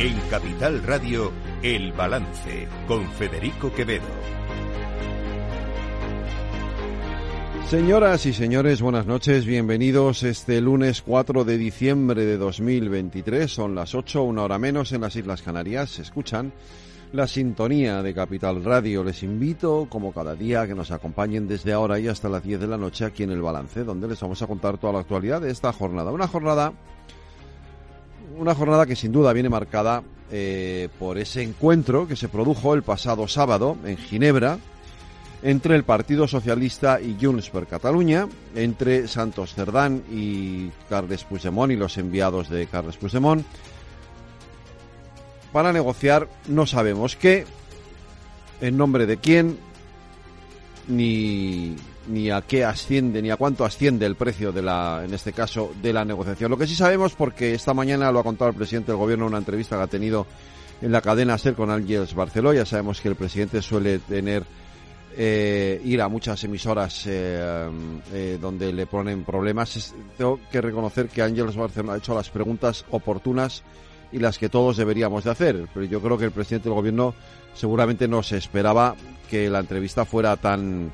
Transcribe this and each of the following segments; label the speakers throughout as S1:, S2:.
S1: En Capital Radio, El Balance, con Federico Quevedo.
S2: Señoras y señores, buenas noches, bienvenidos este lunes 4 de diciembre de 2023. Son las 8, una hora menos en las Islas Canarias. Se escuchan la sintonía de Capital Radio. Les invito, como cada día, a que nos acompañen desde ahora y hasta las 10 de la noche aquí en El Balance, donde les vamos a contar toda la actualidad de esta jornada. Una jornada una jornada que sin duda viene marcada eh, por ese encuentro que se produjo el pasado sábado en Ginebra entre el Partido Socialista y Junts per Catalunya, entre Santos Cerdán y Carles Puigdemont y los enviados de Carles Puigdemont, para negociar no sabemos qué, en nombre de quién, ni ni a qué asciende, ni a cuánto asciende el precio de la, en este caso, de la negociación. Lo que sí sabemos, porque esta mañana lo ha contado el presidente del gobierno en una entrevista que ha tenido en la cadena SER con Ángeles Barceló, ya sabemos que el presidente suele tener eh, ir a muchas emisoras eh, eh, donde le ponen problemas. tengo que reconocer que Ángeles Barceló ha hecho las preguntas oportunas y las que todos deberíamos de hacer. Pero yo creo que el presidente del gobierno seguramente no se esperaba que la entrevista fuera tan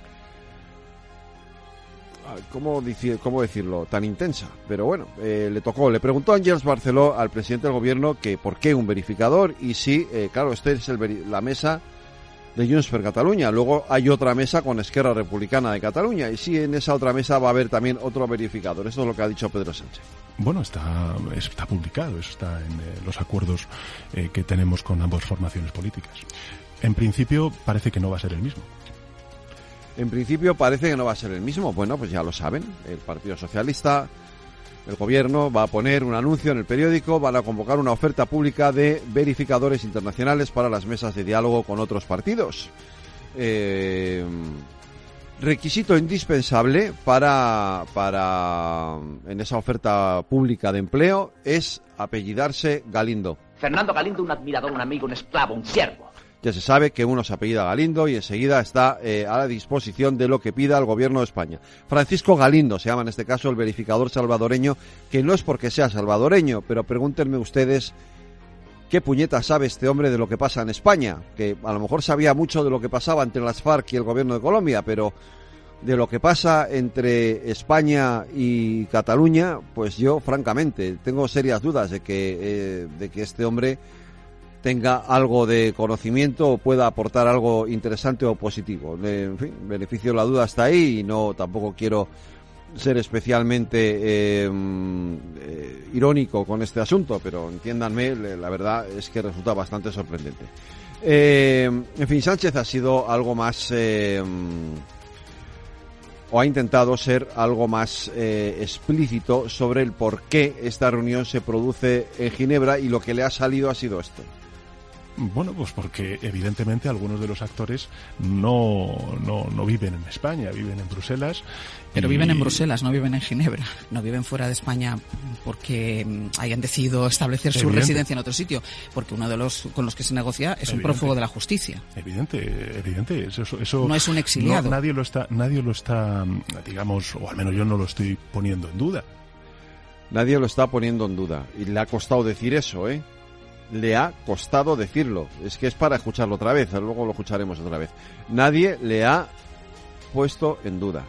S2: ¿cómo, cómo decirlo? Tan intensa. Pero bueno, eh, le tocó. Le preguntó a Barceló al presidente del gobierno que por qué un verificador y sí, eh, claro, esta es el, la mesa de Junts per Cataluña. Luego hay otra mesa con Esquerra Republicana de Cataluña y sí, en esa otra mesa va a haber también otro verificador. Esto es lo que ha dicho Pedro Sánchez.
S3: Bueno, está, está publicado, eso está en eh, los acuerdos que tenemos con ambas formaciones políticas. En principio parece que no va a ser el mismo.
S2: En principio parece que no va a ser el mismo. Bueno, pues ya lo saben. El Partido Socialista, el Gobierno va a poner un anuncio en el periódico, van a convocar una oferta pública de verificadores internacionales para las mesas de diálogo con otros partidos. Eh, requisito indispensable para, para en esa oferta pública de empleo es apellidarse Galindo.
S4: Fernando Galindo, un admirador, un amigo, un esclavo, un siervo.
S2: Ya se sabe que uno se apellida Galindo y enseguida está eh, a la disposición de lo que pida el gobierno de España. Francisco Galindo se llama en este caso el verificador salvadoreño, que no es porque sea salvadoreño, pero pregúntenme ustedes qué puñeta sabe este hombre de lo que pasa en España, que a lo mejor sabía mucho de lo que pasaba entre las FARC y el gobierno de Colombia, pero de lo que pasa entre España y Cataluña, pues yo francamente tengo serias dudas de que, eh, de que este hombre tenga algo de conocimiento o pueda aportar algo interesante o positivo. En fin, beneficio de la duda está ahí y no tampoco quiero ser especialmente em, eh, irónico con este asunto, pero entiéndanme, la verdad es que resulta bastante sorprendente. Em, en fin, Sánchez ha sido algo más em, o ha intentado ser algo más eh, explícito sobre el por qué esta reunión se produce en Ginebra y lo que le ha salido ha sido esto.
S3: Bueno, pues porque evidentemente algunos de los actores no, no, no viven en España, viven en Bruselas.
S5: Pero viven en Bruselas, no viven en Ginebra. No viven fuera de España porque mm, hayan decidido establecer su residencia en otro sitio. Porque uno de los con los que se negocia es un prófugo de la justicia.
S3: Evidente, evidente. Eso, eso
S5: no es un exiliado.
S3: nadie lo está, nadie lo está, digamos, o al menos yo no lo estoy poniendo en duda.
S2: Nadie lo está poniendo en duda. Y le ha costado decir eso, ¿eh? Le ha costado decirlo. Es que es para escucharlo otra vez, luego lo escucharemos otra vez. Nadie le ha puesto en duda.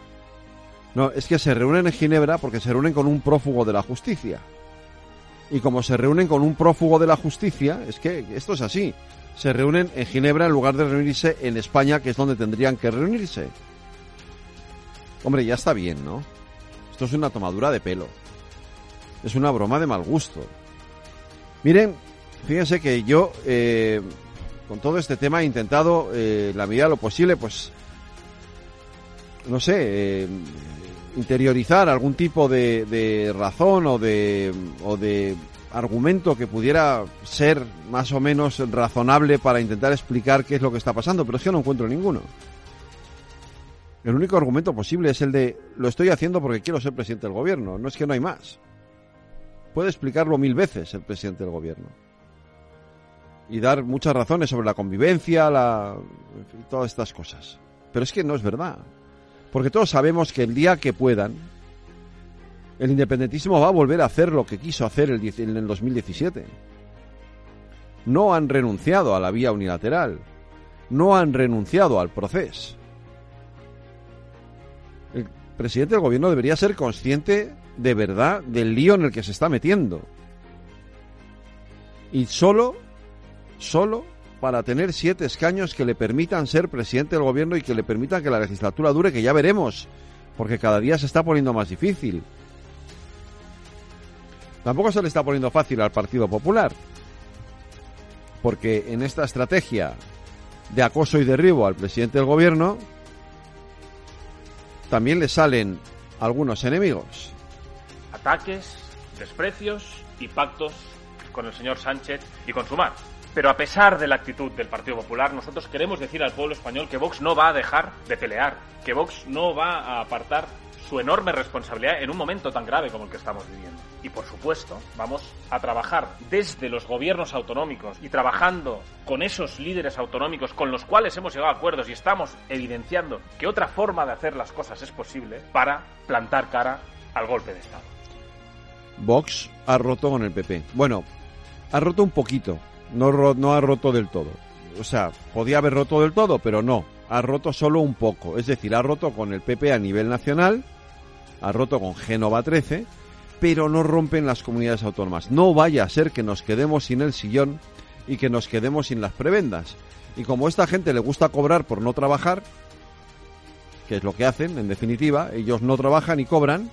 S2: No, es que se reúnen en Ginebra porque se reúnen con un prófugo de la justicia. Y como se reúnen con un prófugo de la justicia, es que esto es así. Se reúnen en Ginebra en lugar de reunirse en España, que es donde tendrían que reunirse. Hombre, ya está bien, ¿no? Esto es una tomadura de pelo. Es una broma de mal gusto. Miren, Fíjense que yo, eh, con todo este tema, he intentado, eh, la medida de lo posible, pues, no sé, eh, interiorizar algún tipo de, razón o de, o de argumento que pudiera ser más o menos razonable para intentar explicar qué es lo que está pasando, pero es que no encuentro ninguno. El único argumento posible es el de lo estoy haciendo porque quiero ser presidente del gobierno, no es que no hay más. Puede explicarlo mil veces el presidente del gobierno y dar muchas razones sobre la convivencia, la, todas estas cosas. Pero es que no es verdad. Porque todos sabemos que el día que puedan, el independentismo va a volver a hacer lo que quiso hacer en el 2017. no han renunciado a la vía unilateral, no han renunciado al proceso. El presidente del gobierno debería ser consciente de verdad del lío en el que se está metiendo. Y solo, solo para tener siete escaños que le permitan ser presidente del gobierno y que le permitan que la legislatura dure, que ya veremos, porque cada día se está poniendo más difícil. Tampoco se le está poniendo fácil al Partido Popular, porque en esta estrategia de acoso y derribo al presidente del gobierno, también le salen algunos enemigos.
S6: Ataques, desprecios y pactos con el señor Sánchez y con Sumar. Pero a pesar de la actitud del Partido Popular, nosotros queremos decir al pueblo español que Vox no va a dejar de pelear, que Vox no va a apartar su enorme responsabilidad en un momento tan grave como el que estamos viviendo. Y por supuesto, vamos a trabajar desde los gobiernos autonómicos y trabajando con esos líderes autonómicos con los cuales hemos llegado a acuerdos y estamos evidenciando que otra forma de hacer las cosas es posible para plantar cara al golpe de Estado.
S2: Vox ha roto con el PP. Bueno, ha roto un poquito, no, no ha roto del todo. O sea, podía haber roto del todo, pero no. Ha roto solo un poco. Es decir, ha roto con el PP a nivel nacional, ha roto con Génova 13, pero no rompen las comunidades autónomas. No vaya a ser que nos quedemos sin el sillón y que nos quedemos sin las prebendas. Y como a esta gente le gusta cobrar por no trabajar, que es lo que hacen, en definitiva, ellos no trabajan y cobran,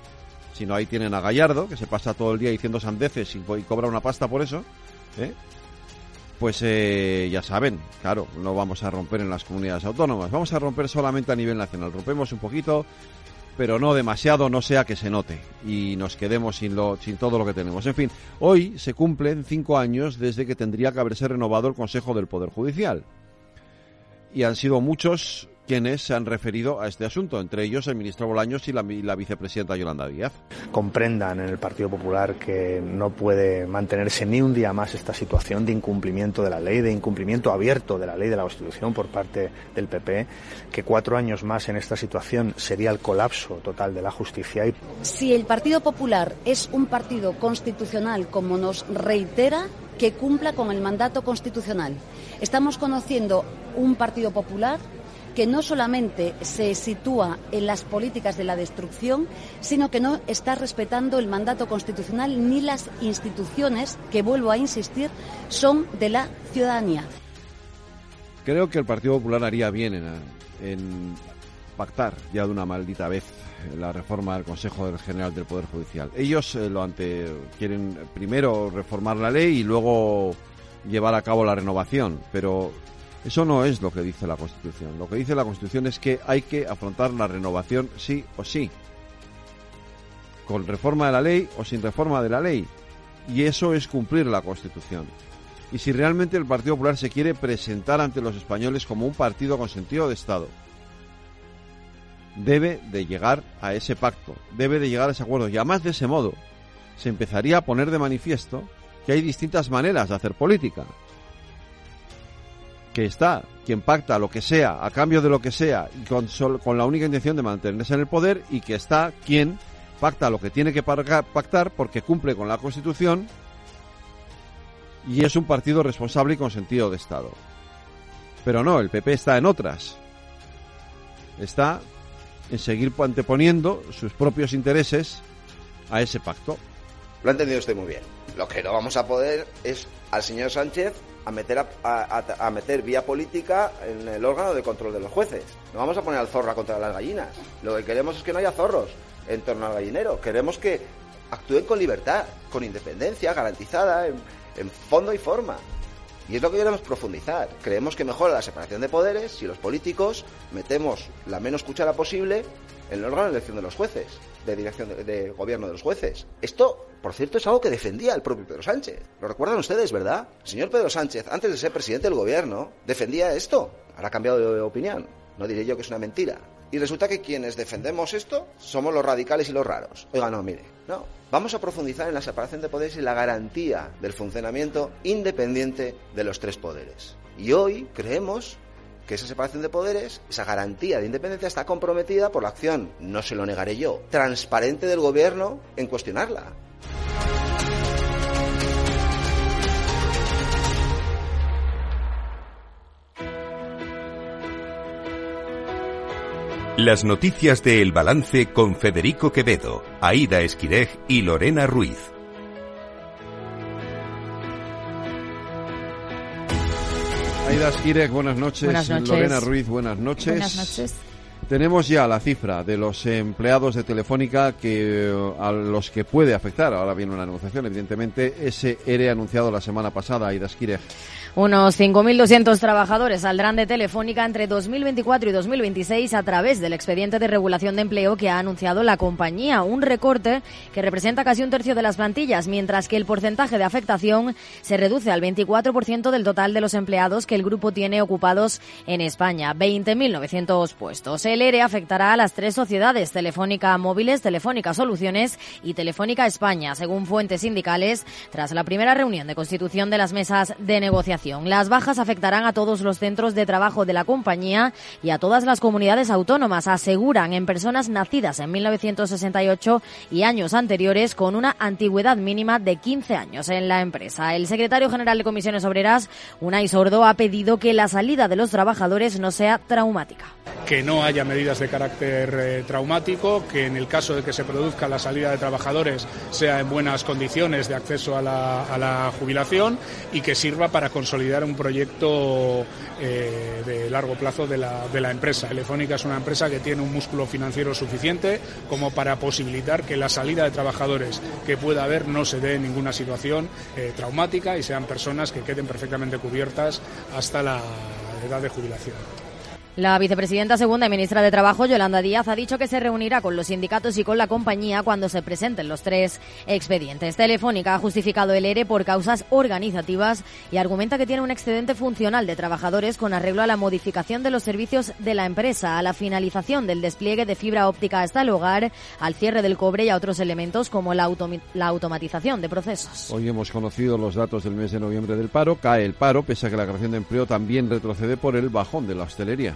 S2: sino ahí tienen a Gallardo, que se pasa todo el día diciendo sandeces y, cobra una pasta por eso, ¿eh? Pues eh, ya saben, claro, no vamos a romper en las comunidades autónomas, vamos a romper solamente a nivel nacional. Rompemos un poquito, pero no demasiado, no sea que se note y nos quedemos sin, lo, sin todo lo que tenemos. En fin, hoy se cumplen cinco años desde que tendría que haberse renovado el Consejo del Poder Judicial. Y han sido muchos quienes se han referido a este asunto, entre ellos el ministro Bolaños y la, la, vicepresidenta Yolanda Díaz.
S7: Comprendan en el Partido Popular que no puede mantenerse ni un día más esta situación de incumplimiento de la ley, de incumplimiento abierto de la ley de la Constitución por parte del PP, que cuatro años más en esta situación sería el colapso total de la justicia. Y...
S8: Si el Partido Popular es un partido constitucional, como nos reitera, que cumpla con el mandato constitucional. Estamos conociendo un Partido Popular que no solamente se sitúa en las políticas de la destrucción, sino que no está respetando el mandato constitucional ni las instituciones, que vuelvo a insistir, son de la ciudadanía.
S2: Creo que el Partido Popular haría bien en, pactar ya de una maldita vez la reforma del Consejo General del Poder Judicial. Ellos eh, lo ante quieren primero reformar la ley y luego llevar a cabo la renovación, pero eso no es lo que dice la Constitución. Lo que dice la Constitución es que hay que afrontar la renovación sí o sí. Con reforma de la ley o sin reforma de la ley. Y eso es cumplir la Constitución. Y si realmente el Partido Popular se quiere presentar ante los españoles como un partido con sentido de Estado, debe de llegar a ese pacto, debe de llegar a ese acuerdo. Y además de ese modo, se empezaría a poner de manifiesto que hay distintas maneras de hacer política que está quien pacta lo que sea a cambio de lo que sea y con, con la única intención de mantenerse en el poder y que está quien pacta lo que tiene que pactar porque cumple con la Constitución y es un partido responsable y con sentido de Estado. Pero no, el PP está en otras. Está en seguir anteponiendo sus propios intereses a ese pacto.
S9: Lo ha entendido usted muy bien. Lo que no vamos a poder es al señor Sánchez a meter, a, meter vía política en el órgano de control de los jueces. No vamos a poner al zorro contra las gallinas. Lo que queremos es que no haya zorros en torno al gallinero. Queremos que actúen con libertad, con independencia garantizada en fondo y forma. Y es lo que queremos profundizar. Creemos que mejora la separación de poderes si los políticos metemos la menos cuchara posible en el órgano de elección de los jueces, de dirección de, gobierno de los jueces. Esto, por cierto, es algo que defendía el propio Pedro Sánchez. Lo recuerdan ustedes, ¿verdad? El señor Pedro Sánchez, antes de ser presidente del gobierno, defendía esto. Ahora ha cambiado de opinión. No diré yo que es una mentira. Y resulta que quienes defendemos esto somos los radicales y los raros. Oiga, no, mire, no. Vamos a profundizar en la separación de poderes y la garantía del funcionamiento independiente de los tres poderes. Y hoy creemos que esa separación de poderes, esa garantía de independencia está comprometida por la acción, no se lo negaré yo, transparente del gobierno en cuestionarla.
S1: Las noticias de El Balance con Federico Quevedo, Aida Esquirej y Lorena Ruiz.
S2: Aida Esquirej, buenas noches.
S10: Buenas noches.
S2: Lorena Ruiz, buenas noches.
S10: Buenas noches.
S2: Tenemos ya la cifra de los empleados de Telefónica que a los que puede afectar, ahora viene una negociación, evidentemente, ese ERE anunciado la semana pasada, Aida Esquirej.
S10: Unos 5.200 trabajadores saldrán de Telefónica entre 2024 y 2026 a través del expediente de regulación de empleo que ha anunciado la compañía, un recorte que representa casi un tercio de las plantillas, mientras que el porcentaje de afectación se reduce al 24% del total de los empleados que el grupo tiene ocupados en España, 20.900 puestos. El ERE afectará a las tres sociedades, Telefónica Móviles, Telefónica Soluciones y Telefónica España, según fuentes sindicales, tras la primera reunión de constitución de las mesas de negociación. Las bajas afectarán a todos los centros de trabajo de la compañía y a todas las comunidades autónomas, aseguran en personas nacidas en 1968 y años anteriores con una antigüedad mínima de 15 años en la empresa. El secretario general de Comisiones Obreras, Unai Sordo, ha pedido que la salida de los trabajadores no sea traumática.
S11: Que no haya medidas de carácter eh, traumático, que en el caso de que se produzca la salida de trabajadores sea en buenas condiciones de acceso a la, a la jubilación y que sirva para consolidar un proyecto eh, de largo plazo de la, de la empresa. Telefónica es una empresa que tiene un músculo financiero suficiente como para posibilitar que la salida de trabajadores que pueda haber no se dé en ninguna situación eh, traumática y sean personas que queden perfectamente cubiertas hasta la edad de jubilación.
S10: La vicepresidenta segunda y ministra de Trabajo, Yolanda Díaz, ha dicho que se reunirá con los sindicatos y con la compañía cuando se presenten los tres expedientes. Telefónica ha justificado el ERE por causas organizativas y argumenta que tiene un excedente funcional de trabajadores con arreglo a la modificación de los servicios de la empresa, a la finalización del despliegue de fibra óptica hasta el hogar, al cierre del cobre y a otros elementos como la, la automatización de procesos.
S2: Hoy hemos conocido los datos del mes de noviembre del paro. Cae el paro, pese a que la creación de empleo también retrocede por el bajón de la hostelería.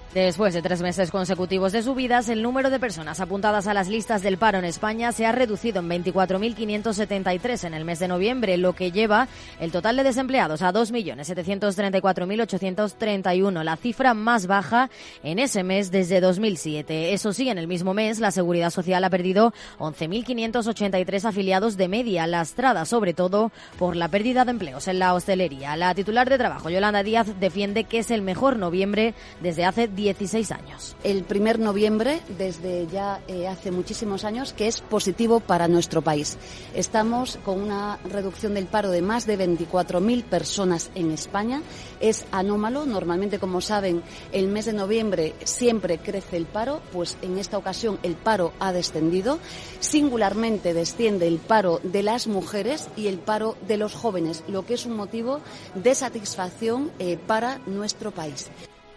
S10: Después de tres meses consecutivos de subidas, el número de personas apuntadas a las listas del paro en España se ha reducido en 24.573 en el mes de noviembre, lo que lleva el total de desempleados a 2.734.831, la cifra más baja en ese mes desde 2007. Eso sí, en el mismo mes, la Seguridad Social ha perdido 11.583 afiliados de media, lastrada sobre todo por la pérdida de empleos en la hostelería. La titular de trabajo, Yolanda Díaz, defiende que es el mejor noviembre desde hace 16 años.
S8: El primer noviembre, desde ya eh, hace muchísimos años, que es positivo para nuestro país. Estamos con una reducción del paro de más de 24.000 personas en España. Es anómalo. Normalmente, como saben, el mes de noviembre siempre crece el paro, pues en esta ocasión el paro ha descendido. Singularmente desciende el paro de las mujeres y el paro de los jóvenes, lo que es un motivo de satisfacción eh, para nuestro país.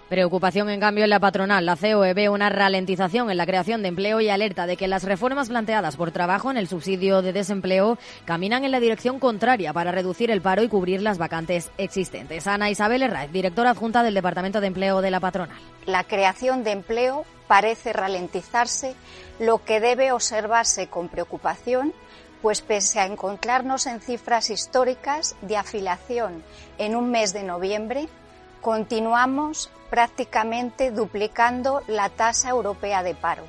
S10: Preocupación, en cambio, en la patronal. La COE ve una ralentización en la creación de empleo y alerta de que las reformas planteadas por trabajo en el subsidio de desempleo caminan en la dirección contraria para reducir el paro y cubrir las vacantes existentes. Ana Isabel Herraiz, directora adjunta del Departamento de Empleo de la patronal.
S12: La creación de empleo parece ralentizarse, lo que debe observarse con preocupación pues pese a encontrarnos en cifras históricas de afiliación en un mes de noviembre, continuamos prácticamente duplicando la tasa europea de paro.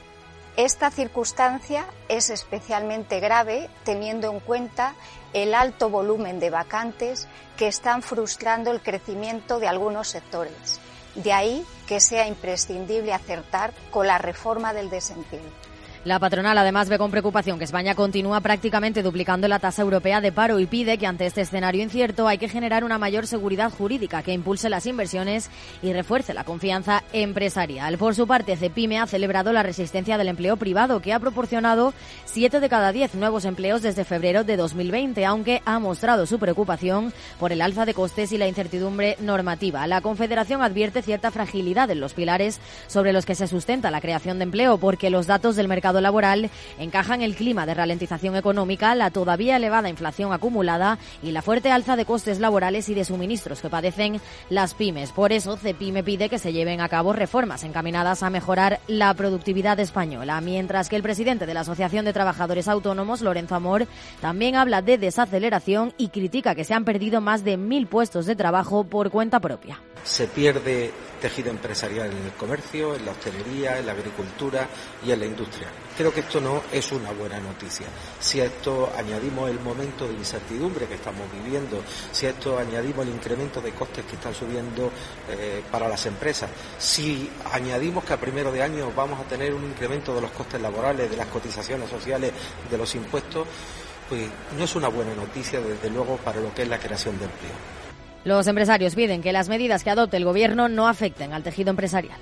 S12: Esta circunstancia es especialmente grave teniendo en cuenta el alto volumen de vacantes que están frustrando el crecimiento de algunos sectores. De ahí que sea imprescindible acertar con la reforma del desempleo.
S10: La patronal además ve con preocupación que España continúa prácticamente duplicando la tasa europea de paro y pide que ante este escenario incierto hay que generar una mayor seguridad jurídica que impulse las inversiones y refuerce la confianza empresarial. Por su parte, Cepime ha celebrado la resistencia del empleo privado que ha proporcionado 7 de cada 10 nuevos empleos desde febrero de 2020, aunque ha mostrado su preocupación por el alza de costes y la incertidumbre normativa. La Confederación advierte cierta fragilidad en los pilares sobre los que se sustenta la creación de empleo porque los datos del mercado mercado laboral encajan el clima de ralentización económica, la todavía elevada inflación acumulada y la fuerte alza de costes laborales y de suministros que padecen las pymes. Por eso, CEPIME pide que se lleven a cabo reformas encaminadas a mejorar la productividad española, mientras que el presidente de la Asociación de Trabajadores Autónomos, Lorenzo Amor, también habla de desaceleración y critica que se han perdido más de mil puestos de trabajo por cuenta propia.
S13: Se pierde tejido empresarial en el comercio, en la hostelería, en la agricultura y en la industria. Creo que esto no es una buena noticia. Si a esto añadimos el momento de incertidumbre que estamos viviendo, si a esto añadimos el incremento de costes que están subiendo eh, para las empresas, si añadimos que a primero de año vamos a tener un incremento de los costes laborales, de las cotizaciones sociales, de los impuestos, pues no es una buena noticia desde luego para lo que es la creación de empleo.
S10: Los empresarios piden que las medidas que adopte el Gobierno no afecten al tejido empresarial.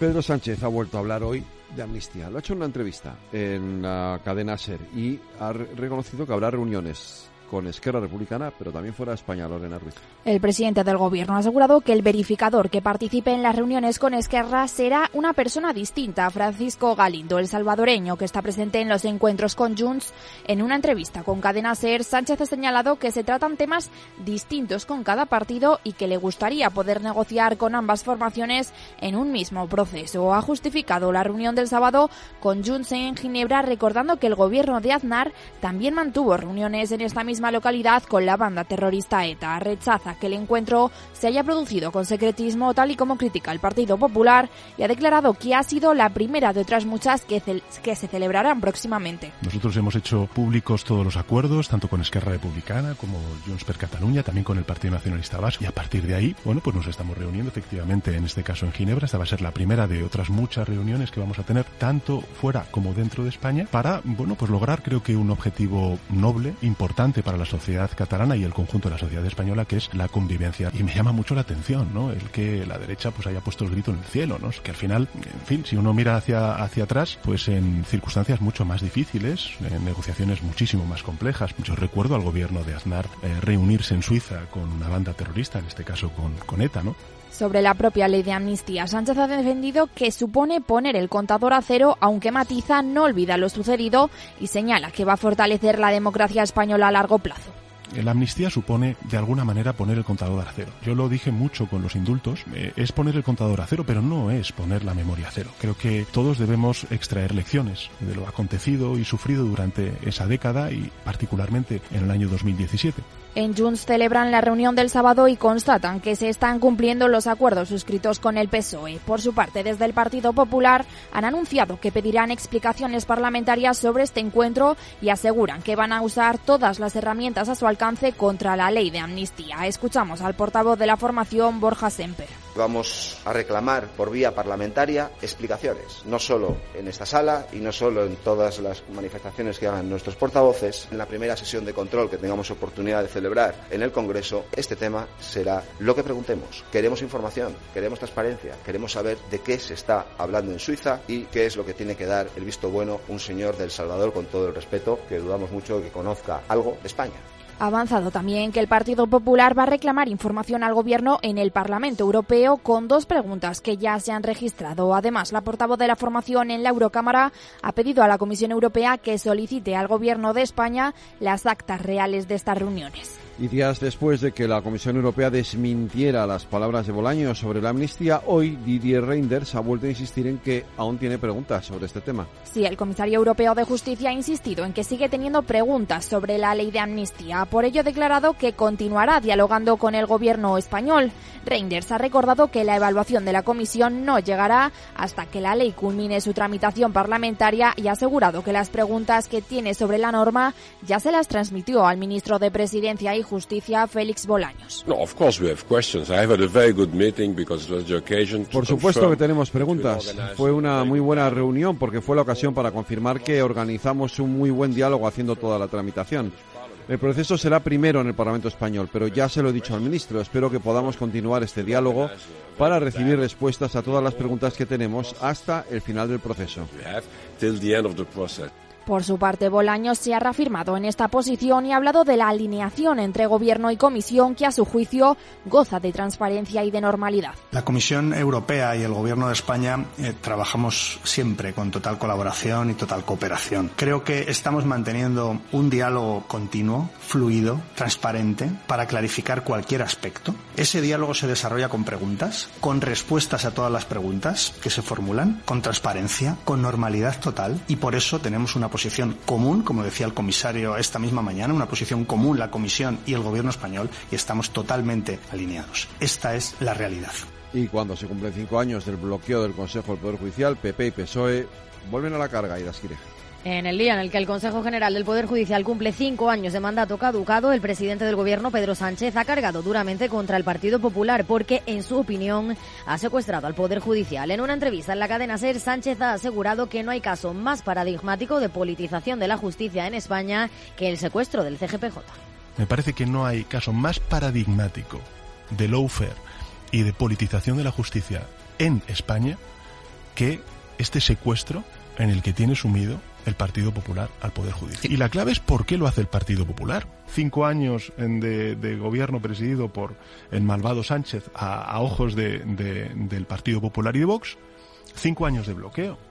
S2: Pedro Sánchez ha vuelto a hablar hoy de amnistía. Lo ha hecho en una entrevista en la cadena SER y ha reconocido que habrá reuniones con Esquerra Republicana, pero también fuera España, Lorena Ruiz.
S14: El presidente del Gobierno ha asegurado que el verificador que participe en las reuniones con Esquerra será una persona distinta, Francisco Galindo, el salvadoreño que está presente en los encuentros con Junts. En una entrevista con Cadena Ser, Sánchez ha señalado que se tratan temas distintos con cada partido y que le gustaría poder negociar con ambas formaciones en un mismo proceso. Ha justificado la reunión del sábado con Junts en Ginebra, recordando que el gobierno de Aznar también mantuvo reuniones en esta misma localidad con la banda terrorista ETA. Rechaza que el encuentro se haya producido con secretismo, tal y como critica el Partido Popular, y ha declarado que ha sido la primera de otras muchas que, que se celebrarán próximamente.
S3: Nosotros hemos hecho públicos todos los acuerdos, tanto con Esquerra Republicana como Junts per Cataluña, también con el Partido Nacionalista Vasco, y a partir de ahí, bueno, pues nos estamos reuniendo efectivamente, en este caso en Ginebra, esta va a ser la primera de otras muchas reuniones que vamos a tener tanto fuera como dentro de España para, bueno, pues lograr creo que un objetivo noble, importante para la sociedad catalana y el conjunto de la sociedad española, que es la convivencia. Y me llama mucho la atención, ¿no? El que la derecha pues haya puesto el grito en el cielo, ¿no? Que al final, en fin, si uno mira hacia, hacia atrás, pues en circunstancias mucho más difíciles, en negociaciones muchísimo más complejas. Yo recuerdo al gobierno de Aznar eh, reunirse en Suiza con una banda terrorista, en este caso con, con ETA, ¿no?
S14: Sobre la propia ley de amnistía, Sánchez ha defendido que supone poner el contador a cero, aunque matiza no olvida lo sucedido y señala que va a fortalecer la democracia española a largo plazo.
S3: La amnistía supone, de alguna manera, poner el contador a cero. Yo lo dije mucho con los indultos, eh, es poner el contador a cero, pero no es poner la memoria a cero. Creo que todos debemos extraer lecciones de lo acontecido y sufrido durante esa década y particularmente en el año 2017.
S14: En Junts celebran la reunión del sábado y constatan que se están cumpliendo los acuerdos suscritos con el PSOE. Por su parte, desde el Partido Popular han anunciado que pedirán explicaciones parlamentarias sobre este encuentro y aseguran que van a usar todas las herramientas a su alcance contra la ley de amnistía. Escuchamos al portavoz de la formación, Borja Semper.
S9: Vamos a reclamar por vía parlamentaria explicaciones, no solo en esta sala y no solo en todas las manifestaciones que hagan nuestros portavoces. En la primera sesión de control que tengamos oportunidad de celebrar en el Congreso, este tema será lo que preguntemos. Queremos información, queremos transparencia, queremos saber de qué se está hablando en Suiza y qué es lo que tiene que dar el visto bueno un señor del Salvador, con todo el respeto, que dudamos mucho que conozca algo de España.
S14: Ha avanzado también que el Partido Popular va a reclamar información al Gobierno en el Parlamento Europeo con dos preguntas que ya se han registrado. Además, la portavoz de la formación en la Eurocámara ha pedido a la Comisión Europea que solicite al Gobierno de España las actas reales de estas reuniones.
S2: Y días después de que la Comisión Europea desmintiera las palabras de Bolaños sobre la amnistía, hoy Didier Reinders ha vuelto a insistir en que aún tiene preguntas sobre este tema.
S14: Sí, el comisario europeo de justicia ha insistido en que sigue teniendo preguntas sobre la ley de amnistía. Por ello ha declarado que continuará dialogando con el gobierno español. Reinders ha recordado que la evaluación de la comisión no llegará hasta que la ley culmine su tramitación parlamentaria y ha asegurado que las preguntas que tiene sobre la norma ya se las transmitió al ministro de Presidencia y Justicia, Félix Bolaños.
S2: Por supuesto que tenemos preguntas. Fue una muy buena reunión porque fue la ocasión para confirmar que organizamos un muy buen diálogo haciendo toda la tramitación. El proceso será primero en el Parlamento español, pero ya se lo he dicho al ministro. Espero que podamos continuar este diálogo para recibir respuestas a todas las preguntas que tenemos hasta el final del proceso.
S14: Por su parte, Bolaños se ha reafirmado en esta posición y ha hablado de la alineación entre Gobierno y Comisión que, a su juicio, goza de transparencia y de normalidad.
S15: La Comisión Europea y el Gobierno de España eh, trabajamos siempre con total colaboración y total cooperación. Creo que estamos manteniendo un diálogo continuo, fluido, transparente, para clarificar cualquier aspecto. Ese diálogo se desarrolla con preguntas, con respuestas a todas las preguntas que se formulan, con transparencia, con normalidad total y por eso tenemos una posición común, como decía el comisario esta misma mañana, una posición común la Comisión y el Gobierno español y estamos totalmente alineados. Esta es la realidad.
S2: Y cuando se cumplen cinco años del bloqueo del Consejo del Poder Judicial, PP y PSOE vuelven a la carga y las quiere.
S10: En el día en el que el Consejo General del Poder Judicial cumple cinco años de mandato caducado, el presidente del Gobierno, Pedro Sánchez, ha cargado duramente contra el Partido Popular porque, en su opinión, ha secuestrado al Poder Judicial. En una entrevista en la cadena SER, Sánchez ha asegurado que no hay caso más paradigmático de politización de la justicia en España que el secuestro del CGPJ.
S3: Me parece que no hay caso más paradigmático de lawfare y de politización de la justicia en España que este secuestro en el que tiene sumido el Partido Popular al Poder Judicial. Y la clave es por qué lo hace el Partido Popular. Cinco años de, gobierno presidido por el malvado Sánchez a, ojos del Partido Popular y de Vox, cinco años de bloqueo.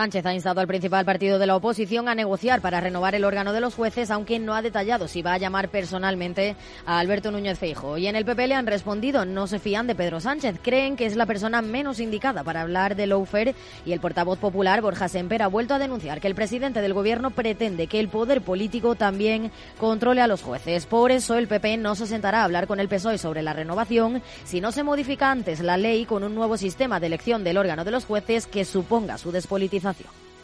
S10: Sánchez ha instado al principal partido de la oposición a negociar para renovar el órgano de los jueces, aunque no ha detallado si va a llamar personalmente a Alberto Núñez Feijo. Y en el PP le han respondido, no se fían de Pedro Sánchez, creen que es la persona menos indicada para hablar de lawfare y el portavoz popular Borja Semper ha vuelto a denunciar que el presidente del gobierno pretende que el poder político también controle a los jueces. Por eso el PP no se sentará a hablar con el PSOE sobre la renovación si no se modifica antes la ley con un nuevo sistema de elección del órgano de los jueces que suponga su despolitización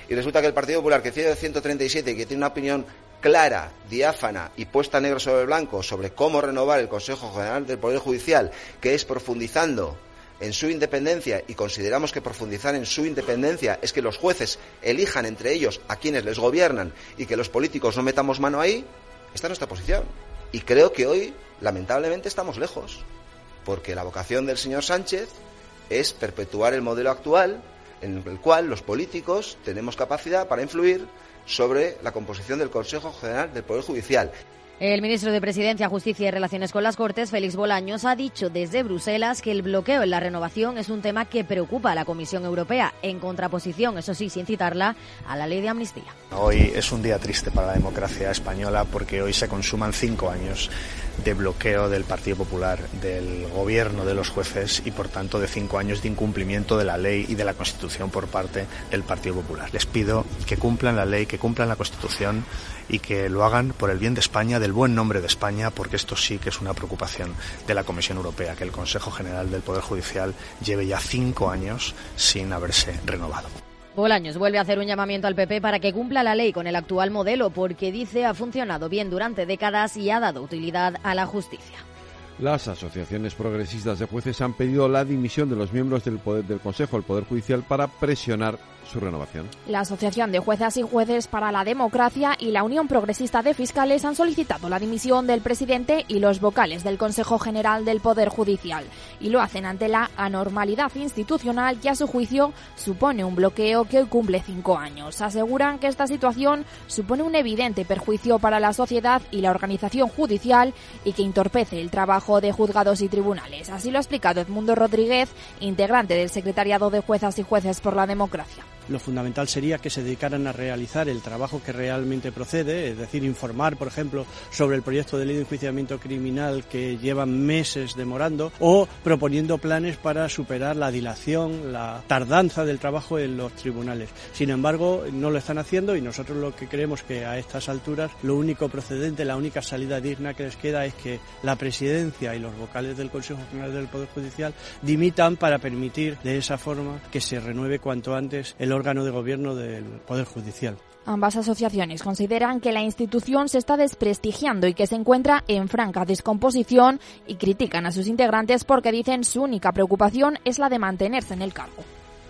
S9: y resulta que el Partido Popular, que tiene 137 y que tiene una opinión clara, diáfana y puesta negro sobre blanco sobre cómo renovar el Consejo General del Poder Judicial, que es profundizando en su independencia y consideramos que profundizar en su independencia es que los jueces elijan entre ellos a quienes les gobiernan y que los políticos no metamos mano ahí, esta es nuestra posición. Y creo que hoy, lamentablemente, estamos lejos, porque la vocación del señor Sánchez es perpetuar el modelo actual en el cual los políticos tenemos capacidad para influir sobre la composición del Consejo General del Poder Judicial.
S10: El ministro de Presidencia, Justicia y Relaciones con las Cortes, Félix Bolaños, ha dicho desde Bruselas que el bloqueo en la renovación es un tema que preocupa a la Comisión Europea, en contraposición, eso sí, sin citarla, a la ley de amnistía.
S7: Hoy es un día triste para la democracia española porque hoy se consuman cinco años de bloqueo del Partido Popular, del gobierno de los jueces y, por tanto, de cinco años de incumplimiento de la ley y de la Constitución por parte del Partido Popular. Les pido que cumplan la ley, que cumplan la Constitución y que lo hagan por el bien de España, del buen nombre de España, porque esto sí que es una preocupación de la Comisión Europea, que el Consejo General del Poder Judicial lleve ya cinco años sin haberse renovado.
S10: Bolaños vuelve a hacer un llamamiento al PP para que cumpla la ley con el actual modelo, porque dice ha funcionado bien durante décadas y ha dado utilidad a la justicia.
S2: Las asociaciones progresistas de jueces han pedido la dimisión de los miembros del, poder, del Consejo del Poder Judicial para presionar su renovación.
S14: La Asociación de Juezas y Jueces para la Democracia y la Unión Progresista de Fiscales han solicitado la dimisión del presidente y los vocales del Consejo General del Poder Judicial y lo hacen ante la anormalidad institucional que a su juicio supone un bloqueo que hoy cumple cinco años. Aseguran que esta situación supone un evidente perjuicio para la sociedad y la organización judicial y que entorpece el trabajo de juzgados y tribunales. Así lo ha explicado Edmundo Rodríguez, integrante del Secretariado de Juezas y Jueces por la Democracia
S16: lo fundamental sería que se dedicaran a realizar el trabajo que realmente procede, es decir, informar, por ejemplo, sobre el proyecto de ley de enjuiciamiento criminal que llevan meses demorando o proponiendo planes para superar la dilación, la tardanza del trabajo en los tribunales. Sin embargo, no lo están haciendo y nosotros lo que creemos que a estas alturas lo único procedente, la única salida digna que les queda es que la presidencia y los vocales del Consejo General del Poder Judicial dimitan para permitir de esa forma que se renueve cuanto antes el órgano de gobierno del Poder Judicial.
S14: Ambas asociaciones consideran que la institución se está desprestigiando y que se encuentra en franca descomposición y critican a sus integrantes porque dicen su única preocupación es la de mantenerse en el cargo.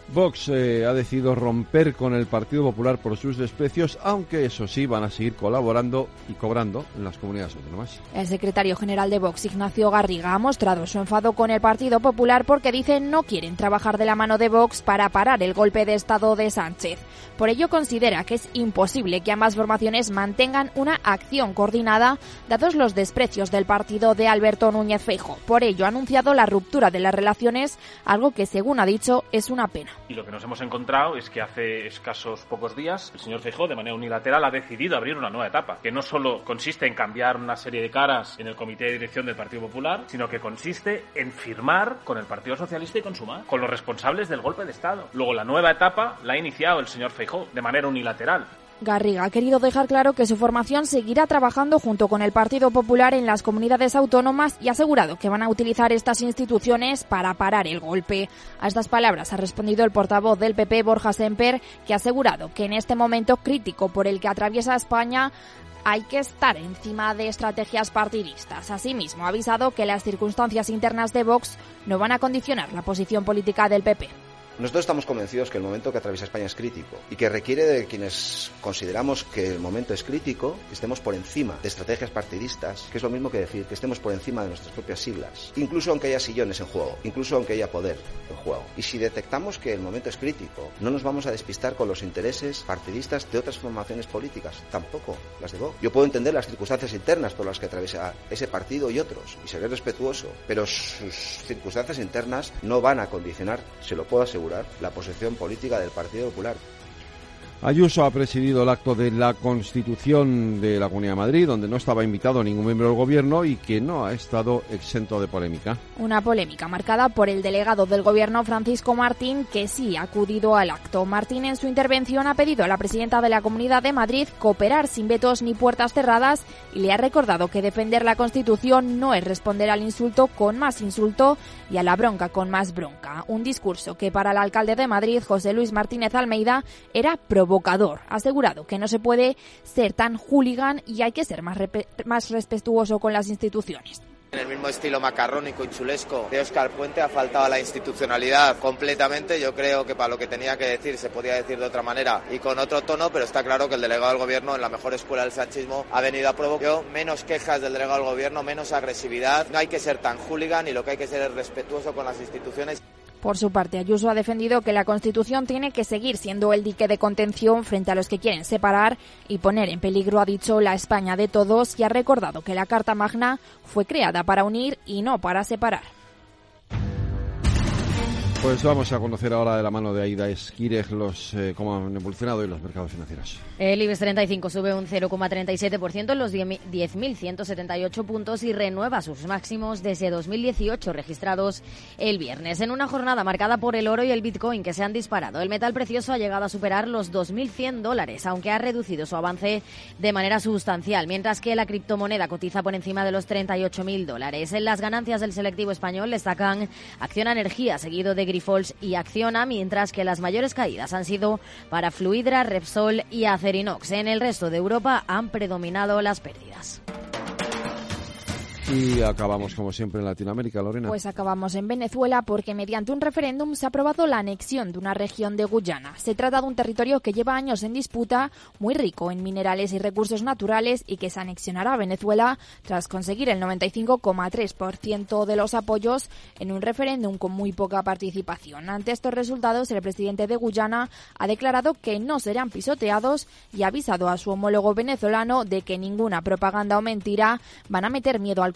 S2: Vox eh, ha decidido romper con el Partido Popular por sus desprecios, aunque eso sí van a seguir colaborando y cobrando en las comunidades autónomas.
S14: El secretario general de Vox, Ignacio Garriga, ha mostrado su enfado con el Partido Popular porque dice no quieren trabajar de la mano de Vox para parar el golpe de Estado de Sánchez. Por ello considera que es imposible que ambas formaciones mantengan una acción coordinada dados los desprecios del partido de Alberto Núñez Feijo. Por ello ha anunciado la ruptura de las relaciones, algo que según ha dicho es una pena.
S6: Y lo que nos hemos encontrado es que hace escasos pocos días el señor Feijóo, de manera unilateral, ha decidido abrir una nueva etapa, que no solo consiste en cambiar una serie de caras en el comité de dirección del Partido Popular, sino que consiste en firmar con el Partido Socialista y con Sumar, con los responsables del golpe de Estado. Luego la nueva etapa la ha iniciado el señor Feijóo de manera unilateral.
S14: Garriga ha querido dejar claro que su formación seguirá trabajando junto con el Partido Popular en las comunidades autónomas y ha asegurado que van a utilizar estas instituciones para parar el golpe. A estas palabras ha respondido el portavoz del PP, Borja Semper, que ha asegurado que en este momento crítico por el que atraviesa España hay que estar encima de estrategias partidistas. Asimismo, ha avisado que las circunstancias internas de Vox no van a condicionar la posición política del PP.
S9: Nosotros estamos convencidos que el momento que atraviesa España es crítico y que requiere de quienes consideramos que el momento es crítico, que estemos por encima de estrategias partidistas, que es lo mismo que decir que estemos por encima de nuestras propias siglas, incluso aunque haya sillones en juego, incluso aunque haya poder en juego. Y si detectamos que el momento es crítico, no nos vamos a despistar con los intereses partidistas de otras formaciones políticas, tampoco las de Vox. Yo puedo entender las circunstancias internas por las que atraviesa ese partido y otros, y seré respetuoso, pero sus circunstancias internas no van a condicionar, se lo puedo asegurar, la posición política del Partido Popular.
S2: Ayuso ha presidido el acto de la Constitución de la Comunidad de Madrid, donde no estaba invitado ningún miembro del Gobierno y que no ha estado exento de polémica.
S14: Una polémica marcada por el delegado del Gobierno, Francisco Martín, que sí ha acudido al acto. Martín, en su intervención, ha pedido a la presidenta de la Comunidad de Madrid cooperar sin vetos ni puertas cerradas y le ha recordado que defender la Constitución no es responder al insulto con más insulto y a la bronca con más bronca. Un discurso que para el alcalde de Madrid, José Luis Martínez Almeida, era provocador. Ha asegurado que no se puede ser tan hooligan y hay que ser más, más respetuoso con las instituciones.
S17: En el mismo estilo macarrónico y chulesco de Oscar Puente ha faltado la institucionalidad completamente. Yo creo que para lo que tenía que decir se podía decir de otra manera y con otro tono, pero está claro que el delegado del gobierno en la mejor escuela del sanchismo ha venido a provocar menos quejas del delegado del gobierno, menos agresividad. No hay que ser tan hooligan y lo que hay que ser es respetuoso con las instituciones.
S14: Por su parte, Ayuso ha defendido que la Constitución tiene que seguir siendo el dique de contención frente a los que quieren separar y poner en peligro, ha dicho, la España de todos y ha recordado que la Carta Magna fue creada para unir y no para separar.
S2: Pues vamos a conocer ahora de la mano de Aida Esquirej los, eh, cómo han evolucionado hoy los mercados financieros.
S10: El IBEX 35 sube un 0,37% en los 10.178 puntos y renueva sus máximos desde 2018 registrados el viernes. En una jornada marcada por el oro y el Bitcoin que se han disparado, el metal precioso ha llegado a superar los 2.100 dólares, aunque ha reducido su avance de manera sustancial, mientras que la criptomoneda cotiza por encima de los 38.000 dólares. En las ganancias del selectivo español destacan Acción Energía, seguido de Y Acciona, mientras que las mayores caídas han sido para Fluidra, Repsol y Acerinox. En el resto de Europa han predominado las pérdidas.
S2: Y acabamos como siempre en Latinoamérica, Lorena.
S14: Pues acabamos en Venezuela porque mediante un referéndum se ha aprobado la anexión de una región de Guyana. Se trata de un territorio que lleva años en disputa, muy rico en minerales y recursos naturales y que se anexionará a Venezuela tras conseguir el 95,3% de los apoyos en un referéndum con muy poca participación. Ante estos resultados, el presidente de Guyana ha declarado que no serán pisoteados y ha avisado a su homólogo venezolano de que ninguna propaganda o mentira van a meter miedo al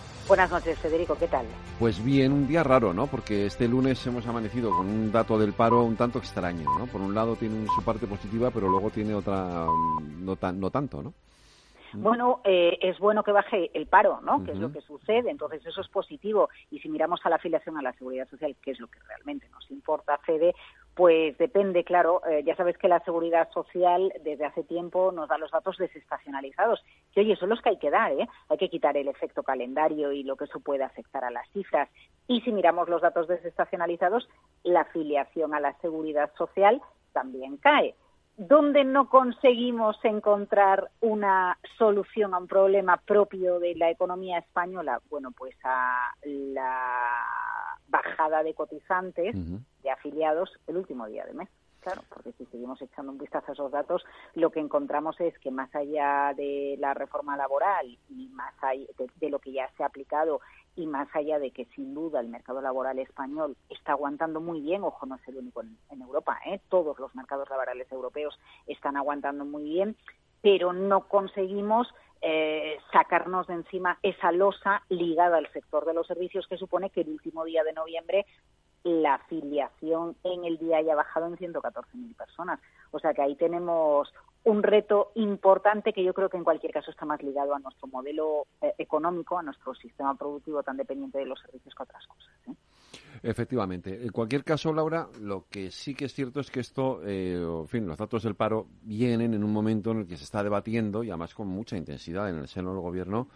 S18: Buenas noches, Federico, ¿qué tal?
S2: Pues bien, un día raro, ¿no? Porque este lunes hemos amanecido con un dato del paro un tanto extraño, ¿no? Por un lado tiene su parte positiva, pero luego tiene otra mm, no, tan, no tanto, ¿no?
S18: Bueno, eh, es bueno que baje el paro, ¿no? Que es lo que sucede. Entonces, eso es positivo. Y si miramos a la afiliación a la Seguridad Social, que es lo que realmente nos importa, Fede, pues depende, claro. Eh, ya sabes que la Seguridad Social desde hace tiempo nos da los datos desestacionalizados. Que, oye, son los que hay que dar, ¿eh? Hay que quitar el efecto calendario y lo que eso puede afectar a las cifras. Y si miramos los datos desestacionalizados, la afiliación a la Seguridad Social también cae. ¿Dónde no conseguimos encontrar una solución a un problema propio de la economía española? Bueno, pues a la bajada de cotizantes, de afiliados, el último día de mes. Claro, porque si seguimos echando un vistazo a esos datos, lo que encontramos es que más allá de la reforma laboral y más allá de, lo que ya se ha aplicado y más allá de que sin duda el mercado laboral español está aguantando muy bien, ojo, no es el único en, Europa, ¿eh? todos los mercados laborales europeos están aguantando muy bien, pero no conseguimos eh, sacarnos de encima esa losa ligada al sector de los servicios que supone que el último día de noviembre la afiliación en el día haya bajado en 114.000 personas. O sea que ahí tenemos un reto importante que yo creo que en cualquier caso está más ligado a nuestro modelo eh, económico, a nuestro sistema productivo tan dependiente de los servicios que otras cosas. ¿eh?
S2: Efectivamente. En cualquier caso, Laura, lo que sí que es cierto es que esto, eh, los datos del paro vienen en un momento en el que se está debatiendo y además con mucha intensidad en el seno del gobierno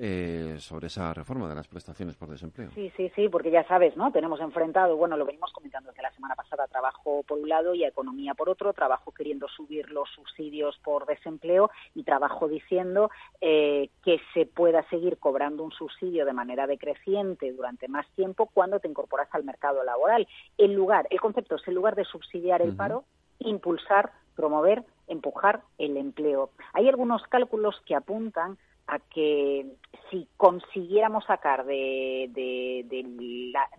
S2: eh, sobre esa reforma de las prestaciones por desempleo.
S18: Sí, sí, sí, porque ya sabes, ¿no? Tenemos enfrentado, bueno, lo venimos comentando desde la semana pasada, trabajo por un lado y economía por otro, trabajo queriendo subir los subsidios por desempleo y trabajo diciendo eh, que se pueda seguir cobrando un subsidio de manera decreciente durante más tiempo cuando te incorporas al mercado laboral. El lugar, el concepto es el lugar de subsidiar el paro, impulsar, promover, empujar el empleo. Hay algunos cálculos que apuntan a que si consiguiéramos sacar de,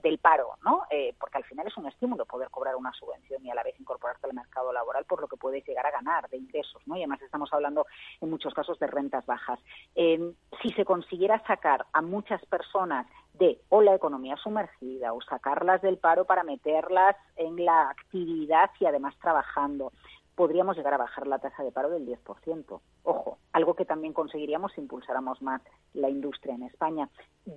S18: del paro, ¿no? Eh, porque al final es un estímulo poder cobrar una subvención y a la vez incorporarte al mercado laboral por lo que puedes llegar a ganar de ingresos, ¿no? Y además estamos hablando en muchos casos de rentas bajas. Eh, si se consiguiera sacar a muchas personas de o la economía sumergida o sacarlas del paro para meterlas en la actividad y además trabajando, podríamos llegar a bajar la tasa de paro del 10%. Ojo, algo que también conseguiríamos si impulsáramos más la industria en España.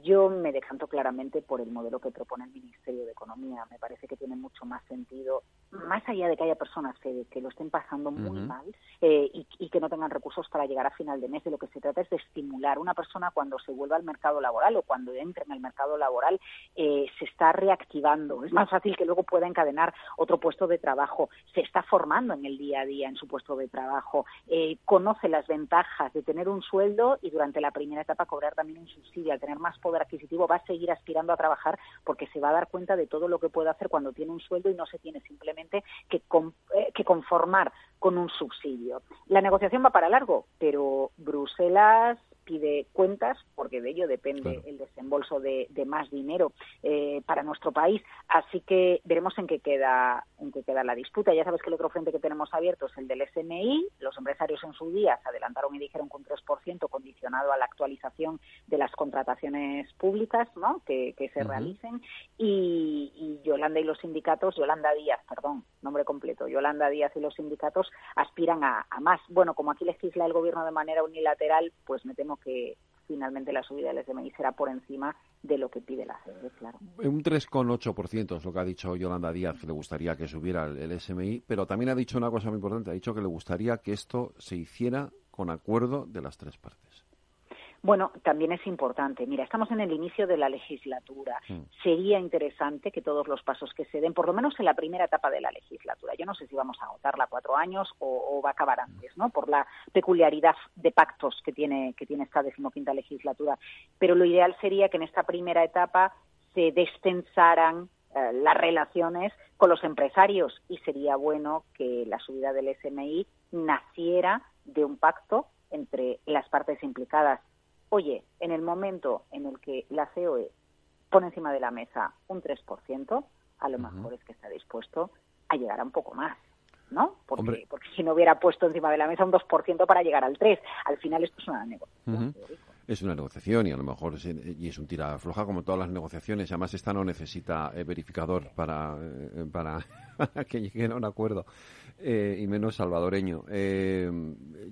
S18: Yo me decanto claramente por el modelo que propone el Ministerio de Economía. Me parece que tiene mucho más sentido, más allá de que haya personas que, lo estén pasando muy mal eh, y, que no tengan recursos para llegar a final de mes. De lo que se trata es de estimular. Una persona cuando se vuelva al mercado laboral o cuando entre en el mercado laboral eh, se está reactivando. Es más fácil que luego pueda encadenar otro puesto de trabajo. Se está formando en el día a día en su puesto de trabajo. Eh, conoce las ventajas de tener un sueldo y durante la primera etapa cobrar también un subsidio. Al tener más poder adquisitivo va a seguir aspirando a trabajar porque se va a dar cuenta de todo lo que puede hacer cuando tiene un sueldo y no se tiene simplemente que, eh, que conformar con un subsidio. La negociación va para largo, pero Bruselas pide cuentas, porque de ello depende el desembolso de, más dinero eh, para nuestro país. Así que veremos en qué queda en qué queda la disputa. Ya sabes que el otro frente que tenemos abierto es el del SMI. Los empresarios en su día se adelantaron y dijeron que un 3% condicionado a la actualización de las contrataciones públicas ¿no? que, se realicen. Y, Yolanda y los sindicatos, Yolanda Díaz, perdón, nombre completo, Yolanda Díaz y los sindicatos aspiran a, a más. Bueno, como aquí legisla el gobierno de manera unilateral, pues me que finalmente la subida del SMI será por encima de lo que pide la CEDE, claro.
S2: Un 3,8% es lo que ha dicho Yolanda Díaz, que le gustaría que subiera el SMI, pero también ha dicho una cosa muy importante, ha dicho que le gustaría que esto se hiciera con acuerdo de las tres partes.
S18: Bueno, también es importante. Mira, estamos en el inicio de la legislatura. Mm. Sería interesante que todos los pasos que se den, por lo menos en la primera etapa de la legislatura, yo no sé si vamos a agotarla cuatro años o, va a acabar antes, ¿no? Por la peculiaridad de pactos que tiene, que tiene esta decimoquinta legislatura. Pero lo ideal sería que en esta primera etapa se descensaran eh, las relaciones con los empresarios y sería bueno que la subida del SMI naciera de un pacto entre las partes implicadas. Oye, en el momento en el que la COE pone encima de la mesa un 3%, a lo mejor es que está dispuesto a llegar a un poco más. ¿no? Porque, porque si no hubiera puesto encima de la mesa un 2% para llegar al 3%. Al final esto es una negociación
S2: es una negociación y a lo mejor es, y es un tira floja como todas las negociaciones. Además, esta no necesita eh, verificador para, eh, para, que lleguen a un acuerdo, eh, y menos salvadoreño.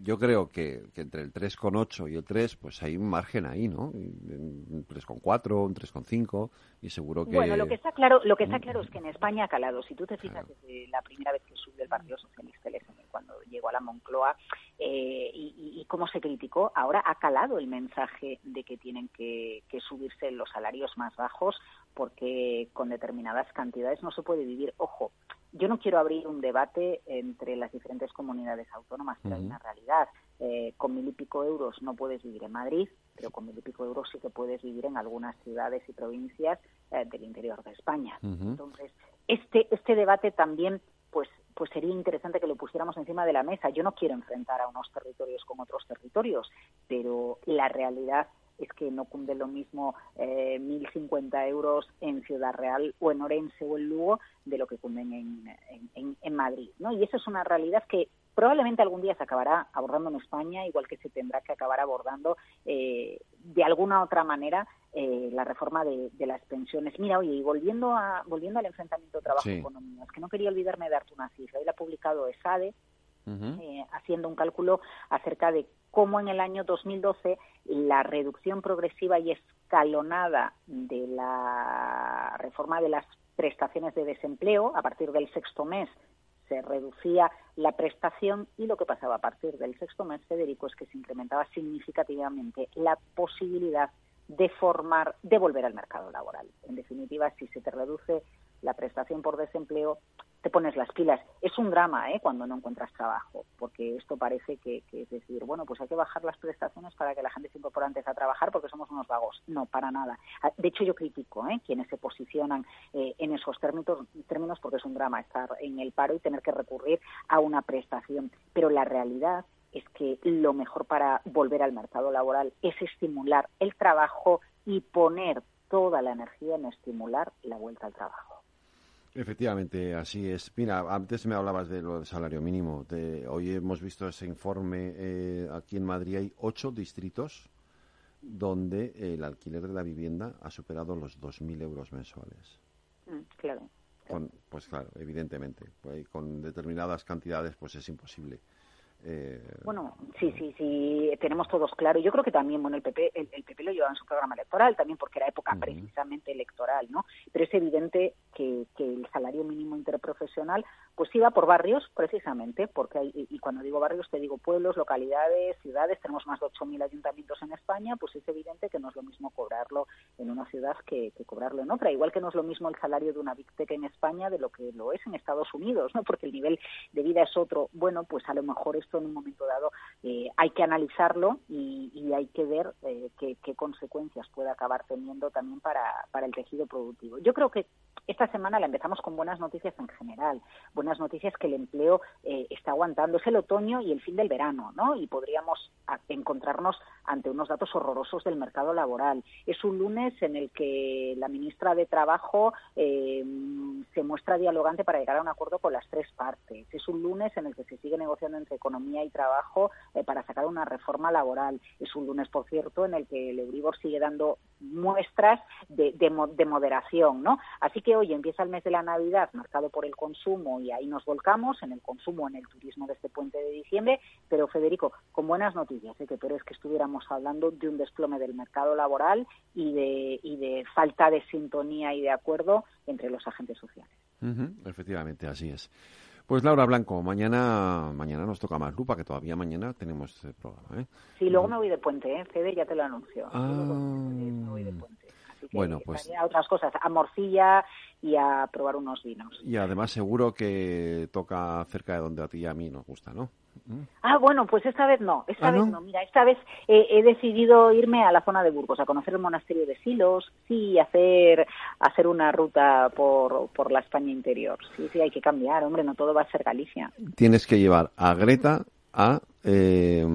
S2: yo creo que, entre el 3,8 y el 3, pues hay un margen ahí, ¿no? Un 3,4, un 3,5, y seguro que.
S18: Bueno, lo que está claro, lo que está claro es que en España ha calado. Si tú te fijas desde la primera vez que subió el Partido Socialista, el cuando llegó a la Moncloa, y, y cómo se criticó, ahora ha calado el mensaje de que tienen que, subirse los salarios más bajos porque con determinadas cantidades no se puede vivir. Ojo, yo no quiero abrir un debate entre las diferentes comunidades autónomas, pero hay una realidad. Eh, con mil y pico euros no puedes vivir en Madrid, pero con mil y pico euros sí que puedes vivir en algunas ciudades y provincias eh, del interior de España. Entonces, este, este debate también pues pues sería interesante que lo pusiéramos encima de la mesa. Yo no quiero enfrentar a unos territorios con otros territorios, pero la realidad es que no cunde lo mismo eh, 1.050 euros en Ciudad Real o en Orense o en Lugo de lo que cunden en, en, Madrid. ¿no? Y esa es una realidad que probablemente algún día se acabará abordando en España, igual que se tendrá que acabar abordando eh, de alguna otra manera eh, la reforma de, las pensiones. Mira, oye, y volviendo, a, volviendo al enfrentamiento trabajo-economía, es que no quería olvidarme de darte una cifra. Hoy la ha publicado ESADE, eh, haciendo un cálculo acerca de cómo en el año 2012 la reducción progresiva y escalonada de la reforma de las prestaciones de desempleo a partir del sexto mes se reducía la prestación y lo que pasaba a partir del sexto mes, Federico, es que se incrementaba significativamente la posibilidad de formar, de volver al mercado laboral. En definitiva, si se te reduce la prestación por desempleo, te pones las pilas. Es un drama ¿eh? cuando no encuentras trabajo, porque esto parece que, es decir, bueno, pues hay que bajar las prestaciones para que la gente se incorpore antes a trabajar porque somos unos vagos. No, para nada. Ah, de hecho, yo critico ¿eh? quienes se posicionan eh, en esos términos, términos porque es un drama estar en el paro y tener que recurrir a una prestación. Pero la realidad es que lo mejor para volver al mercado laboral es estimular el trabajo y poner toda la energía en estimular la vuelta al trabajo.
S2: Efectivamente, así es. Mira, antes me hablabas de lo del salario mínimo. hoy hemos visto ese informe. Eh, aquí en Madrid hay ocho distritos donde el alquiler de la vivienda ha superado los 2.000 euros mensuales.
S18: Mm, claro.
S2: pues claro, evidentemente. Pues, con determinadas cantidades pues es imposible.
S18: Eh, bueno, sí, sí, sí, tenemos todos claro. Yo creo que también, bueno, el PP, el, PP lo lleva en su programa electoral, también porque era época precisamente electoral, ¿no? Pero es evidente que, que, el salario mínimo interprofesional, pues iba por barrios, precisamente, porque hay, y cuando digo barrios te digo pueblos, localidades, ciudades, tenemos más de 8.000 ayuntamientos en España, pues es evidente que no es lo mismo cobrarlo en una ciudad que, que cobrarlo en otra. Igual que no es lo mismo el salario de una Big Tech en España de lo que lo es en Estados Unidos, ¿no? Porque el nivel de vida es otro. Bueno, pues a lo mejor es en un momento dado eh, hay que analizarlo y, hay que ver eh, qué, consecuencias puede acabar teniendo también para, el tejido productivo. Yo creo que esta semana la empezamos con buenas noticias en general, buenas noticias que el empleo eh, está aguantando. Es el otoño y el fin del verano, ¿no? Y podríamos encontrarnos ante unos datos horrorosos del mercado laboral. Es un lunes en el que la ministra de Trabajo se muestra dialogante para llegar a un acuerdo con las tres partes. Es un lunes en el que se sigue negociando entre economía y trabajo eh, para sacar una reforma laboral. Es un lunes, por cierto, en el que el Euribor sigue dando muestras de, de, moderación, ¿no? Así que hoy empieza el mes de la Navidad marcado por el consumo y ahí nos volcamos en el consumo, en el turismo de este puente de diciembre, pero Federico, con buenas noticias, ¿eh? que pero es que estuviéramos hablando de un desplome del mercado laboral y de, y de falta de sintonía y de acuerdo entre los agentes sociales.
S2: efectivamente, así es. Pues Laura Blanco, mañana mañana nos toca más lupa, que todavía mañana tenemos el programa. ¿eh?
S18: Sí, luego me voy de puente, ¿eh? Fede ya te lo anuncio. Ah, me voy de puente. bueno, pues a otras cosas, a morcilla y a probar unos vinos.
S2: Y además seguro que toca cerca de donde a ti y a mí nos gusta, ¿no?
S18: Mm. Ah, bueno, pues esta vez no, esta ¿Ah, vez no? Mira, esta vez he decidido irme a la zona de Burgos, a conocer el monasterio de Silos, sí, hacer hacer una ruta por, por la España interior. Sí, sí, hay que cambiar, hombre, no todo va a ser Galicia.
S2: Tienes que llevar a Greta a eh,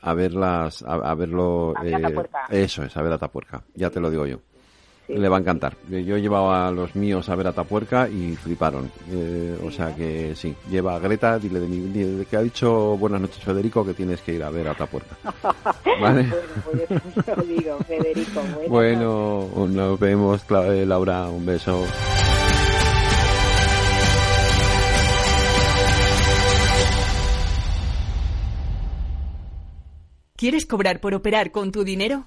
S2: a verlas, a, a verlo.
S18: A ver
S2: eh, eso es, a ver Atapuerca. Ya te lo digo yo. Le va a encantar. Yo llevaba a los míos a ver Atapuerca y fliparon. Eh, o sea que sí, lleva a Greta, dile de, mi, dile que ha dicho buenas noches Federico que tienes que ir a ver Atapuerca. Vale.
S18: Bueno, pues eso digo, Federico.
S2: Bueno, nos vemos, Cla- eh, Laura, un beso.
S19: ¿Quieres cobrar por operar con tu dinero?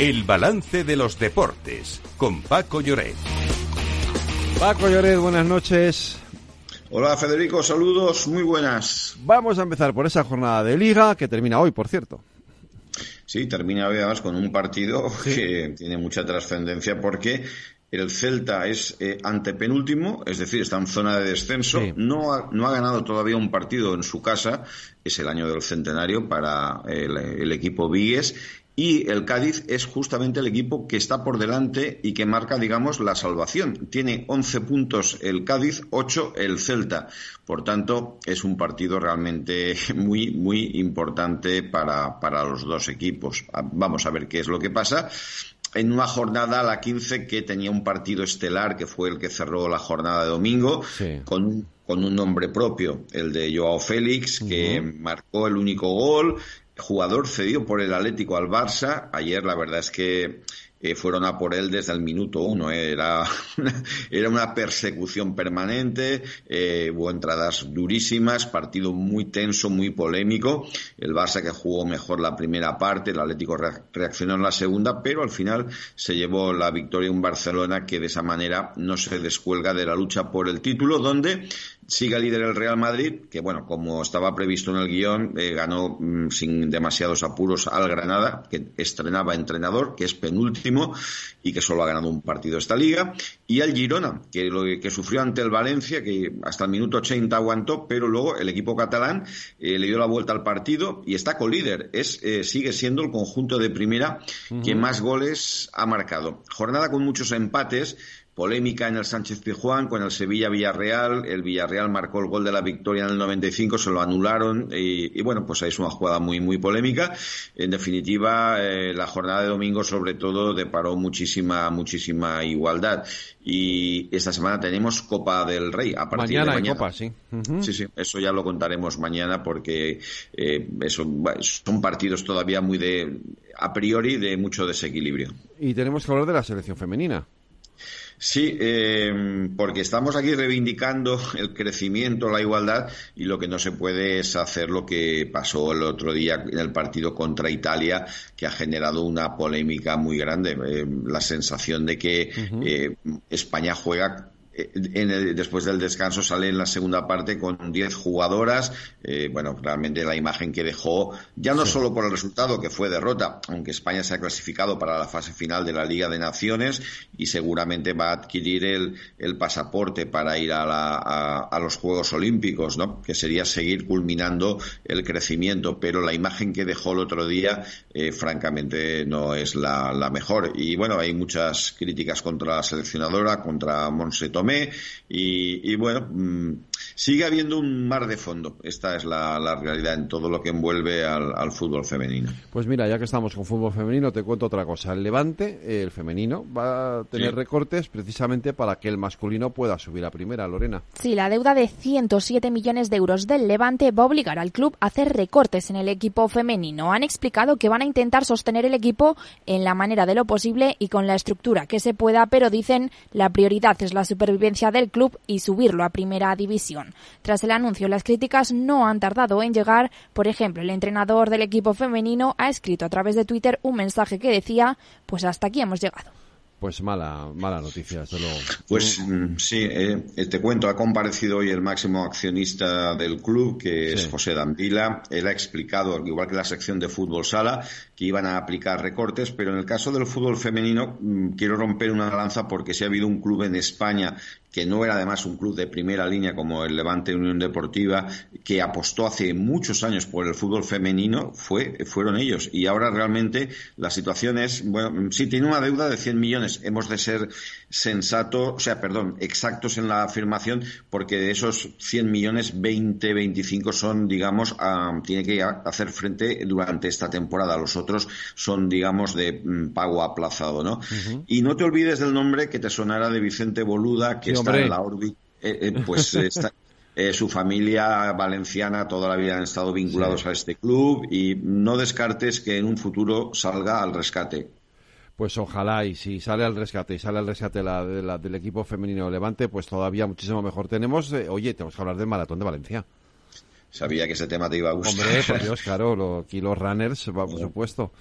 S1: El balance de los deportes con Paco Lloret.
S2: Paco Lloret, buenas noches.
S20: Hola Federico, saludos, muy buenas.
S2: Vamos a empezar por esa jornada de liga que termina hoy, por cierto.
S20: Sí, termina hoy además con un partido que tiene mucha trascendencia porque el Celta es eh, antepenúltimo, es decir, está en zona de descenso. No, ha, no ha ganado todavía un partido en su casa. Es el año del centenario para el, el equipo Vigues. Y el Cádiz es justamente el equipo que está por delante y que marca, digamos, la salvación. Tiene 11 puntos el Cádiz, 8 el Celta. Por tanto, es un partido realmente muy, muy importante para, para los dos equipos. Vamos a ver qué es lo que pasa en una jornada, la 15, que tenía un partido estelar, que fue el que cerró la jornada de domingo,
S2: Sí.
S20: con, un- con un nombre propio, el de Joao Félix, que marcó el único gol, jugador cedido por el Atlético al Barça. Ayer la verdad es que eh, fueron a por él desde el minuto uno. eh. Era, una, era una persecución permanente, eh, hubo entradas durísimas, partido muy tenso, muy polémico. El Barça que jugó mejor la primera parte, el Atlético re- reaccionó en la segunda, pero al final se llevó la victoria un Barcelona que de esa manera no se descuelga de la lucha por el título, donde sigue líder el Real Madrid, que bueno, como estaba previsto en el guion, eh, ganó mm, sin demasiados apuros al Granada, que estrenaba entrenador, que es penúltimo y que solo ha ganado un partido esta liga, y al Girona, que, lo, que sufrió ante el Valencia, que hasta el minuto 80 aguantó, pero luego el equipo catalán eh, le dio la vuelta al partido y está colíder. Es, eh, sigue siendo el conjunto de primera que más goles ha marcado. Jornada con muchos empates, polémica en el Sánchez Pizjuán con el Sevilla Villarreal. El Villarreal marcó el gol de la victoria en el 95, se lo anularon y, y bueno, pues ahí es una jugada muy muy polémica. En definitiva, eh, la jornada de domingo sobre todo deparó muchísima muchísima igualdad y esta semana tenemos Copa del Rey a partir
S2: Mañana
S20: de
S2: hay
S20: mañana.
S2: Copa, sí.
S20: Sí, sí, eso ya lo contaremos mañana porque eh, eso, son partidos todavía muy de, a priori, de mucho desequilibrio.
S2: Y tenemos que hablar de la selección femenina.
S20: Sí, eh, porque estamos aquí reivindicando el crecimiento, la igualdad, y lo que no se puede es hacer lo que pasó el otro día en el partido contra Italia, que ha generado una polémica muy grande. Eh, la sensación de que eh, España juega en el- después del descanso sale en la segunda parte con 10 jugadoras. Eh, bueno, realmente la imagen que dejó, ya no solo por el resultado, que fue derrota, aunque España se ha clasificado para la fase final de la Liga de Naciones y seguramente va a adquirir el, el pasaporte para ir a, la- a- a los Juegos Olímpicos, ¿no? que sería seguir culminando el crecimiento. Pero la imagen que dejó el otro día, eh, francamente, no es la, la mejor. Y bueno, hay muchas críticas contra la seleccionadora, contra Monse Tomé, y, y bueno, mm, sigue habiendo un mar de fondo. Esta es la, realidad en todo lo que envuelve al, fútbol femenino.
S2: Pues mira, ya que estamos con fútbol femenino, te cuento otra cosa. El Levante, el femenino, va a tener recortes precisamente para que el masculino pueda subir a primera, Lorena.
S14: Sí, la deuda de 107 millones de euros del Levante va a obligar al club a hacer recortes en el equipo femenino. Han explicado que van a intentar sostener el equipo en la manera de lo posible y con la estructura que se pueda, pero dicen la prioridad es la supervivencia del club y subirlo a primera división. Tras el anuncio, las críticas no han tardado en llegar. Por ejemplo, el entrenador del equipo femenino ha escrito a través de Twitter un mensaje que decía, pues hasta aquí hemos llegado.
S2: Pues mala, mala noticia, desde luego.
S20: Pues mm, sí, eh, te cuento, ha comparecido hoy el máximo accionista del club, que es José Dandila. Él ha explicado, igual que la sección de fútbol sala, que iban a aplicar recortes, pero en el caso del fútbol femenino mm, quiero romper una lanza porque si ha habido un club en España que no era además un club de primera línea como el Levante Unión Deportiva, que apostó hace muchos años por el fútbol femenino, fue, fueron ellos. Y ahora realmente la situación es, bueno, sí tiene una deuda de 100 millones. Hemos de ser sensatos, o sea, perdón, exactos en la afirmación, porque de esos 100 millones, 20, 25 son, digamos, tiene que hacer frente durante esta temporada. Los otros son, digamos, de mm, pago aplazado, ¿no? Y no te olvides del nombre que te sonará de Vicente Boluda, que está en la órbita, eh, eh, pues eh, su familia valenciana toda la vida han estado vinculados a este club y no descartes que en un futuro salga al rescate.
S2: Pues ojalá, y si sale al rescate y sale al rescate la, del equipo femenino Levante, pues todavía muchísimo mejor. Tenemos, oye, tenemos que hablar del Maratón de Valencia.
S20: Sabía que ese tema te iba a gustar.
S2: Hombre, por Dios, claro, aquí los runners, por supuesto.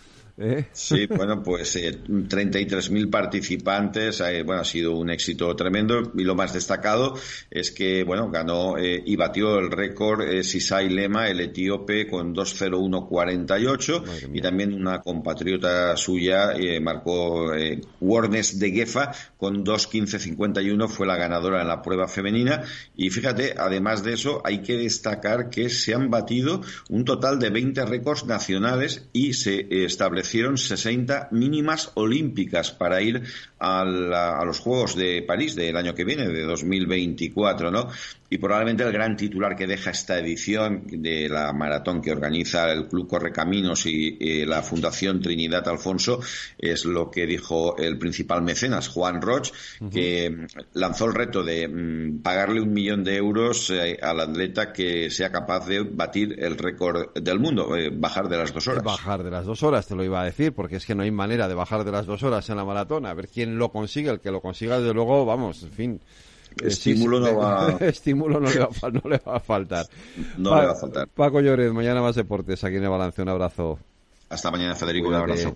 S2: ¿Eh?
S20: Sí, bueno, pues eh, 33.000 participantes, eh, bueno, ha sido un éxito tremendo y lo más destacado es que, bueno, ganó eh, y batió el récord eh, Sisai Lema, el etíope, con 2.01.48 y también una compatriota suya marcó Warnes de Gefa con 2.15.51, fue la ganadora en la prueba femenina y fíjate, además de eso, hay que destacar que se han batido un total de 20 récords nacionales y se estableció hicieron 60 mínimas olímpicas para ir a, a, los Juegos de París del año que viene, de 2024, ¿no? Y probablemente el gran titular que deja esta edición de la maratón que organiza el Club Correcaminos y, y la Fundación Trinidad Alfonso es lo que dijo el principal mecenas, Juan Roch, que lanzó el reto de mm, pagarle un millón de euros eh, al atleta que sea capaz de batir el récord del mundo, eh, bajar de las dos horas.
S2: Bajar de las dos horas, te lo iba a decir, porque es que no hay manera de bajar de las dos horas en la maratón. A ver quién lo consigue, el que lo consiga, desde luego, vamos, en fin
S20: Estímulo no va
S2: Estímulo no le va, no le va a faltar.
S20: No le va a faltar.
S2: Paco Lloret, mañana más deportes aquí en el balance. Un abrazo.
S20: Hasta mañana, Federico. Un abrazo.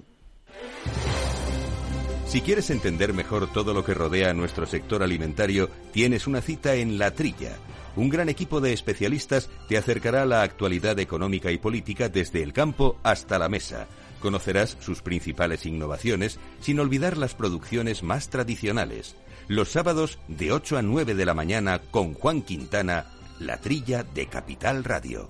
S1: Si quieres entender mejor todo lo que rodea a nuestro sector alimentario, tienes una cita en La Trilla. Un gran equipo de especialistas te acercará a la actualidad económica y política desde el campo hasta la mesa. Conocerás sus principales innovaciones sin olvidar las producciones más tradicionales los sábados de 8 a 9 de la mañana con Juan Quintana, la trilla de Capital Radio.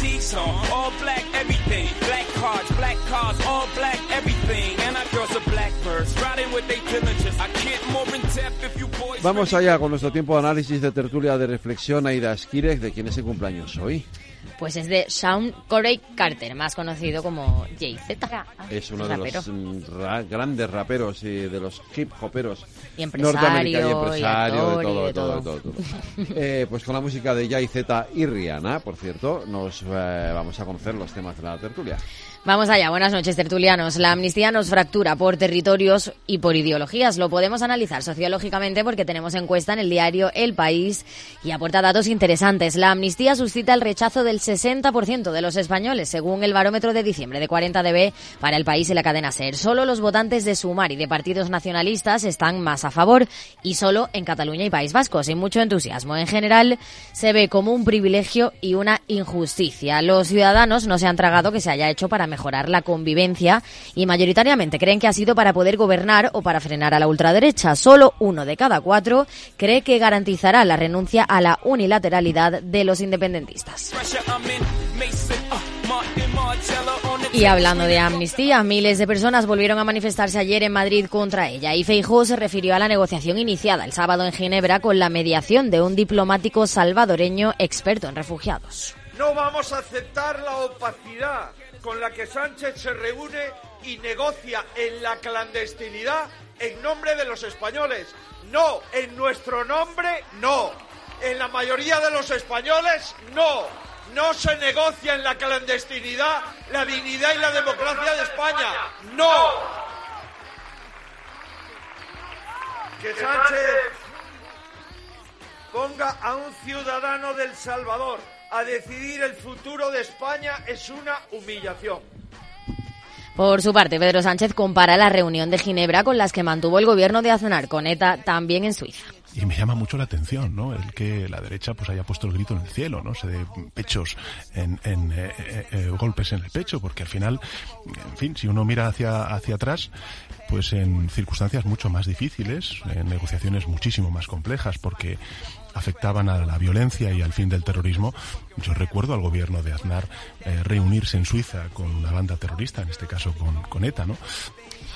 S2: Vamos allá con nuestro tiempo de análisis de tertulia de reflexión. Aida Skirek, ¿de quién es el cumpleaños hoy?
S10: Pues es de Sean Corey Carter, más conocido como Jay-Z.
S2: Es uno de los mm, ra- grandes raperos y de los hip hoperos
S10: Y empresario,
S2: y
S10: y
S2: empresario,
S10: actor,
S2: de todo,
S10: de
S2: todo, de
S10: todo.
S2: todo, de todo. Eh, pues con la música de Jay Z y Rihanna, por cierto, nos eh, vamos a conocer los temas de la tertulia.
S10: Vamos allá, buenas noches tertulianos. La amnistía nos fractura por territorios y por ideologías. Lo podemos analizar sociológicamente porque tenemos encuesta en el diario El País y aporta datos interesantes. La amnistía suscita el rechazo del 60% de los españoles, según el barómetro de diciembre de 40 dB para el país y la cadena SER. Solo los votantes de Sumar y de partidos nacionalistas están más a favor y solo en Cataluña y País Vasco, sin mucho entusiasmo. En general, se ve como un privilegio y una injusticia. Los ciudadanos no se han tragado que se haya hecho para mejorar la convivencia y mayoritariamente creen que ha sido para poder gobernar o para frenar a la ultraderecha. Solo uno de cada cuatro cree que garantizará la renuncia a la unilateralidad de los independentistas. Y hablando de amnistía, miles de personas volvieron a manifestarse ayer en Madrid contra ella y Feijóo se refirió a la negociación iniciada el sábado en Ginebra con la mediación de un diplomático salvadoreño experto en refugiados.
S21: No vamos a aceptar la opacidad con la que Sánchez se reúne y negocia en la clandestinidad en nombre de los españoles. No, en nuestro nombre, no. En la mayoría de los españoles, no. No se negocia en la clandestinidad la dignidad y la democracia de España. No. Que Sánchez ponga a un ciudadano del Salvador a decidir el futuro de España es una humillación.
S10: Por su parte, Pedro Sánchez compara la reunión de Ginebra con las que mantuvo el gobierno de Aznar con ETA también en Suiza.
S3: Y me llama mucho la atención, ¿no? El que la derecha pues haya puesto el grito en el cielo, ¿no? Se dé pechos en, en eh, eh, eh, golpes en el pecho, porque al final, en fin, si uno mira hacia, hacia atrás, pues en circunstancias mucho más difíciles, en negociaciones muchísimo más complejas, porque afectaban a la violencia y al fin del terrorismo. Yo recuerdo al gobierno de Aznar eh, reunirse en Suiza con una banda terrorista, en este caso con, con ETA, ¿no?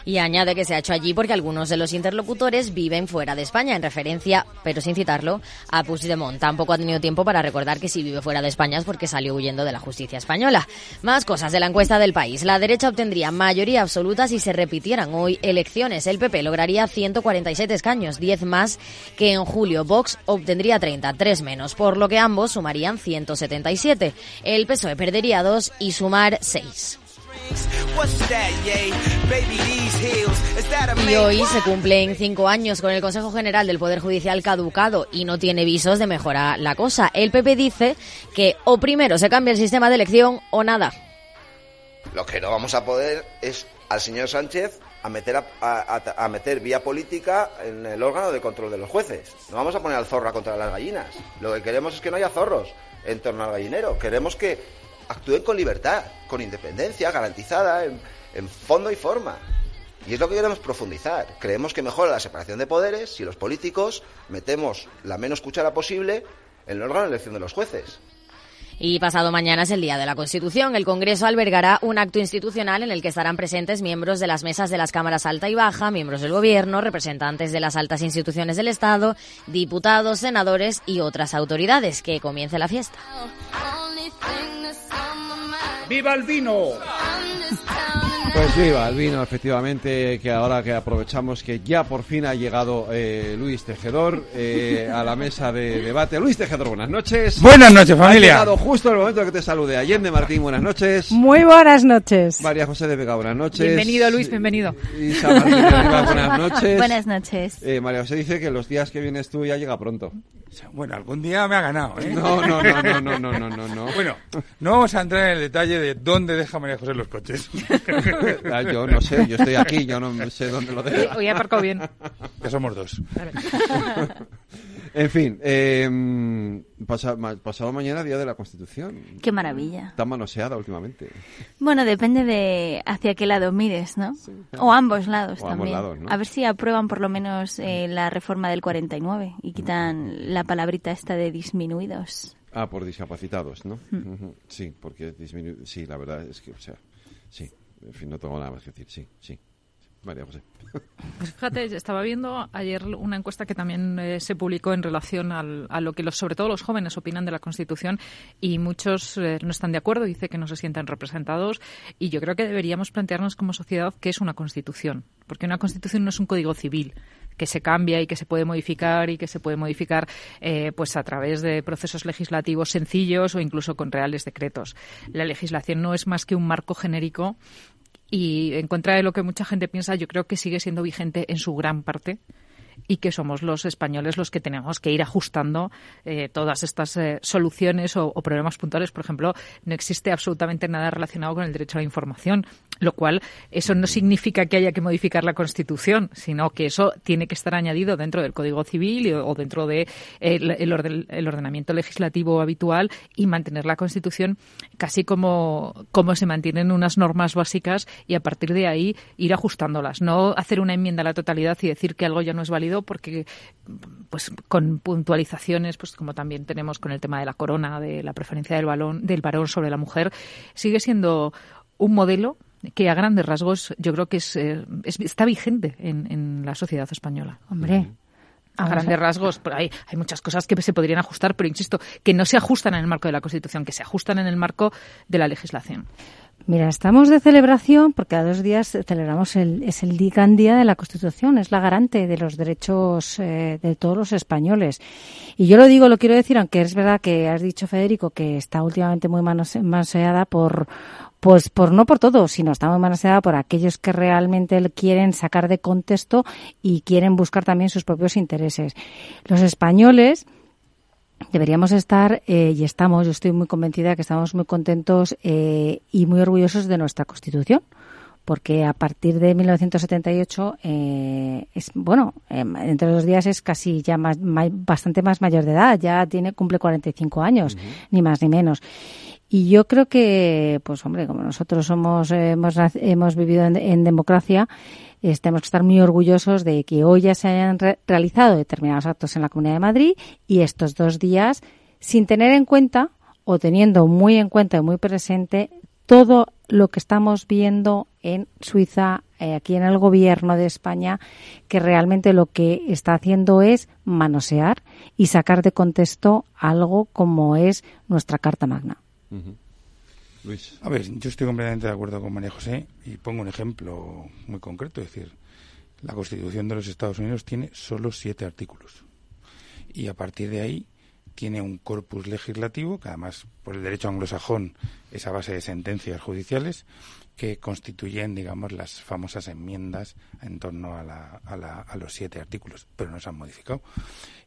S10: Y añade que se ha hecho allí porque algunos de los interlocutores viven fuera de España, en referencia, pero sin citarlo, a Puigdemont. Tampoco ha tenido tiempo para recordar que si vive fuera de España es porque salió huyendo de la justicia española. Más cosas de la encuesta del país. La derecha obtendría mayoría absoluta si se repitieran hoy elecciones. El PP lograría 147 escaños, 10 más que en julio. Vox obtendría 30, 3 menos, por lo que ambos sumarían 177. El PSOE perdería 2 y sumar 6. Y hoy se cumplen cinco años con el Consejo General del Poder Judicial caducado y no tiene visos de mejorar la cosa. El PP dice que o primero se cambia el sistema de elección o nada.
S9: Lo que no vamos a poder es al señor Sánchez a meter, a, a- a meter vía política en el órgano de control de los jueces. No vamos a poner al zorro contra las gallinas. Lo que queremos es que no haya zorros en torno al gallinero. Queremos que actúen con libertad, con independencia garantizada en, fondo y forma. Y es lo que queremos profundizar. Creemos que mejora la separación de poderes si los políticos metemos la menos cuchara posible en el órgano de elección de los jueces.
S10: Y pasado mañana es el Día de la Constitución. El Congreso albergará un acto institucional en el que estarán presentes miembros de las mesas de las cámaras alta y baja, miembros del Gobierno, representantes de las altas instituciones del Estado, diputados, senadores y otras autoridades. Que comience la fiesta.
S21: ¡Viva el vino!
S2: Pues viva el efectivamente, que ahora que aprovechamos que ya por fin ha llegado eh, Luis Tejedor eh, a la mesa de debate. Luis Tejedor, buenas noches.
S22: Buenas noches, familia.
S2: Ha llegado justo el momento que te salude. Allende Martín, buenas noches.
S23: Muy buenas noches.
S2: María José de Vega, buenas noches.
S23: Bienvenido, Luis, bienvenido.
S2: Martín buenas noches.
S23: Buenas noches.
S2: Eh, María José dice que los días que vienes tú ya llega pronto.
S22: Bueno, algún día me ha ganado, ¿eh?
S2: No, no, no, no, no, no, no.
S22: Bueno, no vamos a entrar en el detalle de dónde deja María José los coches.
S2: Ah, yo no sé, yo estoy aquí, yo no sé dónde lo deja.
S23: Hoy aparcado bien.
S22: Ya somos dos.
S2: En fin, eh, pasa- pasado mañana Día de la Constitución.
S24: Qué maravilla.
S2: Está manoseada últimamente.
S24: Bueno, depende de hacia qué lado mires, ¿no? O ambos lados
S2: O ambos
S24: también.
S2: lados, ¿no?
S24: A ver si aprueban por lo menos eh, la reforma del 49 y quitan la palabrita esta de disminuidos.
S2: Ah, por discapacitados, ¿no?
S24: Mm.
S2: Sí, porque disminuye. Sí, la verdad es que, o sea, sí. En fin, no tengo nada más que decir. Sí, sí. María José.
S23: Pues fíjate, estaba viendo ayer una encuesta que también eh, se publicó en relación al, a lo que los, sobre todo los jóvenes opinan de la Constitución y muchos eh, no están de acuerdo, dice que no se sientan representados y yo creo que deberíamos plantearnos como sociedad qué es una Constitución, porque una Constitución no es un código civil que se cambia y que se puede modificar y que se puede modificar eh, pues a través de procesos legislativos sencillos o incluso con reales decretos. La legislación no es más que un marco genérico y en contra de lo que mucha gente piensa, yo creo que sigue siendo vigente en su gran parte y que somos los españoles los que tenemos que ir ajustando eh, todas estas eh, soluciones o, problemas puntuales. Por ejemplo, no existe absolutamente nada relacionado con el derecho a la información, lo cual eso no significa que haya que modificar la Constitución, sino que eso tiene que estar añadido dentro del Código Civil o, dentro de el, el, orden, el, ordenamiento legislativo habitual y mantener la Constitución casi como, como se mantienen unas normas básicas y a partir de ahí ir ajustándolas. No hacer una enmienda a la totalidad y decir que algo ya no es válido porque pues con puntualizaciones pues como también tenemos con el tema de la corona de la preferencia del balón del varón sobre la mujer sigue siendo un modelo que a grandes rasgos yo creo que es, eh, es está vigente en, en, la sociedad española. Hombre a grandes rasgos, por ahí hay muchas cosas que se podrían ajustar, pero insisto, que no se ajustan en el marco de la Constitución, que se ajustan en el marco de la legislación.
S25: Mira, estamos de celebración porque a dos días celebramos el, es el gran día de la Constitución, es la garante de los derechos eh, de todos los españoles. Y yo lo digo, lo quiero decir, aunque es verdad que has dicho, Federico, que está últimamente muy manoseada por, pues por no por todo, sino está muy manoseada por aquellos que realmente quieren sacar de contexto y quieren buscar también sus propios intereses. Los españoles, deberíamos estar eh, y estamos, yo estoy muy convencida que estamos muy contentos eh, y muy orgullosos de nuestra Constitución porque a partir de 1978 eh, es bueno entre los días es casi ya más, más, bastante más mayor de edad ya tiene cumple 45 años uh -huh. ni más ni menos y yo creo que pues hombre como nosotros somos hemos hemos vivido en, democracia eh, tenemos que estar muy orgullosos de que hoy ya se hayan re realizado determinados actos en la Comunidad de Madrid y estos dos días sin tener en cuenta o teniendo muy en cuenta y muy presente todo lo que estamos viendo en Suiza, eh, aquí en el gobierno de España, que realmente lo que está haciendo es manosear y sacar de contexto algo como es nuestra Carta Magna.
S22: A ver, yo estoy completamente de acuerdo con María José y pongo un ejemplo muy concreto, es decir, la Constitución de los Estados Unidos tiene solo siete artículos y a partir de ahí tiene un corpus legislativo que además por el derecho anglosajón es a base de sentencias judiciales que constituyen, digamos, las famosas enmiendas en torno a, la, a, la, a los siete artículos, pero no se han modificado.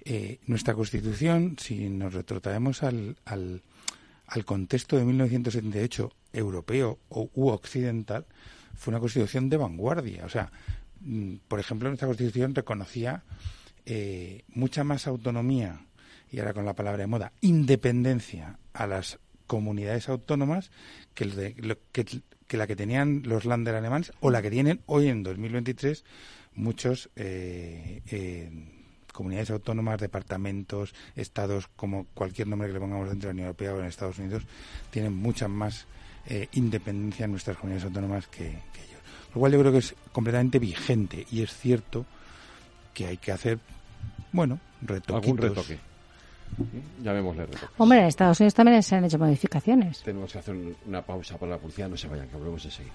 S22: Eh, nuestra Constitución, si nos retrotraemos al, al contexto de 1978 europeo o, u occidental, fue una Constitución de vanguardia. O sea, mm, por ejemplo, nuestra Constitución reconocía eh, mucha más autonomía y ahora con la palabra de moda, independencia a las comunidades autónomas que, la que tenían los Länder alemanes o la que tienen hoy en 2023 muchos eh, eh, comunidades autónomas, departamentos, estados, como cualquier nombre que le pongamos dentro de la Unión Europea o en Estados Unidos, tienen mucha más eh, independencia en nuestras comunidades autónomas que, que ellos. Lo cual yo creo que es completamente vigente y es cierto que hay que hacer, bueno, retoquitos.
S2: Algún retoque llamémosle reto.
S25: Hombre, en Estados Unidos también se han hecho modificaciones.
S2: Tenemos que hacer una pausa para la publicidad, no se vayan, que volvemos enseguida.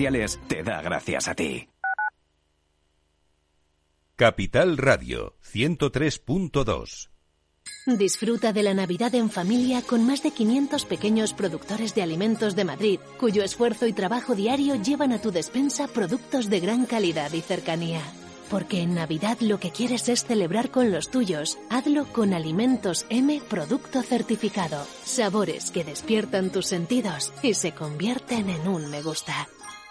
S26: te da gracias a ti.
S1: Capital Radio 103.2
S27: Disfruta de la Navidad en familia con más de 500 pequeños productores de alimentos de Madrid, cuyo esfuerzo y trabajo diario llevan a tu despensa productos de gran calidad y cercanía. Porque en Navidad lo que quieres es celebrar con los tuyos. Hazlo con Alimentos M Producto Certificado. Sabores que despiertan tus sentidos y se convierten en un me gusta.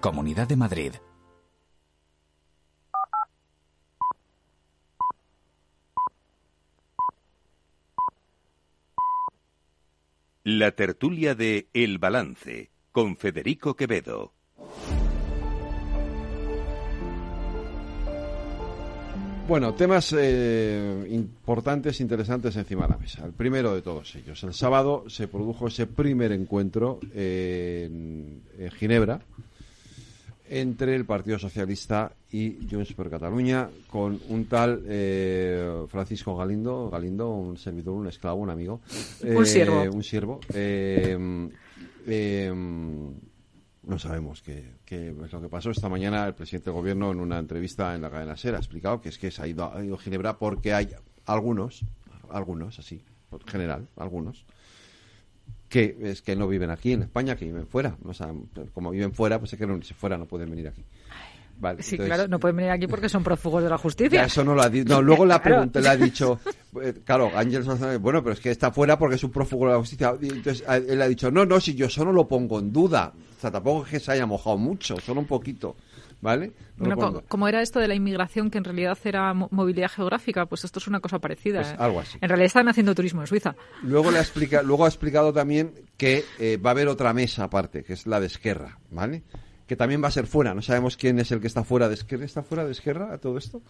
S26: Comunidad de Madrid.
S1: La tertulia de El Balance con Federico Quevedo.
S2: Bueno, temas eh, importantes, interesantes encima de la mesa. El primero de todos ellos. El sábado se produjo ese primer encuentro en, en Ginebra entre el Partido Socialista y Junts per Cataluña con un tal eh, Francisco Galindo, Galindo, un servidor, un esclavo, un amigo.
S23: un siervo.
S2: Un siervo. Eh, eh, no sabemos qué, qué, es lo que pasó. Esta mañana el presidente del gobierno en una entrevista en la cadena SER ha explicado que es que se ha ido, ha ido a Ginebra porque hay algunos, algunos así, por general, algunos, que es que no viven aquí en España, que viven fuera. O sea, como viven fuera, pues es que no, si fuera no pueden venir aquí. Vale,
S23: sí,
S2: entonces-
S23: claro, no pueden venir aquí porque son prófugos de la justicia.
S2: Ya, eso no lo ha dicho. No, luego la
S23: Claro.
S2: pregunta le ha dicho, eh, claro, Ángel bueno, pero es que está fuera porque es un prófugo de la justicia. Entonces él ha dicho, no, no, si yo eso no lo pongo en duda. O sea, tampoco es que se haya mojado mucho, solo un poquito. ¿Vale?
S23: Bueno, como era esto de la inmigración, que en realidad era mo- movilidad geográfica, pues esto es una cosa parecida.
S2: Pues
S23: ¿eh?
S2: algo así.
S23: En realidad están haciendo turismo en Suiza.
S2: Luego, le ha explica, luego ha explicado también que eh, va a haber otra mesa aparte, que es la de Esquerra, ¿vale? Que también va a ser fuera. No sabemos quién es el que está fuera de Esquerra. ¿Está fuera de Esquerra a todo esto?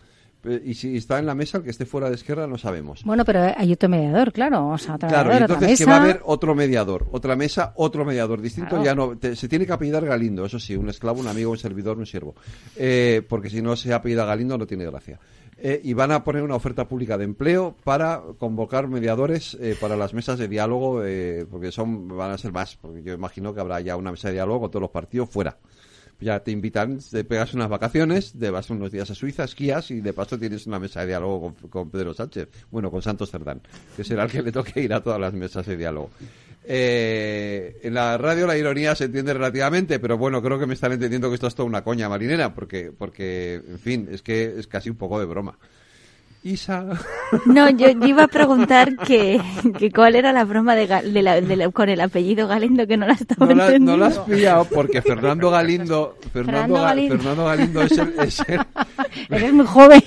S2: Eh, Y si está en la mesa, el que esté fuera de Esquerra, no sabemos.
S25: Bueno, pero hay otro mediador, claro. O sea, otro
S2: Claro, y
S25: otra
S2: entonces que va a haber otro mediador, otra mesa, otro mediador distinto.
S25: Claro.
S2: Ya no te- se tiene que apellidar Galindo, eso sí, un esclavo, un amigo, un servidor, un siervo, Eh, porque si no se apellida Galindo no tiene gracia. Eh, y van a poner una oferta pública de empleo para convocar mediadores eh, para las mesas de diálogo, eh, porque son van a ser más, porque yo imagino que habrá ya una mesa de diálogo con todos los partidos fuera. Ya te invitan, te pegas unas vacaciones, te vas unos días a Suiza, esquías y de paso tienes una mesa de diálogo con, Pedro Sánchez. Bueno, con Santos Cerdán, que será el que le toque ir a todas las mesas de diálogo. Eh, en la radio la ironía se entiende relativamente, pero bueno, creo que me están entendiendo que esto es toda una coña marinera, porque, porque en fin, es que es casi un poco de broma. Isa.
S24: No, yo, yo iba a preguntar que, que cuál era la broma de, la- de la- con el apellido Galindo que no la estaba
S2: No la, no la has pillado porque Fernando Galindo, Fernando,
S24: Fernando
S2: Ga-
S24: Galindo.
S2: Fernando Galindo es el, es el-
S25: Eres muy joven.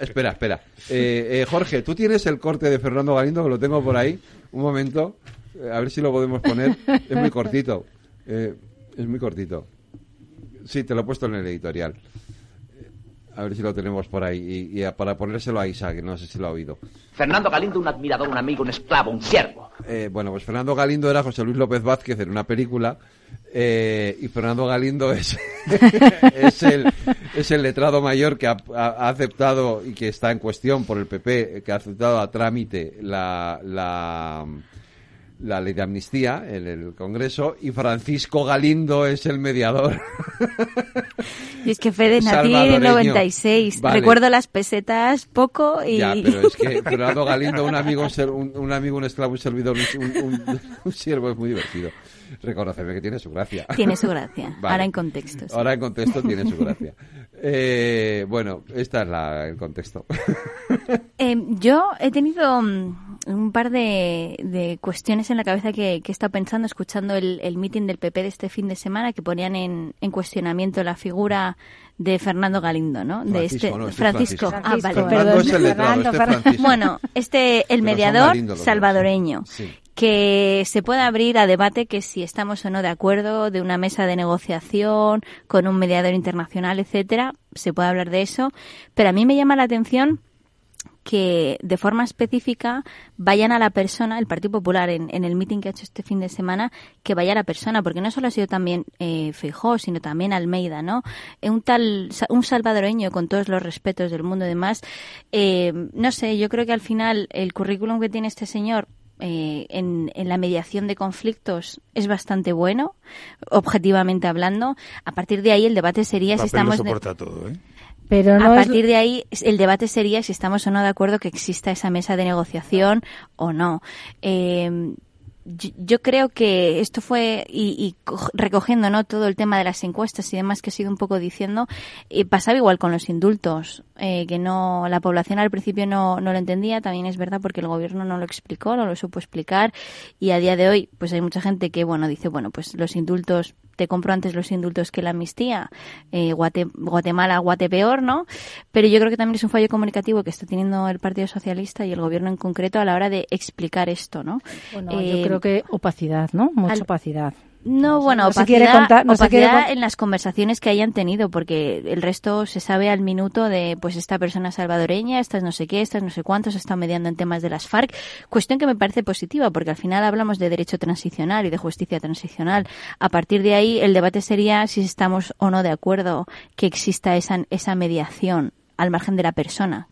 S2: Espera, espera. Eh, eh, Jorge, tú tienes el corte de Fernando Galindo, que lo tengo por ahí. Un momento. Eh, a ver si lo podemos poner. Es muy cortito. Eh, es muy cortito. Sí, te lo he puesto en el editorial. A ver si lo tenemos por ahí. Y, y a- para ponérselo a Isa, que no sé si lo ha oído.
S28: Fernando Galindo, un admirador, un amigo, un esclavo, un siervo.
S2: Eh, bueno, pues Fernando Galindo era José Luis López Vázquez en una película eh, y Fernando Galindo es, es, el, es el letrado mayor que ha, ha- ha aceptado y que está en cuestión por el PP, que ha aceptado a trámite la, la, la ley de amnistía en el Congreso y Francisco Galindo es el mediador.
S24: Y es que Fede nací en el 96. Recuerdo las pesetas poco y...
S2: Ya, pero es que Fernando Galindo, un amigo, un, un amigo, un esclavo, un servidor, un, un, siervo es muy divertido. Reconocerme que tiene su gracia.
S24: Tiene su gracia. Ahora en contexto.
S2: Ahora en contexto tiene su gracia. Eh, bueno, este es la, el contexto.
S24: Eh, yo he tenido mm, un par de, cuestiones en la cabeza que, he estado pensando, escuchando el, el meeting del PP de este fin de semana, que ponían en, en cuestionamiento la figura de Fernando Galindo, ¿no? de este, este Francisco. Ah, vale, perdón. Este bueno, este el mediador salvadoreño. que se puede abrir a debate que si estamos o no de acuerdo de una mesa de negociación con un mediador internacional, etcétera, se puede hablar de eso, pero a mí me llama la atención que de forma específica vayan a la persona, el Partido Popular en, el meeting que ha hecho este fin de semana, que vaya a la persona, porque no solo ha sido también eh, Feijó, sino también Almeida, ¿no? Eh, un tal, un salvadoreño con todos los respetos del mundo y demás, eh, no sé, yo creo que al final el currículum que tiene este señor eh, en, en, la mediación de conflictos es bastante bueno, objetivamente hablando. A partir de ahí el debate sería si estamos...
S22: soporta todo, ¿eh?
S24: Pero a partir de ahí, el debate sería si estamos o no de acuerdo que exista esa mesa de negociación o no. Eh, yo, creo que esto fue, y, recogiendo ¿no? todo el tema de las encuestas y demás que he sido un poco diciendo, eh, pasaba igual con los indultos, eh, que no la población al principio no, no lo entendía, también es verdad porque el gobierno no lo explicó, no lo supo explicar, y a día de hoy pues hay mucha gente que bueno dice, bueno, pues los indultos te compro antes los indultos que la amnistía, eh, Guatemala, Guatepeor, ¿no? Pero yo creo que también es un fallo comunicativo que está teniendo el Partido Socialista y el Gobierno en concreto a la hora de explicar esto, ¿no?
S25: Bueno, yo eh, creo que opacidad, ¿no? Mucha opacidad.
S24: No, bueno, no opacidad, no opacidad en las conversaciones que hayan tenido, porque el resto se sabe al minuto de, pues, esta persona salvadoreña, estas no sé qué, estas no sé cuántos, están mediando en temas de las FARC. Cuestión que me parece positiva, porque al final hablamos de derecho transicional y de justicia transicional. A partir de ahí, el debate sería si estamos o no de acuerdo que exista esa, esa mediación al margen de la persona,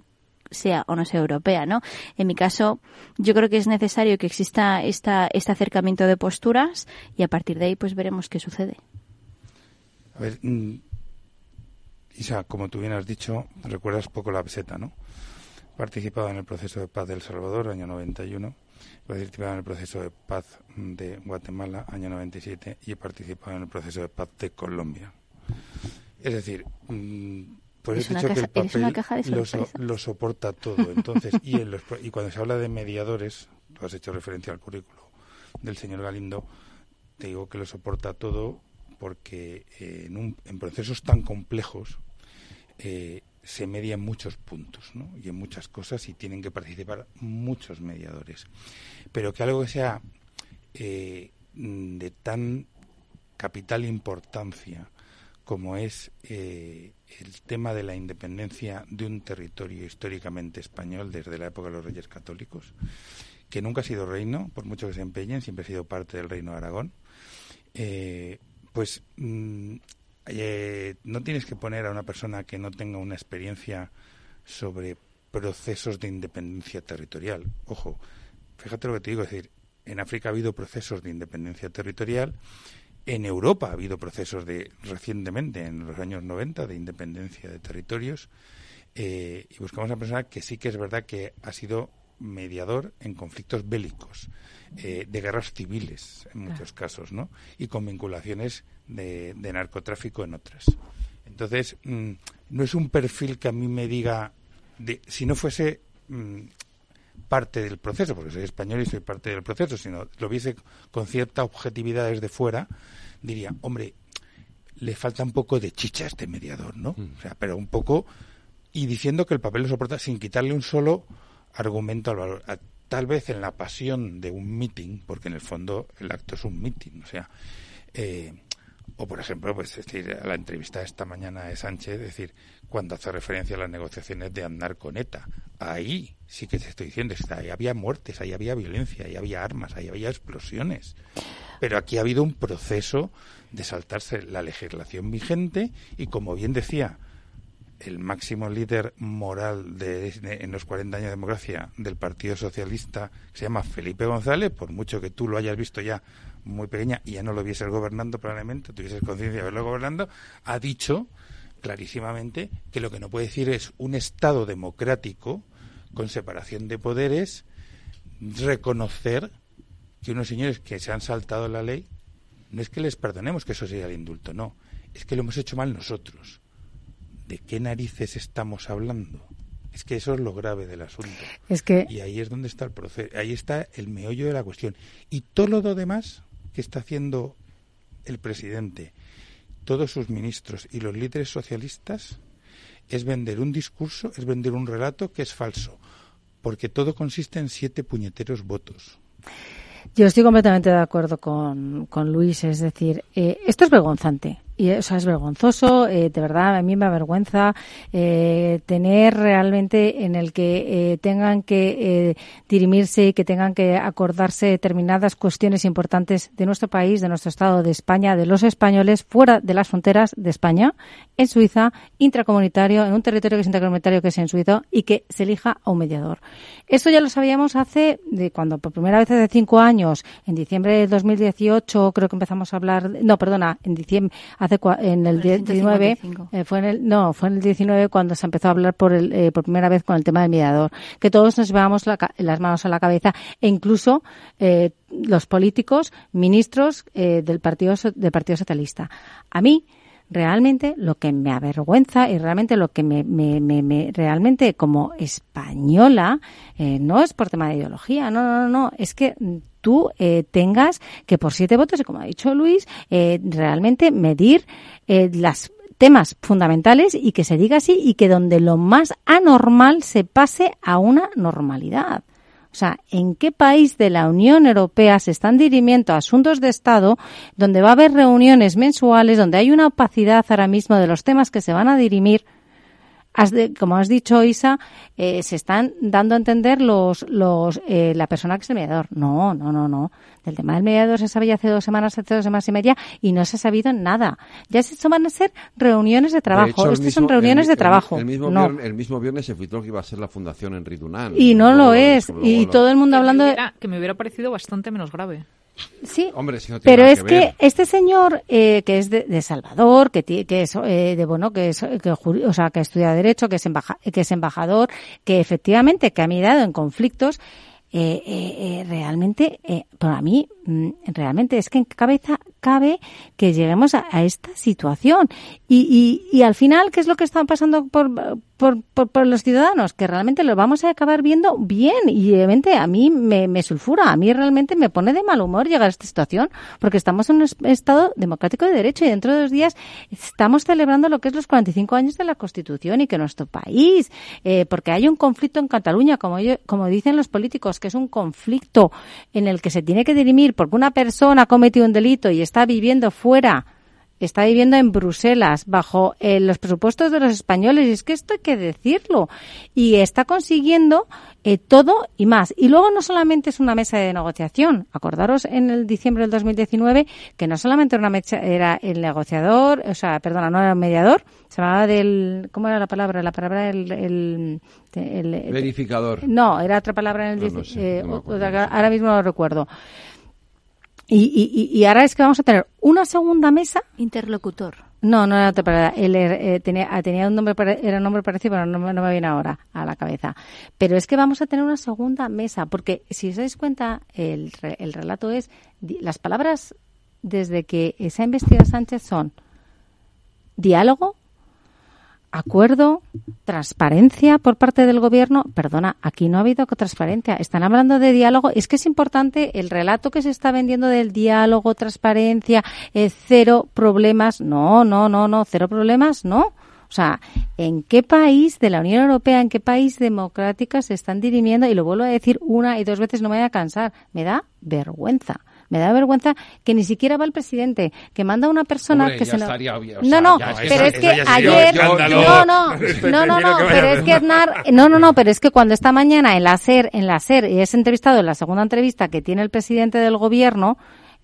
S24: sea o no sea europea, ¿no? En mi caso, yo creo que es necesario que exista esta, este acercamiento de posturas y a partir de ahí, pues veremos qué sucede.
S22: A ver, mm, Isa, como tú bien has dicho, recuerdas poco la peseta, ¿no? Participado en el proceso de paz de El Salvador, año 91, participado en el proceso de paz de Guatemala, año 97, y he participado en el proceso de paz de Colombia. Es decir, mm, pues dicho que el papel lo, soporta todo. Entonces, y, y cuando se habla de mediadores, tú has hecho referencia al currículo del señor Galindo, te digo que lo soporta todo porque eh, en, en, procesos tan complejos eh, se median muchos puntos ¿no? y en muchas cosas y tienen que participar muchos mediadores. Pero que algo que sea eh, de tan capital importancia como es eh, el tema de la independencia de un territorio históricamente español desde la época de los reyes católicos, que nunca ha sido reino, por mucho que se empeñen, siempre ha sido parte del reino de Aragón, eh, pues mm, eh, no tienes que poner a una persona que no tenga una experiencia sobre procesos de independencia territorial. Ojo, fíjate lo que te digo, es decir, en África ha habido procesos de independencia territorial en Europa ha habido procesos de recientemente, en los años 90, de independencia de territorios. Eh, y buscamos a una persona que sí que es verdad que ha sido mediador en conflictos bélicos, eh, de guerras civiles en muchos casos, ¿no? Y con vinculaciones de, narcotráfico en otras. Entonces, mm, no es un perfil que a mí me diga, de, si no fuese mm, parte del proceso, porque soy español y soy parte del proceso, sino lo viese con cierta objetividad desde fuera, diría, hombre, le falta un poco de chicha a este mediador, ¿no? Mm. O sea, pero un poco, y diciendo que el papel lo soporta sin quitarle un solo argumento al valor. tal vez en la pasión de un meeting, porque en el fondo el acto es un meeting, o sea, eh, o por ejemplo, pues decir, a la entrevista esta mañana de Sánchez, decir, cuando hace referencia a las negociaciones de andar con ETA, ahí sí que te estoy diciendo, ahí había muertes, ahí había violencia, ahí había armas, ahí había explosiones. Pero aquí ha habido un proceso de saltarse la legislación vigente y, como bien decía el máximo líder moral de, en los 40 años de democracia del Partido Socialista, que se llama Felipe González, por mucho que tú lo hayas visto ya muy pequeña y ya no lo vieses gobernando probablemente, tuvieses conciencia de verlo gobernando, ha dicho clarísimamente que lo que no puede decir es un Estado democrático con separación de poderes reconocer que unos señores que se han saltado la ley no es que les perdonemos que eso sea el indulto, no, es que lo hemos hecho mal nosotros. ¿De qué narices estamos hablando? Es que eso es lo grave del asunto.
S25: Es que...
S22: Y ahí es donde está el proceso, ahí está el meollo de la cuestión. Y todo lo demás está haciendo el presidente, todos sus ministros y los líderes socialistas es vender un discurso, es vender un relato que es falso, porque todo consiste en siete puñeteros votos.
S25: Yo estoy completamente de acuerdo con, con Luis, es decir, eh, esto es vergonzante y eso es vergonzoso, eh, de verdad, a mí me avergüenza eh, tener realmente en el que eh, tengan que dirimirse y que tengan que acordarse determinadas cuestiones importantes de nuestro país, de nuestro Estado, de España, de los españoles, fuera de las fronteras de España, en Suiza, intracomunitario, en un territorio que es intracomunitario que es en Suiza y que se elija a un mediador. Esto ya lo sabíamos hace, de cuando por primera vez hace cinco años, en diciembre de 2018, creo que empezamos a hablar, no, perdona, en diciembre, en el 19 eh, fue en el no fue en el 19 cuando se empezó a hablar por el, eh, por primera vez con el tema del mediador que todos nos llevábamos las manos a la cabeza e incluso eh, los políticos ministros del partido del partido socialista. A mí realmente lo que me avergüenza y realmente lo que me, me, me, realmente como española no es por tema de ideología no no no es que tú eh, tengas que por siete votos, y como ha dicho Luis, eh, realmente medir eh, las temas fundamentales y que se diga así y que donde lo más anormal se pase a una normalidad. O sea, ¿en qué país de la Unión Europea se están dirimiendo asuntos de Estado donde va a haber reuniones mensuales, donde hay una opacidad ahora mismo de los temas que se van a dirimir? Como has dicho, Isa, eh, se están dando a entender los, los, eh, la persona que es el mediador. No, no, no, no. Del tema del mediador se sabía hace dos semanas, hace dos semanas y media, y no se ha sabido nada. Ya se van a ser reuniones de trabajo. Estas son reuniones de trabajo.
S2: El, mismo viernes, el mismo viernes se filtró que iba a ser la fundación en Ridunán.
S25: Y no, lo es. Y todo el mundo hablando
S23: de... Que me hubiera parecido bastante menos grave.
S25: Sí, pero es que, este señor eh, que es de, Salvador, que, que es eh, de bueno, que es que, o sea, que estudia derecho, que es que es embajador, que efectivamente que ha mirado en conflictos, eh, eh, realmente, eh, para mí, mm, realmente es que en cabeza cabe que lleguemos a, esta situación. Y, y, y, al final, ¿qué es lo que está pasando por, por, por, los ciudadanos? Que realmente lo vamos a acabar viendo bien. Y obviamente a mí me, sulfura, a mí realmente me pone de mal humor llegar a esta situación, porque estamos en un Estado democrático de derecho y dentro de dos días estamos celebrando lo que es los 45 años de la Constitución y que nuestro país, eh, porque hay un conflicto en Cataluña, como, como dicen los políticos, que es un conflicto en el que se tiene que dirimir porque una persona ha cometido un delito y está viviendo fuera, está viviendo en Bruselas bajo eh, los presupuestos de los españoles, y es que esto hay que decirlo, y está consiguiendo eh, todo y más. Y luego no solamente es una mesa de negociación, acordaros en el diciembre del 2019 que no solamente era, una mesa, era el negociador, o sea, perdona, no era el mediador, se llamaba del, ¿cómo era la palabra? La palabra el, el,
S2: verificador.
S25: No, era otra palabra en el, eh, ahora mismo no lo recuerdo. Y, y, y, ahora es que vamos a tener una segunda mesa.
S24: Interlocutor.
S25: No, no era otra palabra. Él eh, tenía, ah, tenía un nombre, era un nombre parecido, pero no, no, me viene ahora a la cabeza. Pero es que vamos a tener una segunda mesa, porque si os dais cuenta, el, el relato es, las palabras desde que se ha investigado Sánchez son diálogo, acuerdo, transparencia por parte del gobierno. Perdona, aquí no ha habido transparencia. Están hablando de diálogo. Es que es importante el relato que se está vendiendo del diálogo, transparencia, eh, cero problemas. No, no, no, no, cero problemas, no. O sea, ¿en qué país de la Unión Europea, en qué país democrática se están dirimiendo? Y lo vuelvo a decir una y dos veces, no me voy a cansar. Me da vergüenza. Me da vergüenza que ni siquiera va el presidente, que manda una persona que se no... no, no, pero es que ayer no, no, no, no, no, pero es que no, no, no, pero es que cuando esta mañana en la SER, en la SER y es entrevistado en la segunda entrevista que tiene el presidente del gobierno,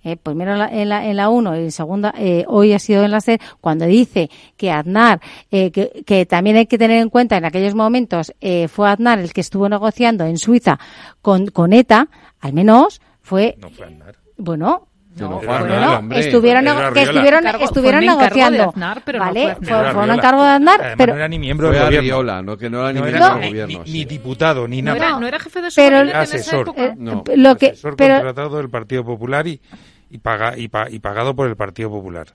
S25: eh, primero en la, en la, en la 1 y en segunda, eh, hoy ha sido en la C, cuando dice que Aznar, eh, que, que, también hay que tener en cuenta en aquellos momentos, eh, fue Aznar el que estuvo negociando en Suiza con, con ETA, al menos fue...
S22: No fue Aznar.
S25: Bueno,
S22: No,
S25: no,
S22: hombre.
S25: estuvieron, que estuvieron, estuvieron
S22: fue
S25: negociando,
S22: Aznar, pero no
S25: ¿vale?
S22: fue
S25: fue, un encargo de Aznar,
S22: Además,
S25: pero
S22: no era ni miembro del gobierno.
S2: Arriola, no, que no era ni
S22: No
S2: miembro
S22: era
S2: del
S22: ni,
S2: gobierno,
S22: ni-
S2: sí.
S22: ni diputado, ni
S23: No
S22: nada.
S23: era, no era jefe de su
S25: Pero-
S23: en esa
S22: asesor.
S23: época.
S22: No,
S25: lo que,
S22: asesor
S25: pero,
S22: contratado del Partido Popular y, y, paga, y, pa- y pagado por el Partido Popular.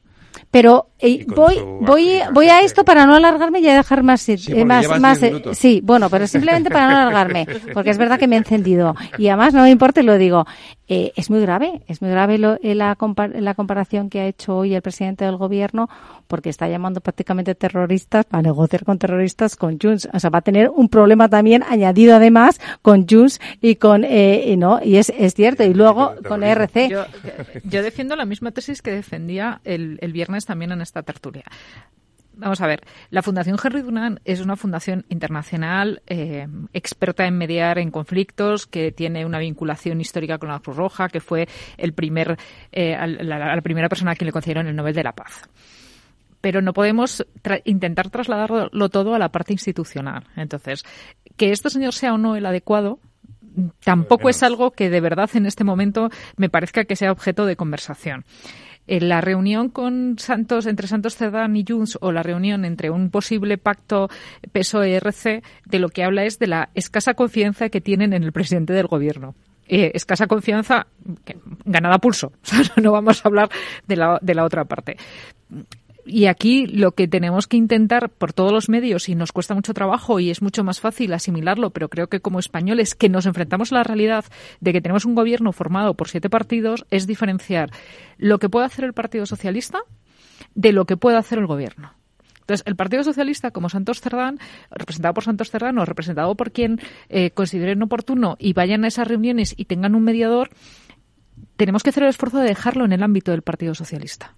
S25: Pero eh, voy, voy, voy a esto para no alargarme y a dejar más, eh,
S22: porque
S25: más, más, eh, sí, bueno, pero simplemente para no alargarme, porque es verdad que me he encendido y además no me importa lo digo. Eh, es muy grave, es muy grave lo- eh, la, compa- la comparación que ha hecho hoy el presidente del gobierno, porque está llamando prácticamente terroristas para negociar con terroristas con Junts. O sea, va a tener un problema también añadido además con Junts y con, eh, y no, y es, es cierto, y luego con RC.
S23: Yo, yo defiendo la misma tesis que defendía el, el viernes también en esta tertulia. Vamos a ver, la Fundación Henry Dunant es una fundación internacional eh, experta en mediar en conflictos, que tiene una vinculación histórica con la Cruz Roja, que fue el primer, eh, al- la, la primera persona a quien le concedieron el Nobel de la Paz pero no podemos tra- intentar trasladarlo todo a la parte institucional. Entonces, que este señor sea o no el adecuado tampoco es algo que de verdad en este momento me parezca que sea objeto de conversación. En la reunión con Santos, entre Santos Cerdán y Junts, o la reunión entre un posible pacto PSOE-RC, de lo que habla es de la escasa confianza que tienen en el presidente del gobierno. Eh, escasa confianza que- ganada pulso. No vamos a hablar de la, de la otra parte. Y aquí lo que tenemos que intentar por todos los medios, y nos cuesta mucho trabajo y es mucho más fácil asimilarlo, pero creo que como españoles que nos enfrentamos a la realidad de que tenemos un gobierno formado por siete partidos, es diferenciar lo que puede hacer el Partido Socialista de lo que puede hacer el gobierno. Entonces, el Partido Socialista, como Santos Cerdán, representado por Santos Cerdán o representado por quien eh, consideren oportuno y vayan a esas reuniones y tengan un mediador, tenemos que hacer el esfuerzo de dejarlo en el ámbito del Partido Socialista.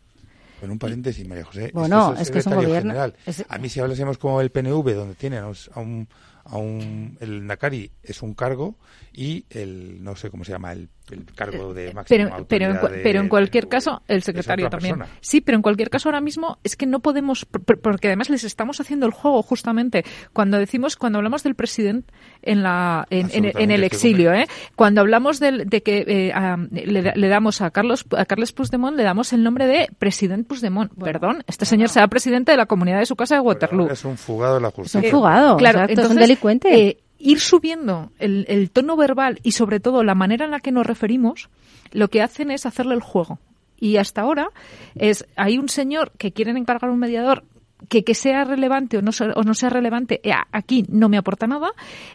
S22: Con un paréntesis, María José.
S25: Bueno, es que es un
S22: secretario
S25: gobierno-
S22: general.
S25: es-
S22: A mí si hablásemos como el PNV, donde tienen a un, a un, a un- el Nakari es un cargo y el, no sé cómo se llama, el, el cargo de máxima
S23: Eh, Pero, pero, en,
S22: de-
S23: pero en cualquier caso, el secretario también.
S22: persona.
S23: Sí, pero en cualquier caso ahora mismo es que no podemos, por- por- porque además les estamos haciendo el juego justamente cuando decimos, cuando hablamos del presidente en la en, en- en el exilio, ¿eh? cuando hablamos del- de que eh, a- le, le damos a Carlos a Carles Puigdemont le damos el nombre de presidente Puigdemont. Perdón, este señor será presidente de la comunidad de su casa de Waterloo.
S22: Es un fugado de la
S25: Es
S22: justicia.
S25: un fugado,
S23: Claro,
S25: exacto, es un
S23: entonces,
S25: delincuente.
S23: eh, ir subiendo el, el tono verbal y sobre todo la manera en la que nos referimos, lo que hacen es hacerle el juego. Y hasta ahora es hay un señor que quieren encargar un mediador que, que sea relevante o no, sea- o no sea relevante, eh, aquí no me aporta nada,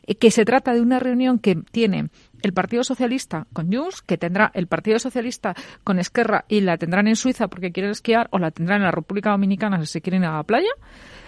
S23: eh, que se trata de una reunión que tiene el Partido Socialista con Junts, que tendrá el Partido Socialista con Esquerra y la tendrán en Suiza porque quieren esquiar o la tendrán en la República Dominicana si se quieren ir a la playa.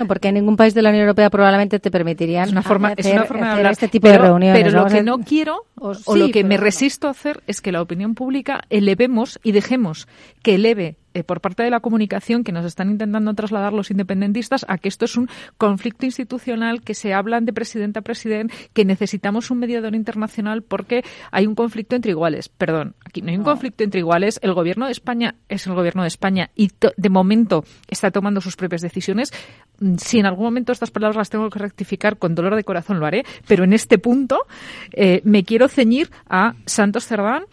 S25: No, porque en ningún país de la Unión Europea probablemente te permitirían
S23: Es una forma, es
S25: hacer-
S23: una forma de hablar.
S25: este tipo
S23: pero,
S25: de reuniones.
S23: Pero lo que no quiero o,
S25: o
S23: lo que me resisto a hacer es que la opinión pública elevemos y dejemos que eleve eh, por parte de la comunicación que nos están intentando trasladar los independentistas a que esto es un conflicto institucional, que se hablan de presidente a presidente, que necesitamos un mediador internacional porque hay un conflicto entre iguales. Perdón, aquí no hay un conflicto entre iguales. El gobierno de España es el gobierno de España y de momento está tomando sus propias decisiones. Mm, Si en algún momento estas palabras las tengo que rectificar con dolor de corazón lo haré, pero en este punto eh, me quiero ceñir a Santos Cerdán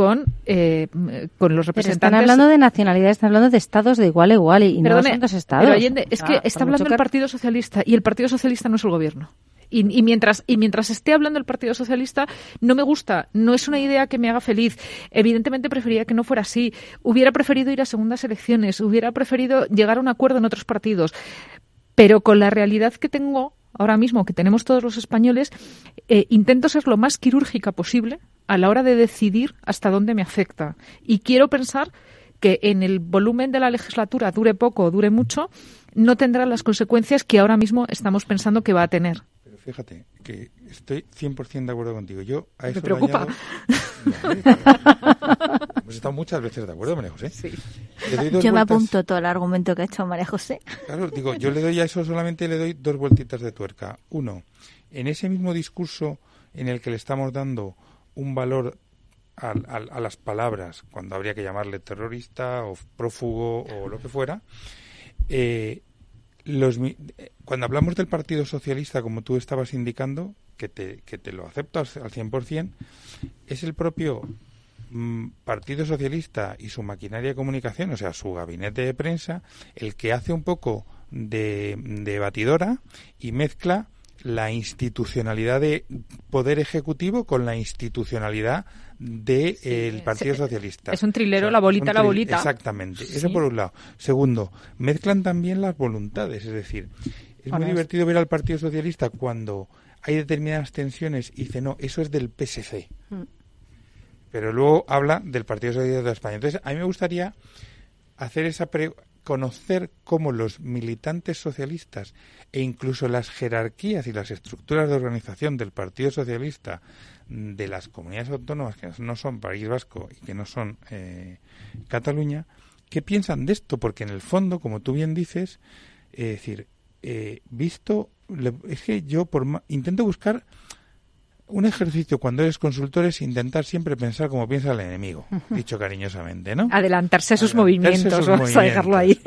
S23: con, eh, con los
S25: Pero
S23: representantes.
S25: están hablando de nacionalidades, están hablando de estados de igual a igual y no son dos estados.
S23: Pero Allende, es
S25: Ah,
S23: que está hablando
S25: que-
S23: el Partido Socialista y el Partido Socialista no es el gobierno. Y, y mientras y mientras esté hablando el Partido Socialista no me gusta, no es una idea que me haga feliz. Evidentemente preferiría que no fuera así. Hubiera preferido ir a segundas elecciones, hubiera preferido llegar a un acuerdo en otros partidos. Pero con la realidad que tengo ahora mismo, que tenemos todos los españoles, eh, intento ser lo más quirúrgica posible a la hora de decidir hasta dónde me afecta. Y quiero pensar que en el volumen de la legislatura, dure poco o dure mucho, no tendrá las consecuencias que ahora mismo estamos pensando que va a tener.
S22: Pero fíjate que estoy 100% de acuerdo contigo. Yo a
S23: Me
S22: eso le
S23: preocupa.
S22: añado- No, hombre, claro. Hemos estado muchas veces de acuerdo, María José. Le doy dos
S24: Yo me apunto todo el argumento que ha hecho María José.
S22: Claro, digo, yo le doy a eso solamente le doy dos vueltitas de tuerca. Uno, en ese mismo discurso en el que le estamos dando un valor a, a- las palabras, cuando habría que llamarle terrorista o prófugo o lo que fuera, eh, eh, cuando hablamos del Partido Socialista, como tú estabas indicando, que te, que te lo acepto al, al 100%, es el propio mm, Partido Socialista y su maquinaria de comunicación, o sea, su gabinete de prensa, el que hace un poco de, de batidora y mezcla la institucionalidad de poder ejecutivo con la institucionalidad del Partido
S23: es-
S22: Socialista.
S23: es un trilero, la bolita, la bolita.
S22: Exactamente.
S23: Sí.
S22: Eso por un lado. Segundo, mezclan también las voluntades. Es decir, es muy divertido ver al Partido Socialista cuando hay determinadas tensiones y dice, no, eso es del PSC.
S23: Mm.
S22: Pero luego habla del Partido Socialista de España. Entonces, a mí me gustaría hacer esa pre- conocer cómo los militantes socialistas e incluso las jerarquías y las estructuras de organización del Partido Socialista de las comunidades autónomas que no son País Vasco y que no son eh, Cataluña, ¿qué piensan de esto? Porque en el fondo, como tú bien dices, es decir, eh, visto, es que yo por intento buscar un ejercicio cuando eres consultor es intentar siempre pensar como piensa el enemigo, dicho cariñosamente, ¿no?
S23: Adelantarse a sus
S22: Adelantarse
S23: movimientos,
S22: sus
S23: vamos a dejarlo ahí.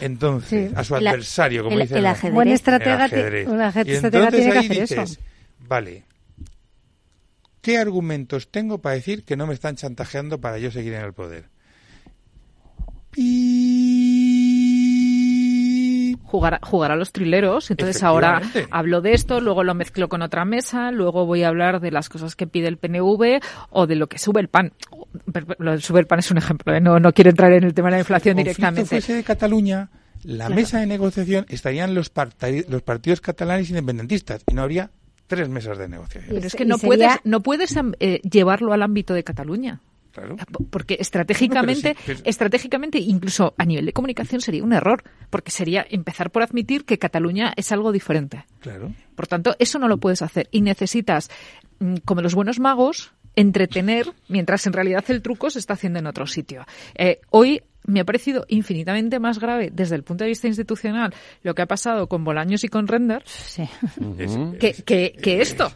S22: Entonces,
S25: Sí.
S22: a su adversario, como
S25: el-
S22: dice
S25: el ajedrez. Buen estratega
S22: el
S25: un
S22: Y
S25: estratega tiene que hacer
S22: dices,
S25: eso.
S22: Vale, ¿qué argumentos tengo para decir que no me están chantajeando para yo seguir en el poder?
S23: Jugar, jugar a los trileros. Entonces ahora hablo de esto, luego lo mezclo con otra mesa, luego voy a hablar de las cosas que pide el PNV o de lo que sube el pan. Lo del sube el pan es un ejemplo, ¿eh? no, no quiero entrar en el tema de la inflación
S22: Si el
S23: directamente.
S22: fuese de Cataluña, la
S23: Claro.
S22: mesa de negociación estarían los, los partidos catalanes independentistas y no habría tres mesas de negociación.
S23: Pero es que no puedes, no puedes eh, llevarlo al ámbito de Cataluña.
S22: Claro.
S23: Porque estratégicamente,
S22: No, pero sí, pero-
S23: estratégicamente, incluso a nivel de comunicación sería un error, porque sería empezar por admitir que Cataluña es algo diferente.
S22: Claro.
S23: Por tanto, eso no lo puedes hacer y necesitas, mm, como los buenos magos, entretener mientras en realidad el truco se está haciendo en otro sitio. Eh, hoy me ha parecido infinitamente más grave desde el punto de vista institucional lo que ha pasado con Bolaños y con Render que, que, que esto.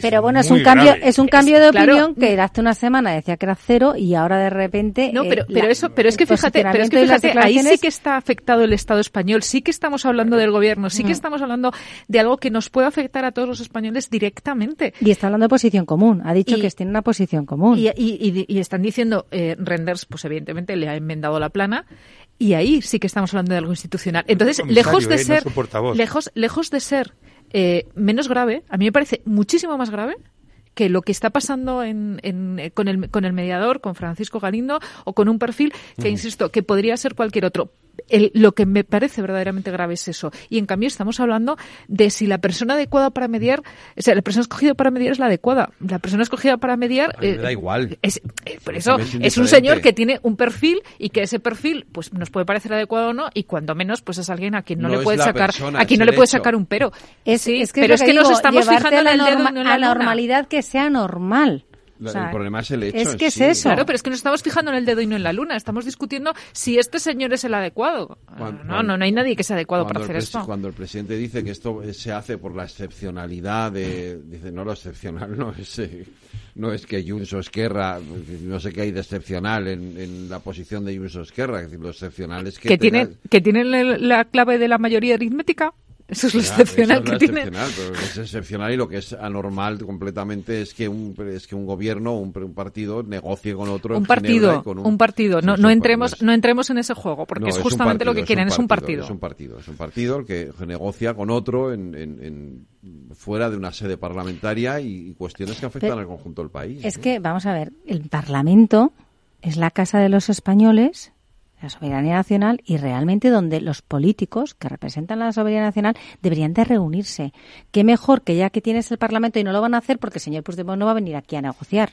S25: Pero bueno, es un cambio, es un cambio de opinión que hace una semana decía que era cero y ahora de repente.
S23: No,
S25: eh,
S23: pero, pero
S25: la-
S23: eso, pero es que fíjate, pero es que fíjate, ahí sí que está afectado el Estado español, sí que estamos hablando del gobierno, sí que
S25: Mm.
S23: estamos hablando de algo que nos puede afectar a todos los españoles directamente.
S25: Y está hablando de posición común. Ha dicho
S23: Y-
S25: que tiene una posición común.
S23: Y, y- y- y están diciendo, eh, Renders, pues evidentemente le ha enmendado la plana. Y ahí sí que estamos hablando de algo institucional. Entonces, lejos de
S22: eh, no
S23: ser, lejos, lejos de ser eh, menos grave, a mí me parece muchísimo más grave que lo que está pasando en, en- eh, con, el, con el mediador, con Francisco Galindo, o con un perfil que, insisto, que podría ser cualquier otro. El- lo que me parece verdaderamente grave es eso. Y en cambio estamos hablando de si la persona adecuada para mediar, o sea, la persona escogida para mediar es la adecuada. La persona escogida para mediar...
S2: A mí me
S23: eh,
S2: da igual.
S23: es, eh, por eso
S2: Es
S23: es un señor que tiene un perfil y que ese perfil pues nos puede parecer adecuado o no y cuando menos pues es alguien a quien no,
S2: No
S23: le puede sacar
S2: persona,
S23: a quien no le puede
S2: hecho.
S23: sacar un pero.
S25: Es,
S23: Sí,
S25: es que
S23: pero
S25: es,
S23: que nos estamos fijando en
S25: a
S23: el
S25: la, norma-
S23: en la
S25: a la normalidad que sea normal.
S2: La-
S25: O sea,
S2: el problema es el hecho.
S25: es que es
S2: sí.
S25: eso.
S23: Claro, pero es que nos estamos fijando en el dedo y no en la luna. Estamos discutiendo si este señor es el adecuado.
S2: Cuando-
S23: no, no, no hay nadie que sea adecuado para hacer esto.
S2: Cuando el presidente dice que esto se hace por la excepcionalidad de... Dice, no, lo excepcional no es, eh, no es que Junts o Esquerra, no sé qué hay de excepcional en, en la posición de Junts o Esquerra. Es decir, lo excepcional es que...
S23: Que
S2: tenga-
S23: tienen, que tienen la clave de la mayoría aritmética. Eso es lo
S2: Ya,
S23: excepcional
S2: es
S23: que tiene.
S2: excepcional, es excepcional y lo que es anormal completamente es que un es que un gobierno un, un partido negocie con otro
S23: un partido,
S2: con
S23: un, partido. No, no
S2: un
S23: entremos,
S2: partido,
S23: no entremos en ese juego, porque
S2: no,
S23: es
S2: un
S23: justamente lo
S2: partido,
S23: que quieren, es un partido.
S2: Es un partido, es un partido el que negocia con otro en, en- en- fuera de una sede parlamentaria y, y cuestiones que afectan
S25: Pero-
S2: al conjunto del país.
S25: Es
S2: ¿no?
S25: que, vamos a ver, el Parlamento es la casa de los españoles, la soberanía nacional, y realmente donde los políticos que representan la soberanía nacional deberían de reunirse. Qué mejor que ya que tienes el Parlamento y no lo van a hacer porque el señor Puigdemont no va a venir aquí a negociar.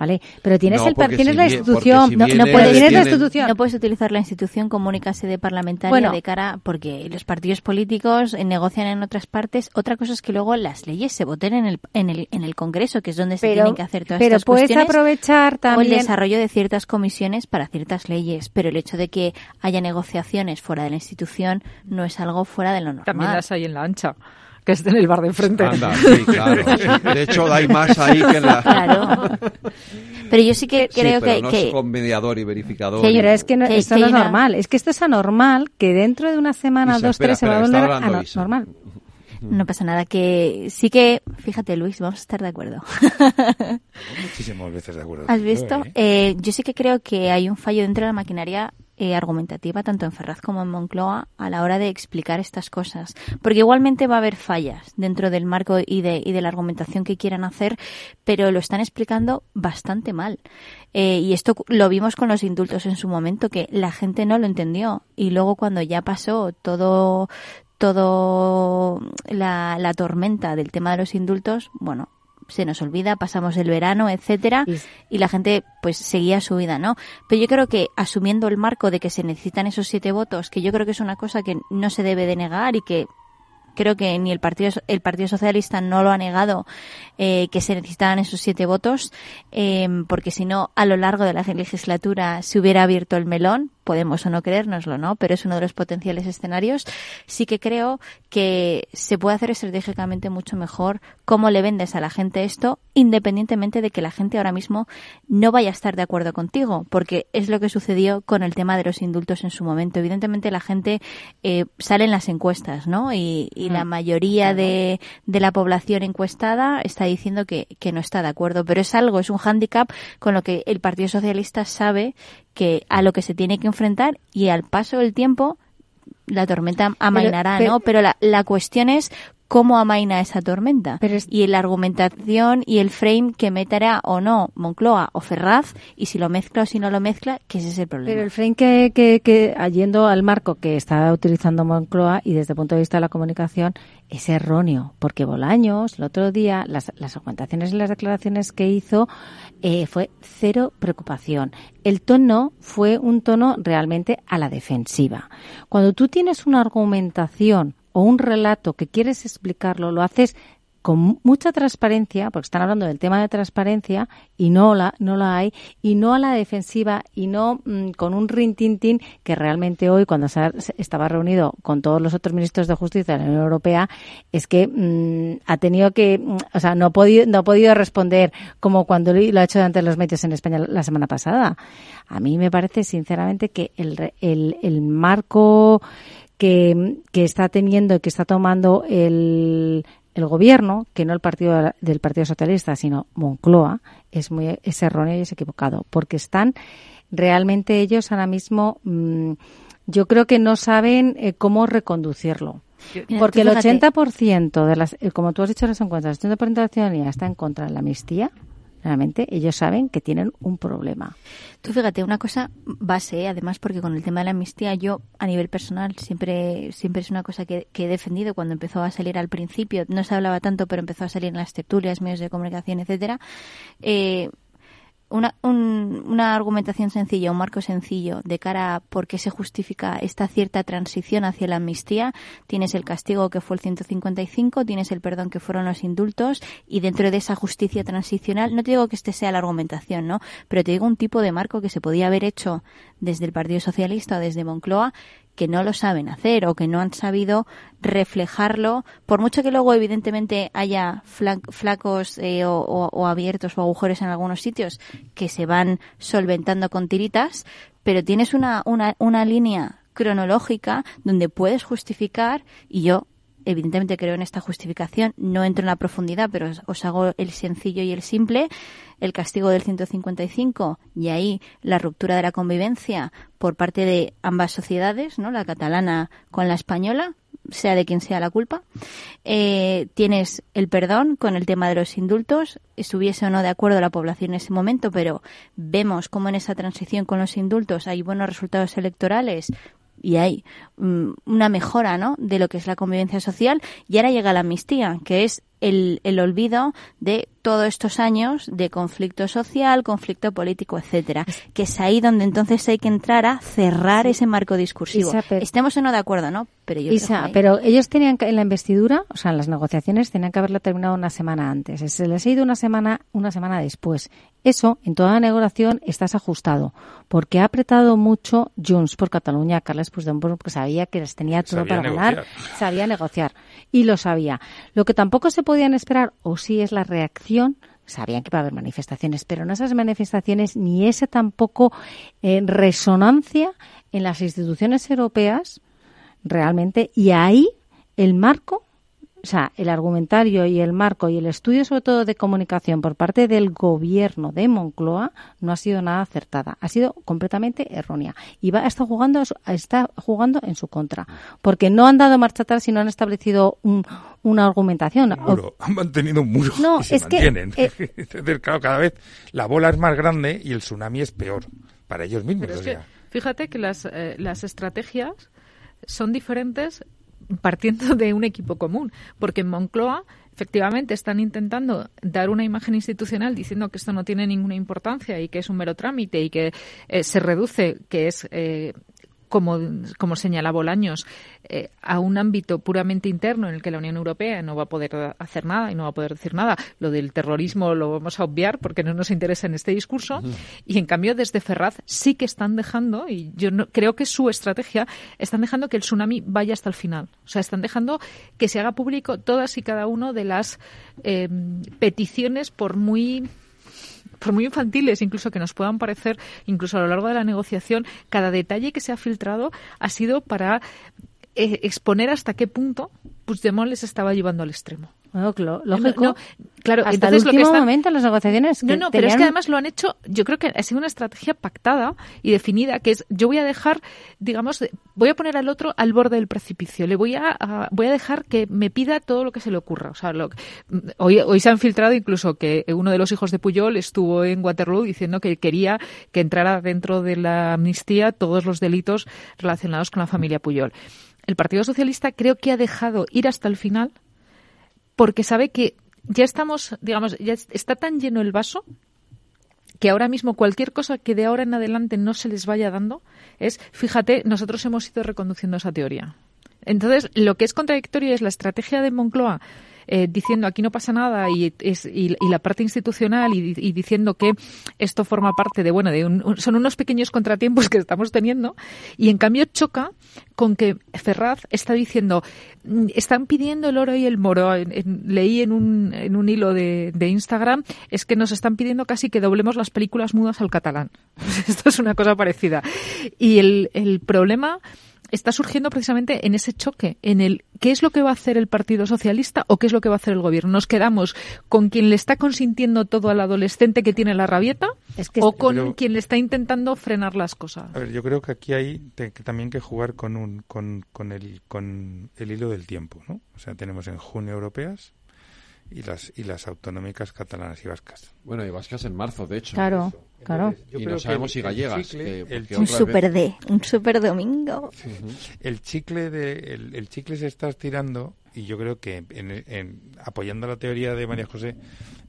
S25: ¿Vale? Pero tienes,
S2: No,
S25: el, tienes
S2: si
S25: la institución,
S2: si
S25: no, puedes, tienes la
S2: tienen-
S25: institución.
S24: No puedes utilizar la institución como única sede parlamentaria
S25: Bueno.
S24: de cara, porque los partidos políticos eh, negocian en otras partes. Otra cosa es que luego las leyes se voten en el, en el, en el Congreso, que es donde se tienen que hacer todas
S25: pero
S24: estas
S25: puedes
S24: cuestiones.
S25: aprovechar
S24: O el
S25: también-
S24: desarrollo de ciertas comisiones para ciertas leyes. Pero el hecho de que haya negociaciones fuera de la institución no es algo fuera de lo normal.
S23: También las hay en la ancha. Que esté en el bar de enfrente.
S2: Anda, sí, claro. De hecho, hay más ahí que en la...
S24: Claro. Pero yo sí que creo
S2: pero
S24: que,
S2: no
S24: que-
S2: es con mediador y verificador.
S25: Pero es que no-
S24: que-
S25: esto no es
S24: una-
S25: normal. Es que esto es anormal, que dentro de una semana,
S2: Isa,
S25: dos,
S2: espera,
S25: tres, se va a volver
S2: hablando
S25: ano-
S2: Isa.
S25: normal.
S24: No pasa nada, que sí que, fíjate Luis, vamos a estar de acuerdo.
S22: Muchísimas veces de acuerdo.
S24: ¿Has visto?
S22: ¿eh?
S24: Eh, yo sí que creo que hay un fallo dentro de la maquinaria eh, argumentativa, tanto en Ferraz como en Moncloa, a la hora de explicar estas cosas. Porque igualmente va a haber fallas dentro del marco y de, y de la argumentación que quieran hacer, pero lo están explicando bastante mal. Eh, y esto lo vimos con los indultos en su momento, que la gente no lo entendió. Y luego cuando ya pasó todo, todo la, la tormenta del tema de los indultos, bueno, se nos olvida, pasamos el verano, etcétera, y la gente pues seguía su vida, ¿no? Pero yo creo que asumiendo el marco de que se necesitan esos siete votos, que yo creo que es una cosa que no se debe de negar y que creo que ni el partido el partido socialista no lo ha negado eh, que se necesitaban esos siete votos eh, porque si no a lo largo de la legislatura se hubiera abierto el melón podemos o no creérnoslo no pero es uno de los potenciales escenarios. Sí que creo que se puede hacer estratégicamente mucho mejor cómo le vendes a la gente esto independientemente de que la gente ahora mismo no vaya a estar de acuerdo contigo porque es lo que sucedió con el tema de los indultos en su momento. Evidentemente la gente eh, sale en las encuestas no y, y la mayoría de, de la población encuestada está diciendo que, que no está de acuerdo. Pero es algo, es un hándicap con lo que el Partido Socialista sabe que a lo que se tiene que enfrentar y al paso del tiempo la tormenta amainará,
S25: pero-
S24: ¿no? Pero la, la cuestión es cómo amaina esa tormenta y la argumentación y el frame que meterá o no Moncloa o Ferraz y si lo mezcla o si no lo mezcla, que ese es el problema.
S25: Pero el frame que, que, que yendo al marco que está utilizando Moncloa y desde el punto de vista de la comunicación es erróneo, porque Bolaños el otro día, las, las argumentaciones y las declaraciones que hizo eh, fue cero preocupación. El tono fue un tono realmente a la defensiva. Cuando tú tienes una argumentación o un relato que quieres explicarlo, lo haces con mucha transparencia, porque están hablando del tema de transparencia y no la, no la hay, y no a la defensiva y no mm, con un rintintín que realmente hoy, cuando se, estaba reunido con todos los otros ministros de justicia de la Unión Europea, es que mm, ha tenido que, mm, o sea, no ha podido, no ha podido responder como cuando lo ha hecho ante los medios en España la semana pasada. A mí me parece, sinceramente, que el, el, el marco que, que está teniendo, que está tomando el, el gobierno, que no el partido del Partido Socialista, sino Moncloa, es muy es erróneo y es equivocado, porque están realmente ellos ahora mismo, mm, yo creo que no saben eh, cómo reconducirlo.
S24: Mira,
S25: Porque el
S24: fíjate.
S25: 80% de las, eh, como tú has dicho en las encuestas, el 80% de la ciudadanía está en contra de la amnistía. Realmente ellos saben que tienen un problema.
S24: Tú fíjate, una cosa base, ¿eh? además, porque con el tema de la amnistía, yo a nivel personal siempre, siempre es una cosa que, he defendido cuando empezó a salir al principio. No se hablaba tanto, pero empezó a salir en las tertulias, medios de comunicación, etcétera. Eh, una, un- una argumentación sencilla, un marco sencillo de cara a por qué se justifica esta cierta transición hacia la amnistía. Tienes el castigo que fue el 155, tienes el perdón que fueron los indultos y dentro de esa justicia transicional, no te digo que este sea la argumentación, ¿no? Pero te digo un tipo de marco que se podía haber hecho desde el Partido Socialista o desde Moncloa que no lo saben hacer o que no han sabido reflejarlo, por mucho que luego evidentemente haya flacos eh, o, o- o abiertos o agujeros en algunos sitios que se van solventando con tiritas, pero tienes una, una, una línea cronológica donde puedes justificar y yo evidentemente creo en esta justificación, no entro en la profundidad, pero os, hago el sencillo y el simple, el castigo del 155 y ahí la ruptura de la convivencia por parte de ambas sociedades, ¿no? La catalana con la española, sea de quien sea la culpa. Eh, tienes el perdón con el tema de los indultos, estuviese o no de acuerdo la población en ese momento, pero vemos cómo en esa transición con los indultos hay buenos resultados electorales, y hay mm, una mejora ¿no? de lo que es la convivencia social y ahora llega la amnistía que es el, el olvido de todos estos años de conflicto social, conflicto político, etcétera, que es ahí donde entonces hay que entrar a cerrar ese marco discursivo. Estemos o no de acuerdo, ¿no? Pero yo
S25: pero ellos tenían que, en la investidura, o sea, en las negociaciones tenían que haberlo terminado una semana antes. Se les ha ido una semana, una semana después. Eso, en toda la negociación, estás ajustado, porque ha apretado mucho Junts por Cataluña, Carles Puigdemont, porque sabía que les tenía todo para ganar, sabía negociar, y lo sabía. Lo que tampoco se podían esperar, o sí es la reacción, sabían que iba a haber manifestaciones, pero en esas manifestaciones ni ese tampoco eh, resonancia en las instituciones europeas realmente, y ahí el marco o sea, el argumentario y el marco y el estudio sobre todo de comunicación por parte del gobierno de Moncloa no ha sido nada acertada, ha sido completamente errónea y va está jugando está jugando en su contra, porque no han dado marcha atrás y no han establecido una argumentación.
S22: han mantenido un muro no, y se es mantienen. Que, eh, cada vez la bola es más grande y el tsunami es peor para ellos mismos.
S23: fíjate que las, eh, las estrategias son diferentes partiendo de un equipo común, porque en Moncloa efectivamente están intentando dar una imagen institucional diciendo que esto no tiene ninguna importancia y que es un mero trámite y que eh, se reduce, que es eh, como, como señala Bolaños, eh, a un ámbito puramente interno en el que la Unión Europea no va a poder hacer nada y no va a poder decir nada. Lo del terrorismo lo vamos a obviar porque no nos interesa en este discurso. Y en cambio, desde Ferraz sí que están dejando, y yo no, creo que su estrategia, están dejando que el tsunami vaya hasta el final. O sea, están dejando que se haga público todas y cada una de las eh, peticiones, por muy por muy infantiles incluso que nos puedan parecer, incluso a lo largo de la negociación, cada detalle que se ha filtrado ha sido para eh, exponer hasta qué punto Puigdemont les estaba llevando al extremo.
S25: Bueno, lógico. claro, hasta el último lo que momento en las negociaciones.
S23: no, no, pero es que además lo han hecho, yo creo que ha sido una estrategia pactada y definida, que es, yo voy a dejar, digamos, voy a poner al otro al borde del precipicio, le voy a, voy a dejar que me pida todo lo que se le ocurra. O sea, lo, hoy, hoy se han filtrado incluso que uno de los hijos de Puyol estuvo en Waterloo diciendo que quería que entrara dentro de la amnistía todos los delitos relacionados con la familia Puyol. El Partido Socialista creo que ha dejado ir hasta el final porque sabe que ya estamos, digamos, ya está tan lleno el vaso que ahora mismo cualquier cosa que de ahora en adelante no se les vaya dando es, fíjate, nosotros hemos ido reconduciendo esa teoría. Entonces, lo que es contradictorio es la estrategia de Moncloa eh, diciendo aquí no pasa nada y, es, y, la parte institucional y, diciendo que esto forma parte de, bueno, de son unos pequeños contratiempos que estamos teniendo y en cambio choca con que Ferraz está diciendo, mm, están pidiendo el oro y el moro. leí en un, en un hilo de, de, Instagram, es que nos están pidiendo casi que doblemos las películas mudas al catalán. Esto es una cosa parecida. Y el, el problema está surgiendo precisamente en ese choque, en el qué es lo que va a hacer el Partido Socialista o qué es lo que va a hacer el Gobierno. ¿Nos quedamos con quien le está consintiendo todo al adolescente que tiene la rabieta o con quien le está intentando frenar las cosas?
S22: A ver, yo creo que aquí hay también que jugar con, un, con, con, el, con el hilo del tiempo, ¿no? O sea, tenemos en junio europeas, y las y las autonómicas catalanas y vascas.
S2: Bueno, y vascas en marzo, de hecho.
S25: Claro, claro.
S2: y no sabemos si gallegas.
S24: un super D, un super domingo.
S22: El chicle de el, chicle se está estirando y yo creo que en, apoyando la teoría de María José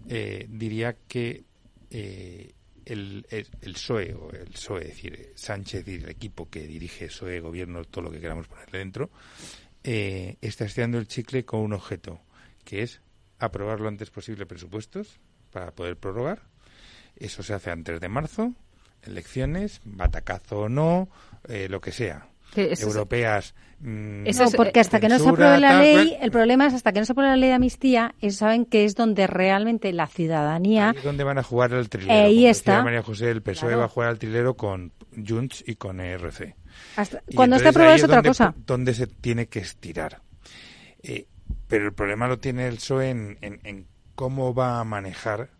S22: eh, diría que eh, el, el, el, PSOE o el PSOE, es decir, Sánchez y el equipo que dirige PSOE, gobierno, todo lo que queramos ponerle dentro, eh, está estirando el chicle con un objeto, que es aprobar lo antes posible presupuestos para poder prorrogar. Eso se hace antes de marzo, elecciones, batacazo o no, eh, lo que sea. Europeas.
S25: Mm, eso porque hasta que no se apruebe la ley, el problema es hasta que no se apruebe la ley de amnistía, saben que es donde realmente la ciudadanía.
S22: Ahí es donde van a jugar al trilero.
S25: ahí está.
S22: María José, el PSOE va a jugar al trilero con Junts y con ERC.
S25: cuando esté aprobado es otra cosa.
S22: Donde se tiene que estirar. Eh, pero el problema lo tiene el PSOE en, cómo va a manejar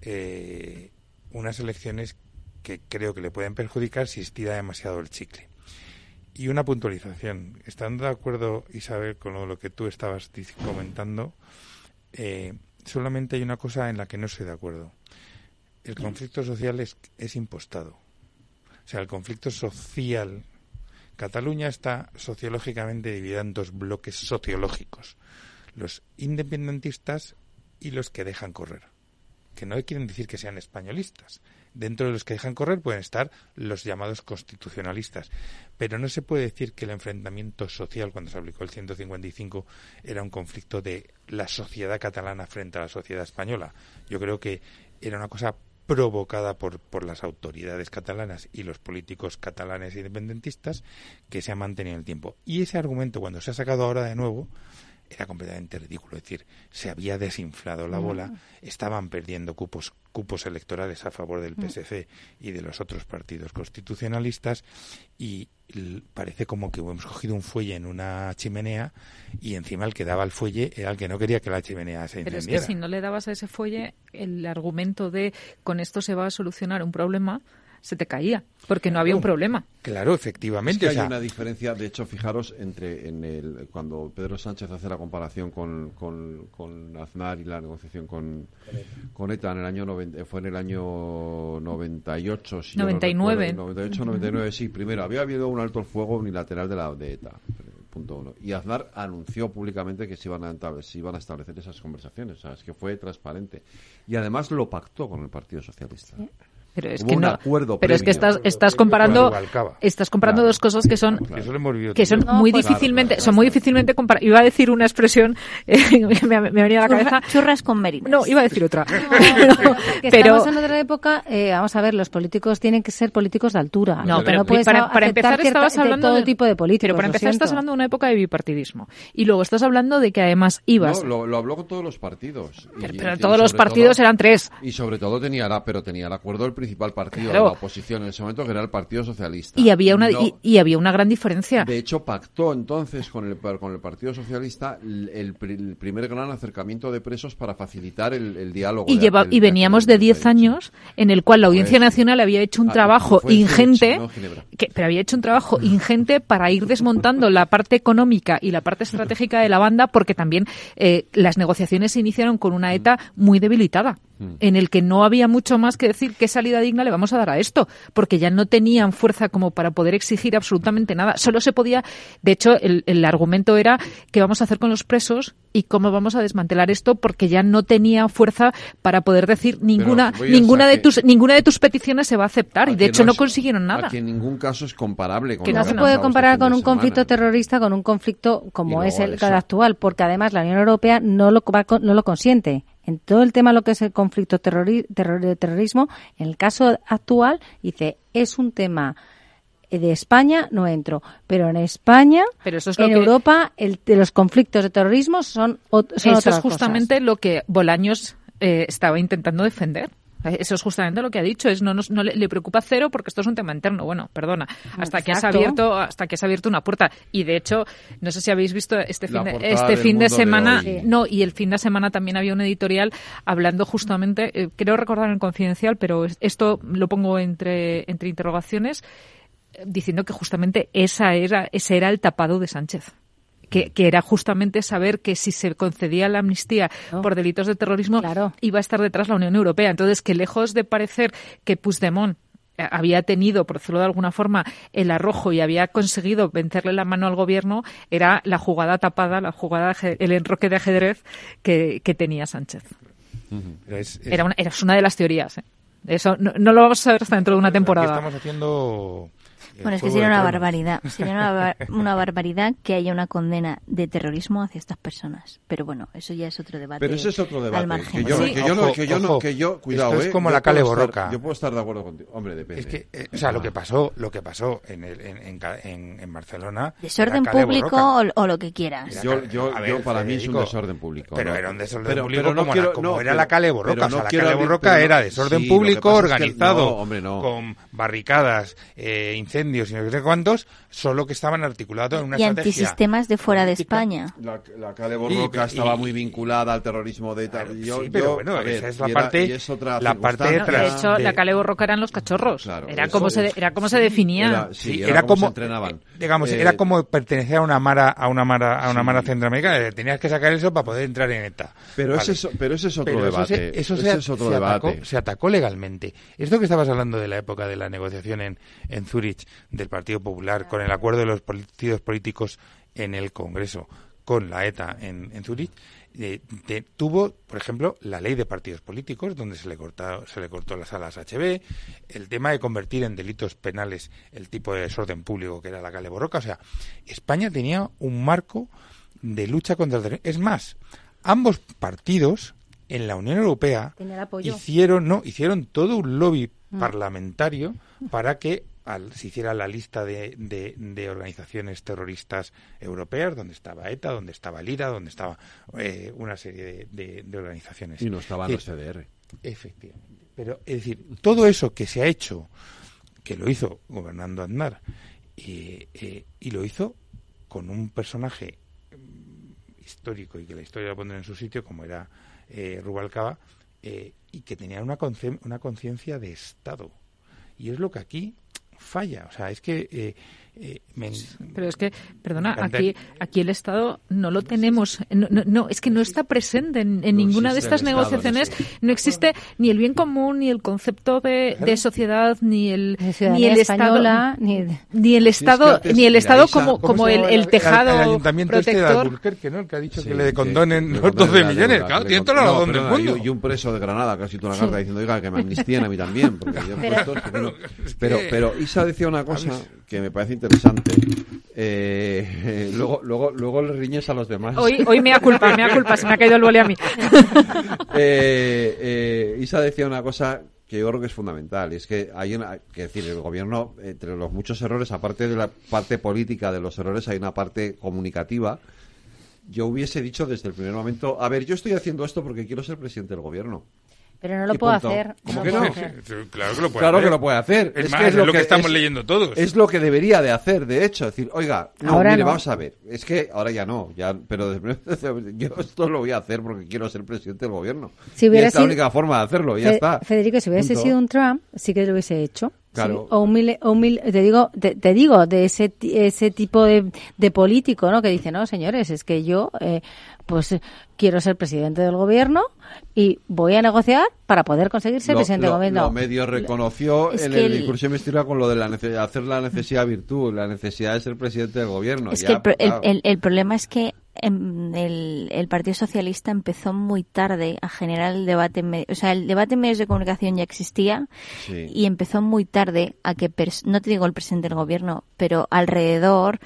S22: eh, unas elecciones que creo que le pueden perjudicar si estira demasiado el chicle. Y una puntualización. Estando de acuerdo, Isabel, con lo, que tú estabas comentando, eh, solamente hay una cosa en la que no estoy de acuerdo. El conflicto social es, es impostado. O sea, el conflicto social. Cataluña está sociológicamente dividida en dos bloques sociológicos los independentistas y los que dejan correr. Que no quieren decir que sean españolistas. Dentro de los que dejan correr pueden estar los llamados constitucionalistas. Pero no se puede decir que el enfrentamiento social cuando se aplicó el 155 era un conflicto de la sociedad catalana frente a la sociedad española. Yo creo que era una cosa provocada por, por las autoridades catalanas y los políticos catalanes independentistas que se ha mantenido en el tiempo. Y ese argumento, cuando se ha sacado ahora de nuevo, era completamente ridículo. Es decir, se había desinflado la bola, estaban perdiendo cupos, cupos electorales a favor del PSC y de los otros partidos constitucionalistas y parece como que hemos cogido un fuelle en una chimenea y encima el que daba el fuelle era el que no quería que la chimenea se
S23: Pero es que si no le dabas a ese fuelle el argumento de con esto se va a solucionar un problema, se te caía, porque no había un problema.
S22: Claro,
S2: Es
S22: efectivamente.
S2: que
S22: o
S2: hay
S22: sea,
S2: una diferencia, de hecho, fijaros, entre en el, cuando Pedro Sánchez hace la comparación con, con, con Aznar y la negociación con, con ETA en el año noven- eh, fue en el año 98, si yo no
S23: 99.
S2: recuerdo, 98, 99, sí, primero, había habido un alto el fuego unilateral de la de ETA, punto uno. Y Aznar anunció públicamente que se iban a, se iban a establecer esas conversaciones, o sea, es que fue transparente. Y además lo pactó con el Partido Socialista.
S23: Pero es
S2: Hubo
S23: que
S2: un
S23: no,
S2: acuerdo
S23: pero es que estás, estás comparando, estás comparando dos cosas que son,
S22: vivido
S23: que son
S22: todos.
S23: muy
S2: pues,
S23: difícilmente, son muy difícilmente comparables. Iba a decir una expresión eh, que me, me venía a la cabeza.
S24: Churras con merinas.
S23: No, iba a decir otra.
S25: Que
S23: pero
S25: estamos en otra época, eh, vamos a ver, los políticos tienen que ser políticos de altura.
S23: No, pero
S25: puedes
S23: para, para empezar
S25: cierta-
S23: estabas
S25: de
S23: hablando
S25: todo
S23: de-
S25: tipo de políticos.
S23: Pero para empezar estás hablando de una época de bipartidismo. Y luego estás hablando de que además ibas.
S2: No, lo, lo habló con todos los partidos.
S23: Pero-
S2: y-
S23: pero
S2: y
S23: todos los partidos eran tres.
S2: Y sobre todo tenía la, pero tenía el acuerdo del principal partido
S23: Claro.
S2: de la oposición en ese momento, que era el Partido Socialista.
S23: y había una
S2: No,
S23: y, y había una gran diferencia.
S2: de hecho, pactó entonces con el, con el Partido Socialista el, el pri- el primer gran acercamiento de presos para facilitar el, el diálogo.
S23: Y,
S2: de
S23: lleva,
S2: aquel-
S23: y veníamos de 10 años en el cual la Audiencia
S2: Pues,
S23: Nacional había hecho un
S2: ah,
S23: trabajo ingente,
S2: no
S23: que, pero había hecho un trabajo ingente para ir desmontando la parte económica y la parte estratégica de la banda, porque también eh, las negociaciones se iniciaron con una ETA muy debilitada, en el que no había mucho más que decir qué salida digna le vamos a dar a esto, porque ya no tenían fuerza como para poder exigir absolutamente nada. Solo se podía, de hecho, el, el argumento era qué vamos a hacer con los presos y cómo vamos a desmantelar esto, porque ya no tenía fuerza para poder decir ninguna ninguna de tus ninguna de tus peticiones se va a aceptar y de hecho no
S2: es-
S23: consiguieron nada.
S2: que en ningún caso es comparable con
S23: Que no
S2: que
S23: se puede
S25: comparar
S2: este
S25: con un conflicto terrorista con un conflicto como es el actual, porque además la Unión Europea no lo, va a con- no lo consiente. En todo el tema lo que es el conflicto terrori- terror- de terrorismo, en el caso actual, dice, es un tema eh, de España, no entro. Pero en España,
S23: Pero eso es lo
S25: en
S23: que-
S25: Europa, el, de los conflictos de terrorismo son, son
S23: Eso
S25: otras
S23: es justamente lo que Bolaños eh, estaba intentando defender. Eso es justamente lo que ha dicho, es no, nos- no le, le preocupa cero porque esto es un tema interno. Bueno, perdona, hasta que has abierto, hasta que has abierto una puerta. Y de hecho, no sé si habéis visto este fin de, este fin de semana, no, y el fin de semana también había un editorial hablando justamente, eh, creo recordar en confidencial, pero es- esto lo pongo entre, entre interrogaciones, eh, diciendo que justamente esa era, ese era el tapado de Sánchez. Que, que era justamente saber que si se concedía la amnistía por delitos de terrorismo iba a estar detrás la Unión Europea. Entonces, que lejos de parecer que Puigdemont eh, había tenido, por decirlo de alguna forma, el arrojo y había conseguido vencerle la mano al gobierno, era la jugada tapada, la jugada, el enroque de ajedrez que, que tenía Sánchez.
S22: Pero es- es-
S23: Era una, era una de las teorías. ¿eh? Eso no, no lo vamos a saber hasta dentro de una
S22: Aquí
S23: temporada.
S22: estamos haciendo. Eh,
S24: Bueno, es que sería una barbaridad. Sería una, bar- una barbaridad que haya una condena de terrorismo hacia estas personas. Pero bueno, eso ya es otro debate.
S2: Pero ese es otro
S24: Al
S2: debate.
S24: margen.
S2: Que yo,
S22: Sí,
S2: que yo no,
S22: ojo,
S2: que yo
S22: ojo.
S2: que yo, cuidado,
S22: Esto es
S2: eh,
S22: como
S2: yo
S22: la Cale
S2: estar-
S22: Borroca.
S2: Yo puedo estar de acuerdo contigo. Hombre, depende.
S22: Es que, eh, o sea, lo que pasó, lo que pasó en, el, en, en, en- en Barcelona.
S24: Desorden público o, o lo que quieras.
S22: Era
S2: Yo, yo,
S22: a
S2: yo
S22: ver,
S2: para mí es un
S22: Federico,
S2: desorden público.
S22: Pero
S2: ¿no?
S22: era un desorden
S2: Pero-
S22: público
S2: pero no
S22: como,
S2: quiero-
S22: la, como
S2: no,
S22: era
S2: pero-
S22: la Cale Borroca. o sea, la Cale Borroca era desorden público organizado,
S2: no, hombre, no.
S22: con barricadas, eh, incendios y no sé cuántos, solo que estaban articulados en una
S24: Y
S22: estrategia.
S24: antisistemas de fuera de España.
S2: La, la Cale Borroca
S22: Y-
S2: estaba
S22: y-
S2: muy vinculada al terrorismo de ETA. Yo-
S22: sí, pero
S2: yo-
S22: bueno,
S2: ver,
S22: esa es la
S2: era-
S22: parte-
S2: y es otra
S22: la parte
S2: circunstancia.
S23: de hecho,
S22: de-
S23: la Cale Borroca eran los cachorros. era,
S2: eso
S23: como se,
S2: es.
S23: era como se definía.
S2: Era- sí,
S22: Sí,
S2: era,
S22: era
S2: como, se
S22: como-
S2: entrenaban.
S22: digamos,
S2: Eh,
S22: era como pertenecer a una mara, a una mara, a una
S2: Sí.
S22: mara centroamericana. eh, Tenías que sacar eso para poder entrar en ETA.
S2: Pero,
S22: Vale.
S2: ese es, pero ese es otro
S22: Pero eso
S2: debate.
S22: se- Eso se,
S2: ese es otro
S22: se
S2: debate.
S22: Atacó, se atacó legalmente. Esto que estabas hablando de la época de la negociación en, en Zúrich del Partido Popular con el acuerdo de los partidos políticos en el Congreso. con la ETA en, en Zurich, eh, de- tuvo, por ejemplo, la ley de partidos políticos, donde se le, cortó, se le cortó las alas a HB, el tema de convertir en delitos penales el tipo de desorden público que era la calle Borroca. O sea, España tenía un marco de lucha contra el terrorismo. Es más, ambos partidos en la Unión Europea hicieron, no, hicieron todo un lobby
S25: Mm.
S22: parlamentario para que al- se hiciera la lista de, de- de organizaciones terroristas europeas, donde estaba ETA, donde estaba el IRA, donde estaba eh, una serie de, organizaciones.
S2: Y no estaban
S22: Es
S2: los CDR.
S22: Efectivamente. Pero, es decir, todo eso que se ha hecho, que lo hizo gobernando Aznar, y, eh, y lo hizo con un personaje mm, histórico y que la historia lo pondrá en su sitio, como era eh, Rubalcaba, eh, y que tenía una conciencia de Estado. Y es lo que aquí falla. O sea, es que... eh, eh, me-
S23: Pero es que, perdona, aquí, aquí el Estado no lo tenemos, no, no, no, es que no está presente en, en ninguna de estas
S22: Estado,
S23: negociaciones, no existe ni el bien común, ni el concepto de, de sociedad, ni el, ni el
S25: española,
S23: Estado,
S25: ni-
S23: ni el Estado,
S22: antes-
S23: ni el Estado como,
S22: ¿cómo
S23: como el,
S22: llama
S23: el
S22: el-
S23: tejado
S22: el ayuntamiento este de
S23: protector.
S22: Albuquerque, ¿no? El que ha dicho
S2: Sí,
S22: que le condonen los 12
S2: condonen la
S22: millones. Claro, tiene toda la razón del mundo.
S2: Y, un preso de Granada que ha escrito una
S23: Sí.
S2: carta diciendo, oiga, que me amnistíen a mí también. Porque yo
S23: Pero-
S2: pero Isa decía una cosa que me parece interesante. Eh, luego, luego, luego le riñes a los demás.
S23: Hoy, hoy me da culpa, me da culpa, se me ha caído el vole a mí.
S2: eh, eh, Isa decía una cosa que yo creo que es fundamental, y es que hay una, que decir, el gobierno, entre los muchos errores, aparte de la parte política de los errores, hay una parte comunicativa. Yo hubiese dicho desde el primer momento, a ver, yo estoy haciendo esto porque quiero ser presidente del gobierno.
S25: Pero no lo
S2: Y
S25: puedo
S2: punto.
S25: hacer.
S2: ¿Cómo
S25: no
S2: que
S25: lo
S2: no?
S25: hacer.
S22: Claro que lo puede
S2: Claro
S22: hacer.
S2: que lo puede hacer.
S22: Es,
S2: Es
S22: más,
S2: que
S22: es lo que, estamos
S2: es-
S22: leyendo todos.
S2: Es lo que debería de hacer, de hecho. decir, oiga, no,
S25: Ahora
S2: mire,
S25: no.
S2: vamos a ver. Es que ahora ya no, ya, pero de- yo esto lo voy a hacer porque quiero ser presidente del gobierno.
S25: Si
S2: y
S25: hubiera
S2: es la
S25: sido-
S2: única forma de hacerlo, ya
S25: Fe-
S2: está.
S25: Federico, si hubiese
S2: Punto.
S25: sido un Trump, sí que lo hubiese hecho.
S2: Claro.
S25: Sí, O un, mil- o un mil- te digo, te, te digo, de ese, ese tipo de, de político, ¿no? Que dice, no, señores, es que yo, eh, pues, quiero ser presidente del gobierno y voy a negociar para poder conseguir ser
S2: Lo-
S25: presidente
S2: lo-
S25: del gobierno.
S2: lo medio reconoció
S25: Es
S2: en el
S25: el-
S2: discurso de investidura con lo de la hacer la necesidad virtud, la necesidad de ser presidente del gobierno.
S24: Es
S2: Ya,
S24: que el,
S2: claro.
S24: el- el problema es que em, el, el Partido Socialista empezó muy tarde a generar el debate. o sea, el debate en medios de comunicación ya existía
S2: Sí.
S24: y empezó muy tarde a que, pers- no te digo el presidente del gobierno, pero alrededor,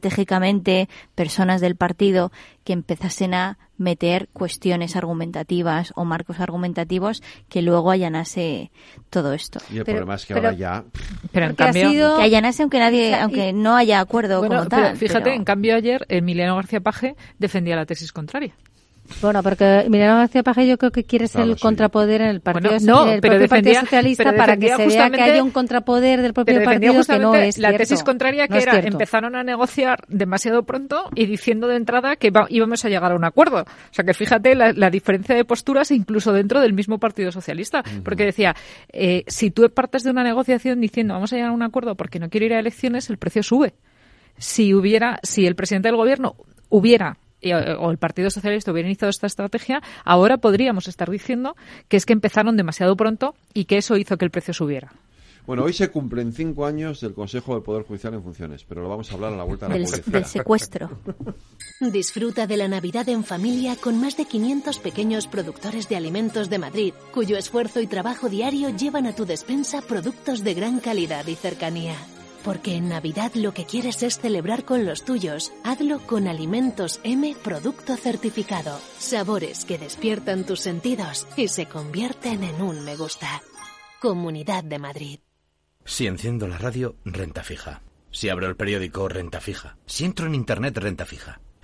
S24: estratégicamente, personas del partido que empezasen a meter cuestiones argumentativas o marcos argumentativos que luego allanase todo esto.
S2: Y el
S25: Pero-
S2: problema es que
S25: pero-
S2: ahora ya...
S23: Pero en
S25: Porque ha
S23: cambio,
S25: sido-
S24: Que allanase aunque nadie,
S25: O sea, y-
S24: aunque no haya acuerdo
S23: bueno,
S24: como
S23: pero
S24: tal.
S23: fíjate,
S24: pero-
S23: en cambio ayer Emiliano García Paje defendía la tesis contraria.
S25: Bueno, porque Emiliano García Paje yo creo que quiere ser
S2: Claro,
S25: el
S2: sí.
S25: contrapoder en el Partido,
S23: Bueno, no,
S25: en el
S23: pero
S25: Partido Socialista
S23: pero
S25: para que se vea que haya un contrapoder del propio partido que no es
S23: la
S25: cierto.
S23: tesis contraria que era
S25: cierto.
S23: empezaron a negociar demasiado pronto y diciendo de entrada que iba- íbamos a llegar a un acuerdo. O sea que fíjate la, la diferencia de posturas incluso dentro del mismo Partido Socialista. Porque decía, eh, si tú partes de una negociación diciendo vamos a llegar a un acuerdo porque no quiero ir a elecciones, el precio sube. Si hubiera, si el presidente del gobierno hubiera o el Partido Socialista hubiera iniciado esta estrategia, ahora podríamos estar diciendo que es que empezaron demasiado pronto y que eso hizo que el precio subiera.
S2: Bueno, hoy se cumplen cinco años del Consejo del Poder Judicial en funciones, pero lo vamos a hablar a la vuelta de la
S24: del,
S2: publicidad.
S24: del secuestro.
S27: Disfruta de la Navidad en familia con más de 500 pequeños productores de alimentos de Madrid, cuyo esfuerzo y trabajo diario llevan a tu despensa productos de gran calidad y cercanía. Porque en Navidad lo que quieres es celebrar con los tuyos. Hazlo con Alimentos M Producto Certificado. Sabores que despiertan tus sentidos y se convierten en un me gusta. Comunidad de Madrid.
S29: Si enciendo la radio, renta fija. Si abro el periódico, renta fija. Si entro en internet, renta fija.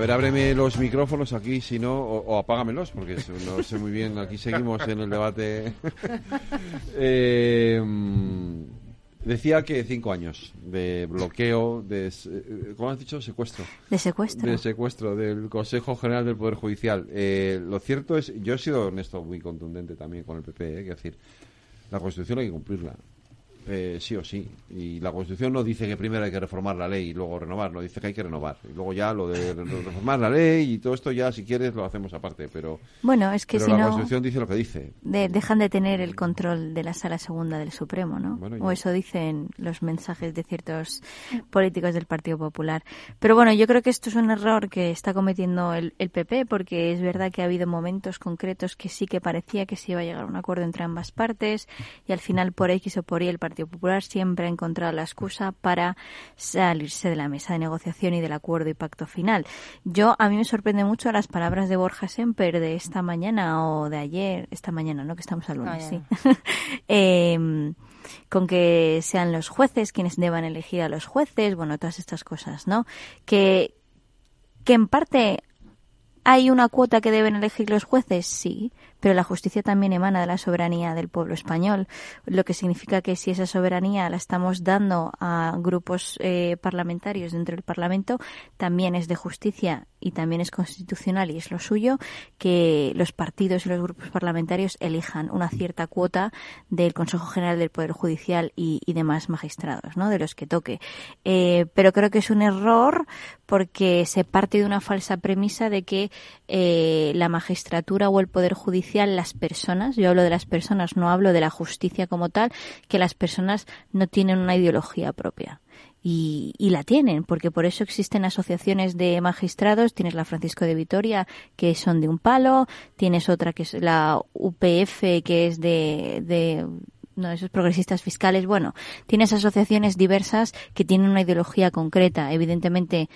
S2: ver, ábreme los micrófonos aquí, si no, o, apágamelos, porque no sé muy bien, aquí seguimos en el debate. Eh, decía que cinco años de bloqueo, de, eh, ¿cómo has dicho? Secuestro.
S24: De secuestro.
S2: De secuestro del Consejo General del Poder Judicial. Eh, lo cierto es, yo he sido honesto, muy contundente también con el PP, que decir, la Constitución hay que cumplirla. Eh, sí o sí. Y la Constitución no dice que primero hay que reformar la ley y luego renovar, no dice que hay que renovar. Y luego ya lo de reformar la ley y todo esto ya, si quieres, lo hacemos aparte. Pero,
S24: bueno, es que
S2: la Constitución dice lo que dice.
S24: dejan de tener el control de la Sala Segunda del Supremo, ¿no? o eso dicen los mensajes de ciertos políticos del Partido Popular. Pero bueno, yo creo que esto es un error que está cometiendo el, el PP porque es verdad que ha habido momentos concretos que sí que parecía que se iba a llegar a un acuerdo entre ambas partes y al final por X o por Y el Partido Popular siempre ha encontrado la excusa para salirse de la mesa de negociación y del acuerdo y pacto final. Yo, a mí me sorprende mucho las palabras de Borja Semper de esta mañana o de ayer, esta mañana, ¿no? Que estamos al lunes, sí. Em, con que sean los jueces quienes deban elegir a los jueces, bueno, todas estas cosas, ¿no? Que, que en parte hay una cuota que deben elegir los jueces, sí, pero la justicia también emana de la soberanía del pueblo español, lo que significa que si esa soberanía la estamos dando a grupos eh, parlamentarios dentro del Parlamento, también es de justicia y también es constitucional y es lo suyo que los partidos y los grupos parlamentarios elijan una cierta cuota del Consejo General del Poder Judicial y, demás magistrados, ¿no? De los que toque. Eh, pero creo que es un error porque se parte de una falsa premisa de que eh, la magistratura o el Poder Judicial, las personas, yo hablo de las personas, no hablo de la justicia como tal, que las personas no tienen una ideología propia y, y, la tienen, porque por eso existen asociaciones de magistrados. Tienes la Francisco de Vitoria, que son de un palo, tienes otra que es la UPF, que es de, esos progresistas fiscales. Bueno, tienes asociaciones diversas que tienen una ideología concreta. Evidentemente,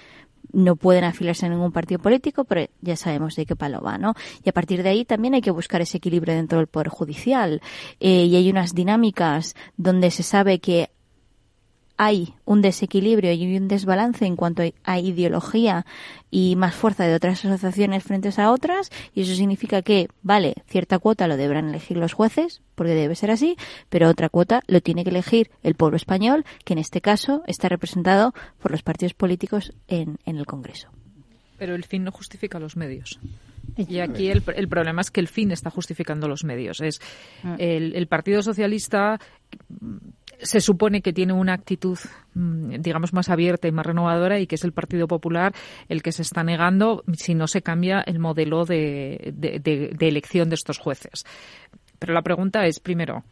S24: no pueden afiliarse a ningún partido político, pero ya sabemos de qué palo va, ¿no? Y a partir de ahí también hay que buscar ese equilibrio dentro del Poder Judicial. Eh, y hay unas dinámicas donde se sabe que hay un desequilibrio y un desbalance en cuanto a ideología y más fuerza de otras asociaciones frente a otras, y eso significa que, vale, cierta cuota lo deberán elegir los jueces, porque debe ser así, pero otra cuota lo tiene que elegir el pueblo español, que en este caso está representado por los partidos políticos en, el Congreso.
S23: Pero el fin no justifica los medios. Y aquí el, problema es que el fin está justificando los medios. Es mm. el Partido Socialista se supone que tiene una actitud, mm, digamos, más abierta y más renovadora y que es el Partido Popular el que se está negando si no se cambia el modelo de, de, elección de estos jueces. Pero la pregunta es, primero,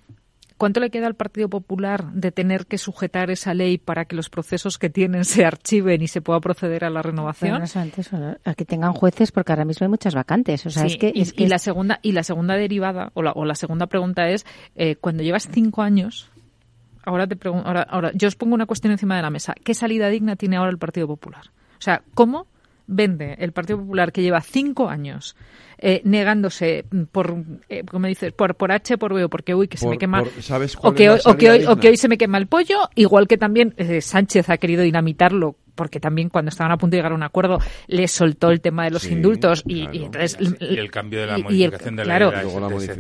S23: ¿Cuánto le queda al Partido Popular de tener que sujetar esa ley para que los procesos que tienen se archiven y se pueda proceder a la renovación?
S25: no a que tengan jueces, porque ahora mismo hay muchas vacantes. O sea, es que,
S23: y, la segunda y la segunda derivada o la, o la segunda pregunta es eh, cuando llevas cinco años ahora te ahora, ahora yo os pongo una cuestión encima de la mesa. ¿Qué salida digna tiene ahora el Partido Popular? O sea, ¿cómo vende el Partido Popular, que lleva cinco años eh, negándose por, eh, como dices, por, por H, por B o porque uy, que se
S2: Por-
S23: me quema,
S2: por- ¿sabes
S23: o que, hoy, o, que hoy, o que
S2: digna?
S23: hoy se me quema el pollo, igual que también eh, Sánchez ha querido dinamitarlo porque también cuando estaban a punto de llegar a un acuerdo le soltó el tema de los
S30: Sí,
S23: indultos y,
S30: claro.
S23: y entonces
S30: Y el cambio de la
S23: y- el-
S30: de la
S23: claro,
S30: la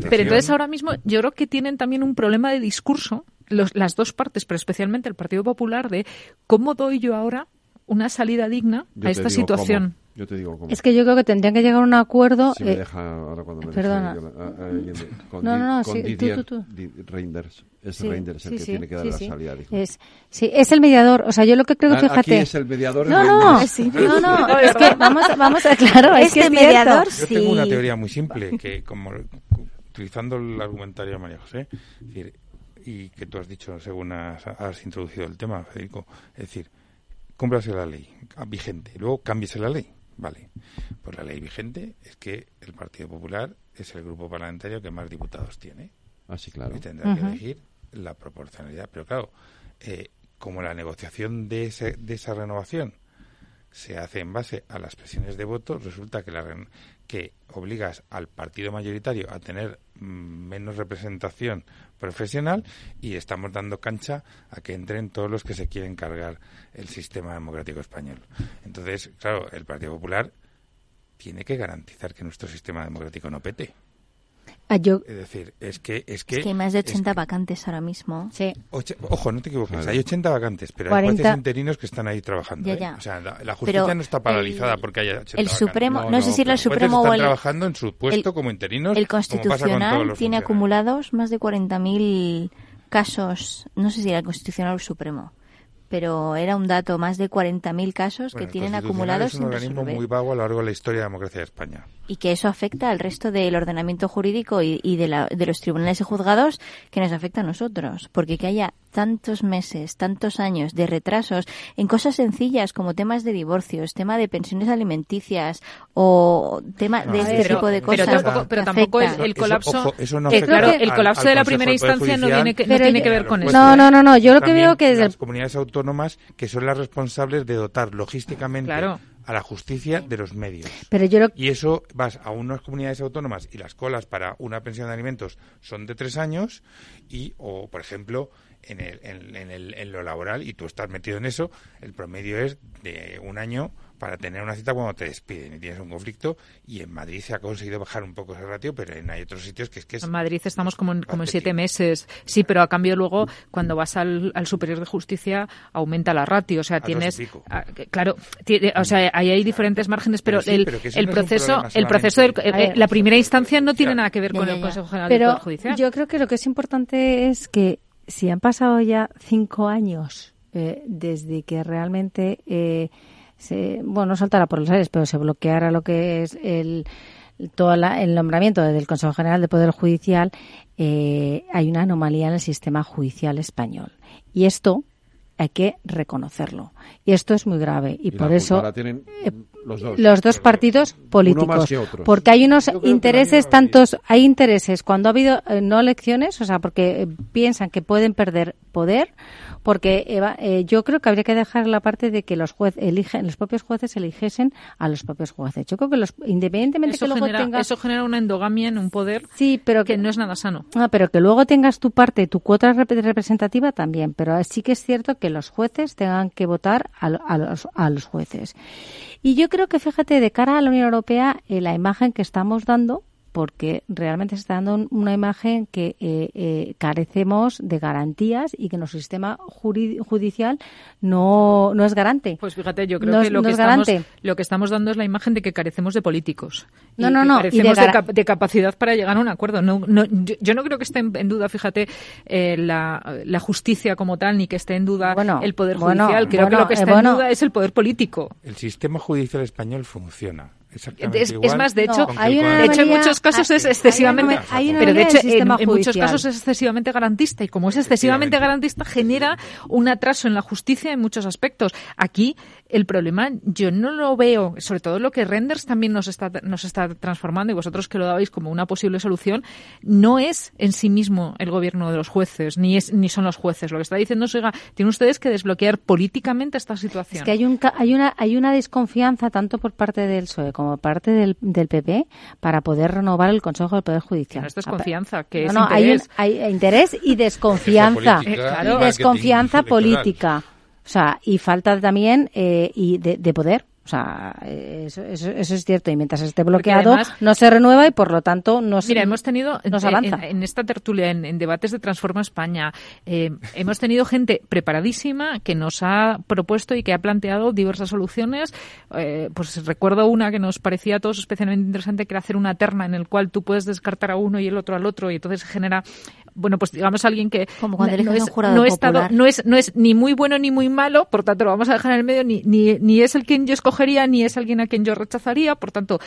S23: pero entonces ahora mismo yo creo que tienen también un problema de discurso los- las dos partes pero especialmente el Partido Popular de cómo doy yo ahora una salida digna
S2: Yo
S23: a esta situación
S2: cómo. Yo te digo cómo.
S25: Es que yo creo que tendrían que llegar a un acuerdo.
S2: Si me
S25: eh,
S2: deja ahora cuando me
S25: perdona.
S2: deje, yo- a- a- alguien de- con
S25: No, no, no,
S2: con
S25: sí, tú,
S2: Didier
S25: tú, tú.
S2: Di- Reinders. Es
S25: Sí,
S2: Reinders el
S25: sí,
S2: que
S25: sí,
S2: tiene que dar
S25: sí,
S2: la
S25: sí.
S2: salida. digna.
S25: Es, sí, es el mediador. O sea, yo lo que creo,
S2: Ah, aquí
S25: fíjate.
S2: es el mediador,
S25: No,
S2: el
S25: no, no, no, es que vamos, vamos a, claro, es que
S24: Este
S25: es
S24: mediador,
S22: Yo tengo una teoría muy simple, que como utilizando el argumentario de María José, es decir, y que tú has dicho según has, has introducido el tema, Federico, es decir, cúmplase la ley ah, vigente, luego cámbiese la ley. Vale, pues la ley vigente es que el Partido Popular es el grupo parlamentario que más diputados tiene.
S2: Así, claro.
S22: Y tendrá que elegir la proporcionalidad. Pero claro, eh, como la negociación de, ese- de esa renovación se hace en base a las presiones de votos, resulta que, la, que obligas al partido mayoritario a tener mm, menos representación profesional y estamos dando cancha a que entren todos los que se quieren cargar el sistema democrático español. Entonces, claro, el Partido Popular tiene que garantizar que nuestro sistema democrático no pete.
S25: Ah, yo,
S22: Es decir, es que es que,
S24: Es que hay más de
S22: es
S24: 80 vacantes ahora mismo.
S25: Sí.
S22: Oche- Ojo, no te equivoques, hay 80 vacantes, pero
S24: 40.
S22: hay jueces interinos que están ahí trabajando.
S24: Ya,
S22: ¿eh?
S24: ya.
S22: O sea, la, la justicia
S24: Pero
S22: no está paralizada
S24: el-
S22: porque haya 80
S24: el
S22: vacantes.
S24: Supremo- no sé si el Supremo o
S22: están
S24: el-
S22: trabajando en su puesto
S24: el-
S22: como interinos,
S24: El
S22: como pasa con todos
S24: Constitucional tiene acumulados más de 40.000 casos, no sé si era el Constitucional o el Supremo, pero era un dato, más de 40.000 casos
S22: Bueno,
S24: que tienen acumulados
S22: es un organismo
S24: resolver.
S22: muy vago a lo largo de la historia de la democracia de España.
S24: Y que eso afecta al resto del ordenamiento jurídico y, y de, la- de los tribunales y juzgados que nos afecta a nosotros. Porque que haya tantos meses, tantos años de retrasos en cosas sencillas como temas de divorcios, tema de pensiones alimenticias o tema de
S22: No,
S24: este
S22: pero-
S24: tipo de
S23: pero
S24: cosas.
S23: tampoco, pero tampoco el, colapso,
S22: ojo, eso no
S23: eh,
S22: al-
S23: el colapso
S22: al
S23: de la primera instancia no tiene que, no
S25: Pero
S23: tiene
S25: yo-
S23: que ver con
S22: Pues
S23: eso.
S25: No, no, no, no, yo lo que veo que desde el-
S22: las comunidades autónomas que son las responsables de dotar logísticamente
S23: Claro.
S22: a la justicia de los medios.
S25: Pero yo lo-
S22: Y eso vas a unas comunidades autónomas y las colas para una pensión de alimentos son de tres años y, o por ejemplo, en, el, en, en el, en lo laboral, y tú estás metido en eso, el promedio es de un año para tener una cita cuando te despiden y tienes un conflicto y en Madrid se ha conseguido bajar un poco ese ratio, pero en hay otros sitios que es que es
S23: En Madrid estamos como en, como en siete meses. Sí, pero a cambio luego, cuando vas al, al Superior de Justicia, aumenta la ratio. O sea, tienes... claro, tiene- o sea, ahí hay diferentes márgenes, pero,
S22: Pero sí,
S23: el,
S22: pero
S23: el
S22: no
S23: proceso, el proceso del,
S22: solamente-
S23: eh, eh, la primera instancia no tiene nada que ver
S24: Ya,
S23: con
S24: ya,
S23: el. Consejo General del
S25: Pero
S23: Poder Judicial.
S25: yo creo que lo que es importante es que si han pasado ya cinco años eh, desde que realmente eh, se, bueno, no saltara por los aires, pero se bloqueara lo que es el todo la- el nombramiento del Consejo General de Poder Judicial, eh, hay una anomalía en el sistema judicial español. Y esto hay que reconocerlo. Y esto es muy grave. Y,
S2: Y
S25: por eso
S2: tienen los dos.
S25: los dos partidos políticos. Porque hay unos intereses tantos, hay intereses cuando ha habido eh, no elecciones, o sea, porque eh, piensan que pueden perder poder, porque Eva, eh, yo creo que habría que dejar la parte de que los jueces eligen, los propios jueces eligiesen a los propios jueces. Yo creo que los, independientemente
S23: Eso
S25: que luego
S23: genera,
S25: tengas
S23: eso genera una endogamia en un poder
S25: sí, pero
S23: que no es nada sano.
S25: Ah, pero que luego tengas tu parte, tu cuota rep- representativa también. Pero sí que es cierto que los jueces tengan que votar a, a los, a los jueces. Y yo creo que, fíjate, de cara a la Unión Europea, eh, la imagen que estamos dando, porque realmente se está dando un- una imagen que eh, eh, carecemos de garantías y que nuestro sistema judicial no, no es garante.
S23: Pues fíjate, yo creo
S25: No
S23: que lo
S25: no
S23: que,
S25: es
S23: estamos,
S25: garante.
S23: lo que estamos dando es la imagen de que carecemos de políticos.
S25: No,
S23: Y
S25: no, no, y de
S23: Carecemos de,
S25: gara-
S23: cap- de capacidad para llegar a un acuerdo. No, no, yo, yo no creo que esté en, en duda, fíjate, eh, la, la justicia como tal, ni que esté en duda el Poder
S25: bueno,
S23: Judicial. Creo que lo que
S25: eh,
S23: está
S25: bueno.
S23: en duda es el Poder político.
S22: El sistema judicial español funciona. Exactamente
S23: Es,
S22: igual.
S23: es más, de
S22: No,
S23: hecho,
S22: hay una
S23: de hecho en muchos casos
S22: hay-
S23: es
S22: hay
S23: excesivamente,
S22: una- hay una
S23: pero de hecho en, en muchos casos es excesivamente garantista y como es excesivamente garantista genera un atraso en la justicia en muchos aspectos. Aquí el problema yo no lo veo, sobre todo lo que Renders también nos está nos está transformando y vosotros que lo dabais como una posible solución, no es en sí mismo el gobierno de los jueces ni es ni son los jueces. Lo que está diciendo es, oiga, tienen ustedes que desbloquear políticamente esta situación.
S25: Es que hay, un, ca- hay, una, hay una desconfianza tanto por parte del PSOE como parte del, del PP para poder renovar el Consejo del Poder Judicial.
S23: no es desconfianza, que
S25: No,
S23: es
S25: no, hay, un- hay interés y desconfianza.
S23: política,
S25: Y
S23: claro.
S25: desconfianza política. O sea, y falta también eh, y de, de poder. O sea, eso, eso, eso es cierto. Y mientras esté bloqueado,
S23: además-
S25: no se renueva y por lo tanto no se,
S23: Mira, hemos tenido
S25: no se
S23: eh,
S25: avanza.
S23: En, en esta tertulia, en, en debates de Transforma España, eh, hemos tenido gente preparadísima que nos ha propuesto y que ha planteado diversas soluciones. Eh, pues recuerdo una que nos parecía a todos especialmente interesante, que era hacer una terna en el cual tú puedes descartar a uno y el otro al otro y entonces se genera bueno, pues digamos alguien que
S24: Como cuando
S23: no, es,
S24: un jurado
S23: no, estado- es no es ni muy bueno ni muy malo, por tanto lo vamos a dejar en el medio, ni, ni, ni es el quien yo ni es alguien a quien yo rechazaría, por tanto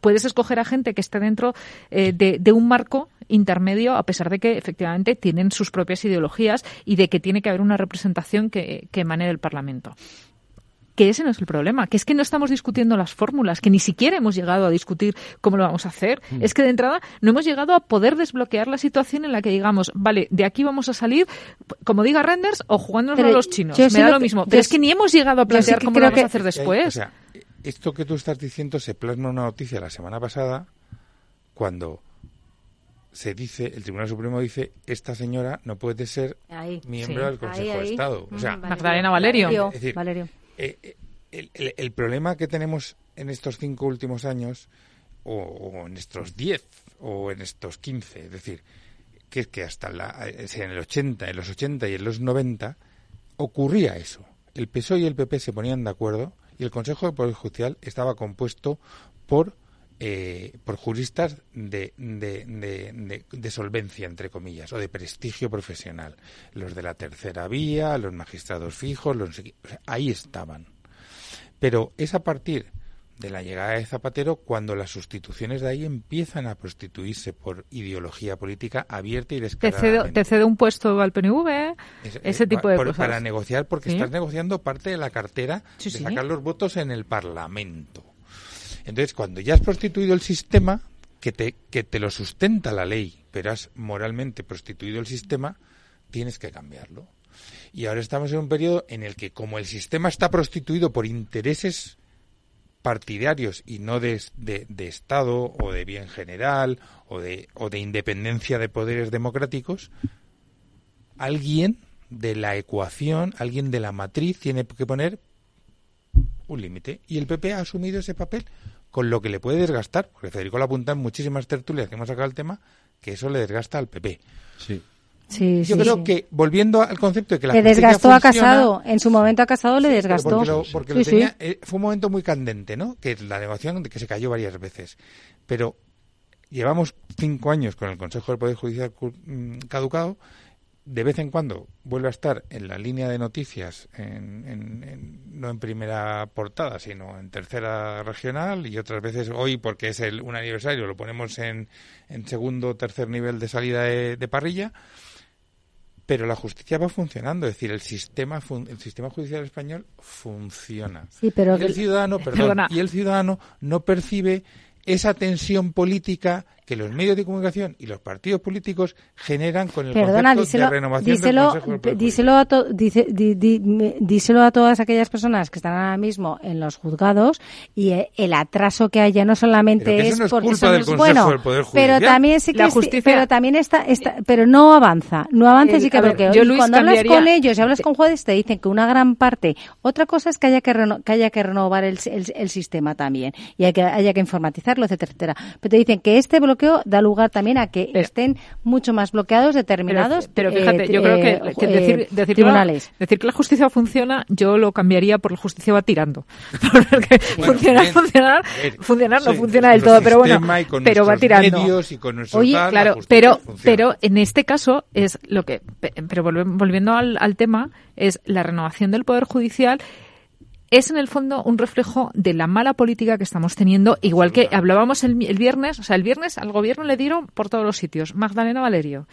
S23: puedes escoger a gente que esté dentro eh, de, de un marco intermedio, a pesar de que efectivamente tienen sus propias ideologías y de que tiene que haber una representación que, que emane del Parlamento que ese no es el problema, que es que no estamos discutiendo las fórmulas, que ni siquiera hemos llegado a discutir cómo lo vamos a hacer.
S30: Mm.
S23: Es que de entrada no hemos llegado a poder desbloquear la situación en la que digamos, vale, de aquí vamos a salir, como diga Renders, o jugándonos a los chinos. Me da
S22: lo que-
S23: mismo. Pero es que ni hemos llegado a plantear cómo lo vamos a hacer
S22: Eh,
S23: después.
S22: o sea, esto que tú estás diciendo se plasma en una noticia la semana pasada cuando se dice, el Tribunal Supremo dice, esta señora no puede ser
S25: Ahí,
S22: miembro
S25: sí.
S22: del Consejo
S25: Ahí,
S22: de. Estado. O sea,
S25: Mm, Magdalena Valerio.
S22: Es decir,
S25: Valerio.
S22: Eh, eh, el, el- el problema que tenemos en estos cinco últimos años, o, o en estos diez, o en estos quince, es decir, que es que hasta la, eh, en el 80, en los 80 y en los 90 ocurría eso. El PSOE y el PP se ponían de acuerdo y el Consejo de Poder Judicial estaba compuesto por eh, por juristas de, de, de, de- solvencia, entre comillas, o de prestigio profesional. Los de la tercera vía, los magistrados fijos, los, o sea, ahí estaban. Pero es a partir de la llegada de Zapatero cuando las sustituciones de ahí empiezan a prostituirse por ideología política abierta y
S23: Te
S22: descaradamente.
S23: cedo, te cedo un puesto al PNV,
S22: Es-
S23: ese
S22: eh,
S23: tipo
S22: pa-
S23: de
S22: por-
S23: cosas.
S22: Para negociar, porque
S23: Sí.
S22: estás negociando parte de la cartera
S23: Sí,
S22: de
S23: sí.
S22: sacar los votos en el Parlamento. Entonces, cuando ya has prostituido el sistema, que te, que te lo sustenta la ley, pero has moralmente prostituido el sistema, tienes que cambiarlo. Y ahora estamos en un periodo en el que, como el sistema está prostituido por intereses partidarios y no de, de- de Estado o de bien general o de, o de independencia de poderes democráticos, alguien de la ecuación, alguien de la matriz tiene que poner un límite. Y el PP ha asumido ese papel con lo que le puede desgastar, porque Federico lo apunta en muchísimas tertulias que hemos sacado el tema, que eso le desgasta al PP.
S2: Sí.
S25: Sí,
S22: Yo
S25: sí,
S22: creo
S25: sí.
S22: que, volviendo al concepto de que la
S25: Le desgastó a Casado. En su momento a Casado le desgastó.
S22: Porque lo, porque lo tenía- eh, fue un momento muy candente, ¿no? Que la negociación de que se cayó varias veces. Pero llevamos cinco años con el Consejo del Poder Judicial mm, caducado. De vez en cuando vuelve a estar en la línea de noticias, en- en- en- no en primera portada, sino en tercera regional, y otras veces hoy, porque es el, un aniversario, lo ponemos en, en segundo o tercer nivel de salida de- de parrilla pero la justicia va funcionando, es decir, el sistema fun- el sistema judicial español funciona.
S25: Sí, pero
S22: y el ciudadano, perdón,
S23: Perdona.
S22: y el ciudadano no percibe esa tensión política que los medios de comunicación y los partidos políticos generan con el
S25: Perdona,
S22: concepto
S25: díselo,
S22: de renovación
S25: díselo,
S22: del Consejo del
S25: díselo, a to- dice- di- di- me- díselo a todas aquellas personas que están ahora mismo en los juzgados y eh, el atraso que hay ya no solamente
S22: Pero
S25: es
S22: no es
S25: porque
S22: culpa del
S25: no es
S22: Consejo
S25: bueno,
S22: del Poder
S25: pero
S22: Judicial.
S25: también sí que
S23: justicia-
S25: pero también está, está pero no avanza, no avanza y
S23: El-
S25: sí que
S23: ver,
S25: bloquea.
S23: yo, Luis,
S25: cuando hablas con ellos y hablas con jueces te dicen que una gran parte, otra cosa es que haya que, reno- que haya que renovar el, el- el sistema también y hay que, haya que informatizarlo, etcétera, etcétera. Pero te dicen que este bloqueo da lugar también a que estén mucho más bloqueados determinados
S23: Pero, pero fíjate,
S25: eh,
S23: yo creo que,
S25: eh,
S23: que
S25: eh,
S23: decir, que
S25: tribunales.
S23: la, decir que la justicia funciona, yo lo cambiaría por la justicia va tirando. Porque
S22: Bueno,
S23: funcionar,
S22: bien.
S23: funcionar, funcionar no funciona del todo, pero bueno,
S22: sistema y con
S23: pero va tirando.
S22: medios y con
S23: Oye,
S22: tal,
S23: claro, pero,
S22: funciona.
S23: pero en este caso es lo que, pe- pero volviendo al, al tema, es la renovación del Poder Judicial es en el fondo un reflejo de la mala política que estamos teniendo, igual que hablábamos el, el viernes, o sea, el viernes al gobierno le dieron por todos los sitios. Magdalena Valerio,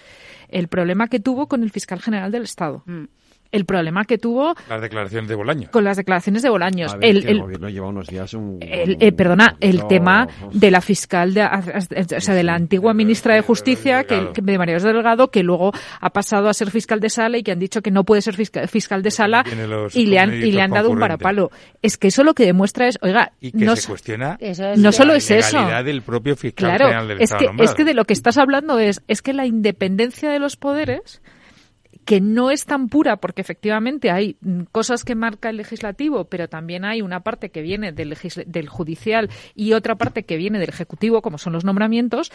S23: el problema que tuvo con el fiscal general del Estado.
S24: Mm.
S23: El problema que tuvo
S22: Las declaraciones de Bolaño.
S23: con las declaraciones de Bolaños.
S2: Ver,
S23: el,
S2: el,
S23: el-
S2: gobierno lleva unos días un...
S23: el- eh, perdona, el
S2: poquito-
S23: tema de la fiscal, de, o sea, de la antigua ministra de Justicia, que, que- de María José Delgado, que luego ha pasado a ser fiscal de sala y que han dicho que no puede ser fiscal, fiscal de sala y le han, y le han dado un varapalo. Es que eso lo que demuestra es, oiga,
S22: Y que
S23: no,
S22: se cuestiona
S23: no solo es eso.
S22: legalidad del propio fiscal
S23: Claro,
S22: general del
S23: es que, es que de lo que estás hablando es, es que la independencia de los poderes que no es tan pura porque efectivamente hay cosas que marca el legislativo, pero también hay una parte que viene del, del judicial y otra parte que viene del ejecutivo, como son los nombramientos,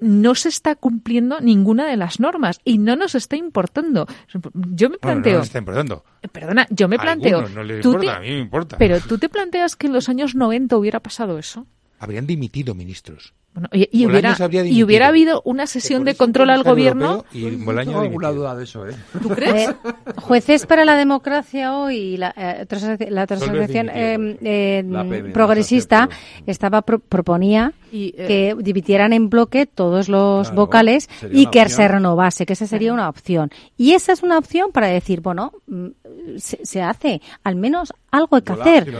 S23: no se está cumpliendo ninguna de las normas y no nos está importando. Yo me
S22: Bueno,
S23: planteo,
S22: no nos está importando.
S23: perdona, yo me planteo,
S22: algunos no les
S23: ¿tú
S22: importa,
S23: te-
S22: a mí me importa.
S23: pero tú te planteas que en los años 90 hubiera pasado eso?
S22: Habrían dimitido ministros.
S23: Bueno, y, hubiera, y hubiera habido una sesión de control al gobierno.
S22: Y Bolaño
S2: alguna duda de eso, ¿eh?
S23: ¿Tú crees?
S25: Eh, Jueces para la Democracia hoy, la, eh, la eh, eh,
S2: La PM, la
S25: progresista estaba pro- proponía
S23: Y, eh,
S25: que dimitieran en bloque todos los
S2: Claro,
S25: vocales y que
S2: opción.
S25: se renovase, que esa sería una opción. Y esa es una opción para decir, bueno, mm, se, se hace, al menos algo hay que hacer.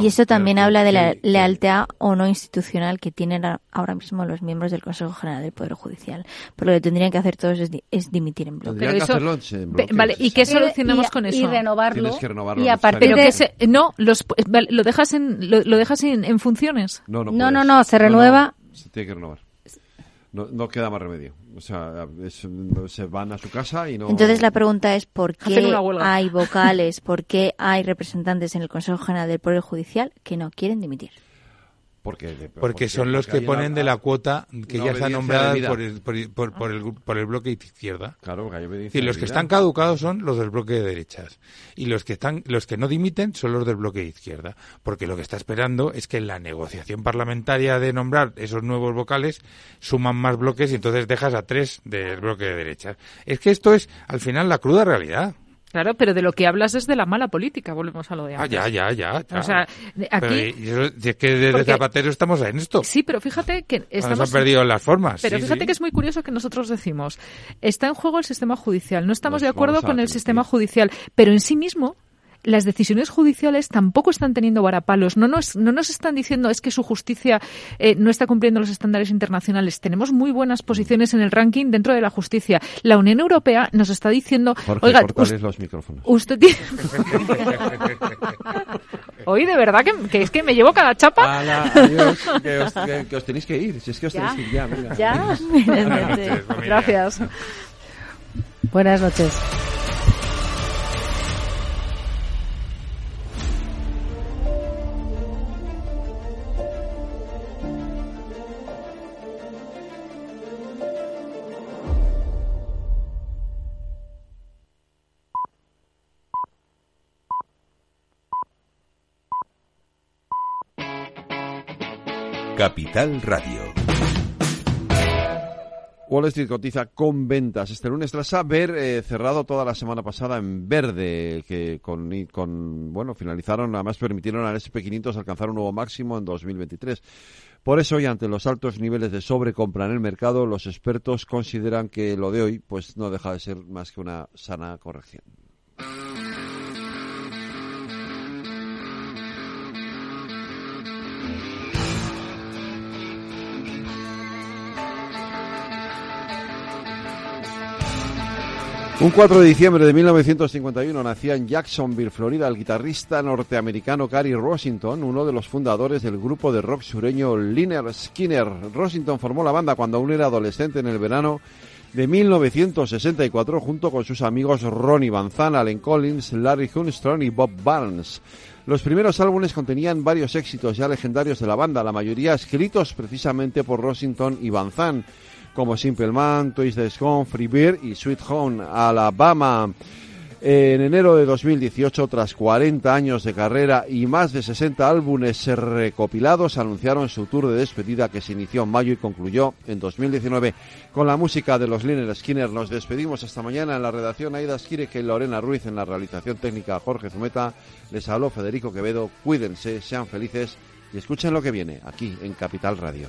S24: Y eso también
S2: Pero
S24: habla de la lealtad o no institucional que tienen ahora mismo los miembros del Consejo General del Poder Judicial. Pero lo que tendrían que hacer todos es, di- es dimitir en bloque.
S2: Tendrían
S23: Pero
S2: que
S23: eso-
S2: en
S23: Vale, ¿y qué solucionamos
S25: Y-
S23: con
S25: y
S23: eso?
S25: renovarlo.
S2: Tienes que renovarlo
S25: y a partir de...
S23: que se, no, los, vale, lo dejas en, lo, lo dejas en, en funciones.
S2: No, no,
S25: No, no,
S2: puedes.
S25: no, se renueva.
S2: se tiene que renovar. No, no queda más remedio. O sea, es- se van a su casa y no...
S24: Entonces la pregunta es por qué hay vocales, por qué hay representantes en el Consejo General del Poder Judicial que no quieren dimitir.
S2: Porque,
S22: Porque son los que ponen
S2: una-
S22: de la cuota que ya está nombrada por el, por, por- por el, por el bloque de izquierda.
S2: Claro, porque hay
S22: Es
S2: obediencia
S22: decir, los que están caducados son los del bloque de derechas y los que están los que no dimiten son los del bloque de izquierda, porque lo que está esperando es que en la negociación parlamentaria de nombrar esos nuevos vocales suman más bloques y entonces dejas a tres del bloque de derechas. Es que esto es al final la cruda realidad.
S23: Claro, pero de lo que hablas es de la mala política, volvemos a lo de
S22: Ah,
S23: antes.
S22: ya, ya, ya. ya.
S23: O sea,
S22: Pero,
S23: aquí...
S22: si es que desde
S23: Porque-
S22: Zapatero estamos en esto.
S23: Sí, pero fíjate que
S22: Nos
S23: estamos...
S22: han perdido las formas.
S23: Pero
S22: sí,
S23: fíjate
S22: sí.
S23: que es muy curioso que nosotros decimos, está en juego el sistema judicial, no estamos
S2: Nos
S23: de acuerdo con el sistema judicial, pero en sí mismo las decisiones judiciales tampoco están teniendo varapalos, no nos, no nos están diciendo es que su justicia eh, no está cumpliendo los estándares internacionales. Tenemos muy buenas posiciones en el ranking dentro de la justicia. La Unión Europea nos está diciendo,
S2: Jorge,
S23: oiga,
S2: córtales
S23: us-
S2: los micrófonos.
S23: usted tiene... Hoy de verdad que, que es que me llevo cada chapa.
S2: Ala, adiós, que os, que- que os tenéis que ir. Si es que os
S23: Ya.
S2: tenéis que ir ya, venga.
S23: Ya.
S24: Buenas noches.
S23: Gracias.
S25: Buenas noches.
S1: Capital Radio.
S2: Wall Street cotiza con ventas este lunes tras haber eh, cerrado toda la semana pasada en verde, que con, bueno finalizaron, además permitieron al SP500 alcanzar un nuevo máximo en 2023. Por eso, y ante los altos niveles de sobrecompra en el mercado, los expertos consideran que lo de hoy pues no deja de ser más que una sana corrección. Un 4 de diciembre de 1951 nacía en Jacksonville, Florida, el guitarrista norteamericano Gary Rossington, uno de los fundadores del grupo de rock sureño Lynyrd Skinner. Rossington formó la banda cuando aún era adolescente en el verano de 1964 junto con sus amigos Ronnie Van Zant, Allen Collins, Larry Hunstrom y Bob Barnes. Los primeros álbumes contenían varios éxitos ya legendarios de la banda, la mayoría escritos precisamente por Rossington y Van Zant como Simple Man, Twisted Gone, Free Beer y Sweet Home Alabama. En enero de 2018, tras 40 años de carrera y más de 60 álbumes recopilados, anunciaron su tour de despedida que se inició en mayo y concluyó en 2019 con la música de los Liner Skinner. Nos despedimos esta mañana en la redacción Aida Skirek y Lorena Ruiz en la realización técnica Jorge Zumeta. Les habló Federico Quevedo. Cuídense, sean felices y escuchen lo que viene aquí en Capital Radio.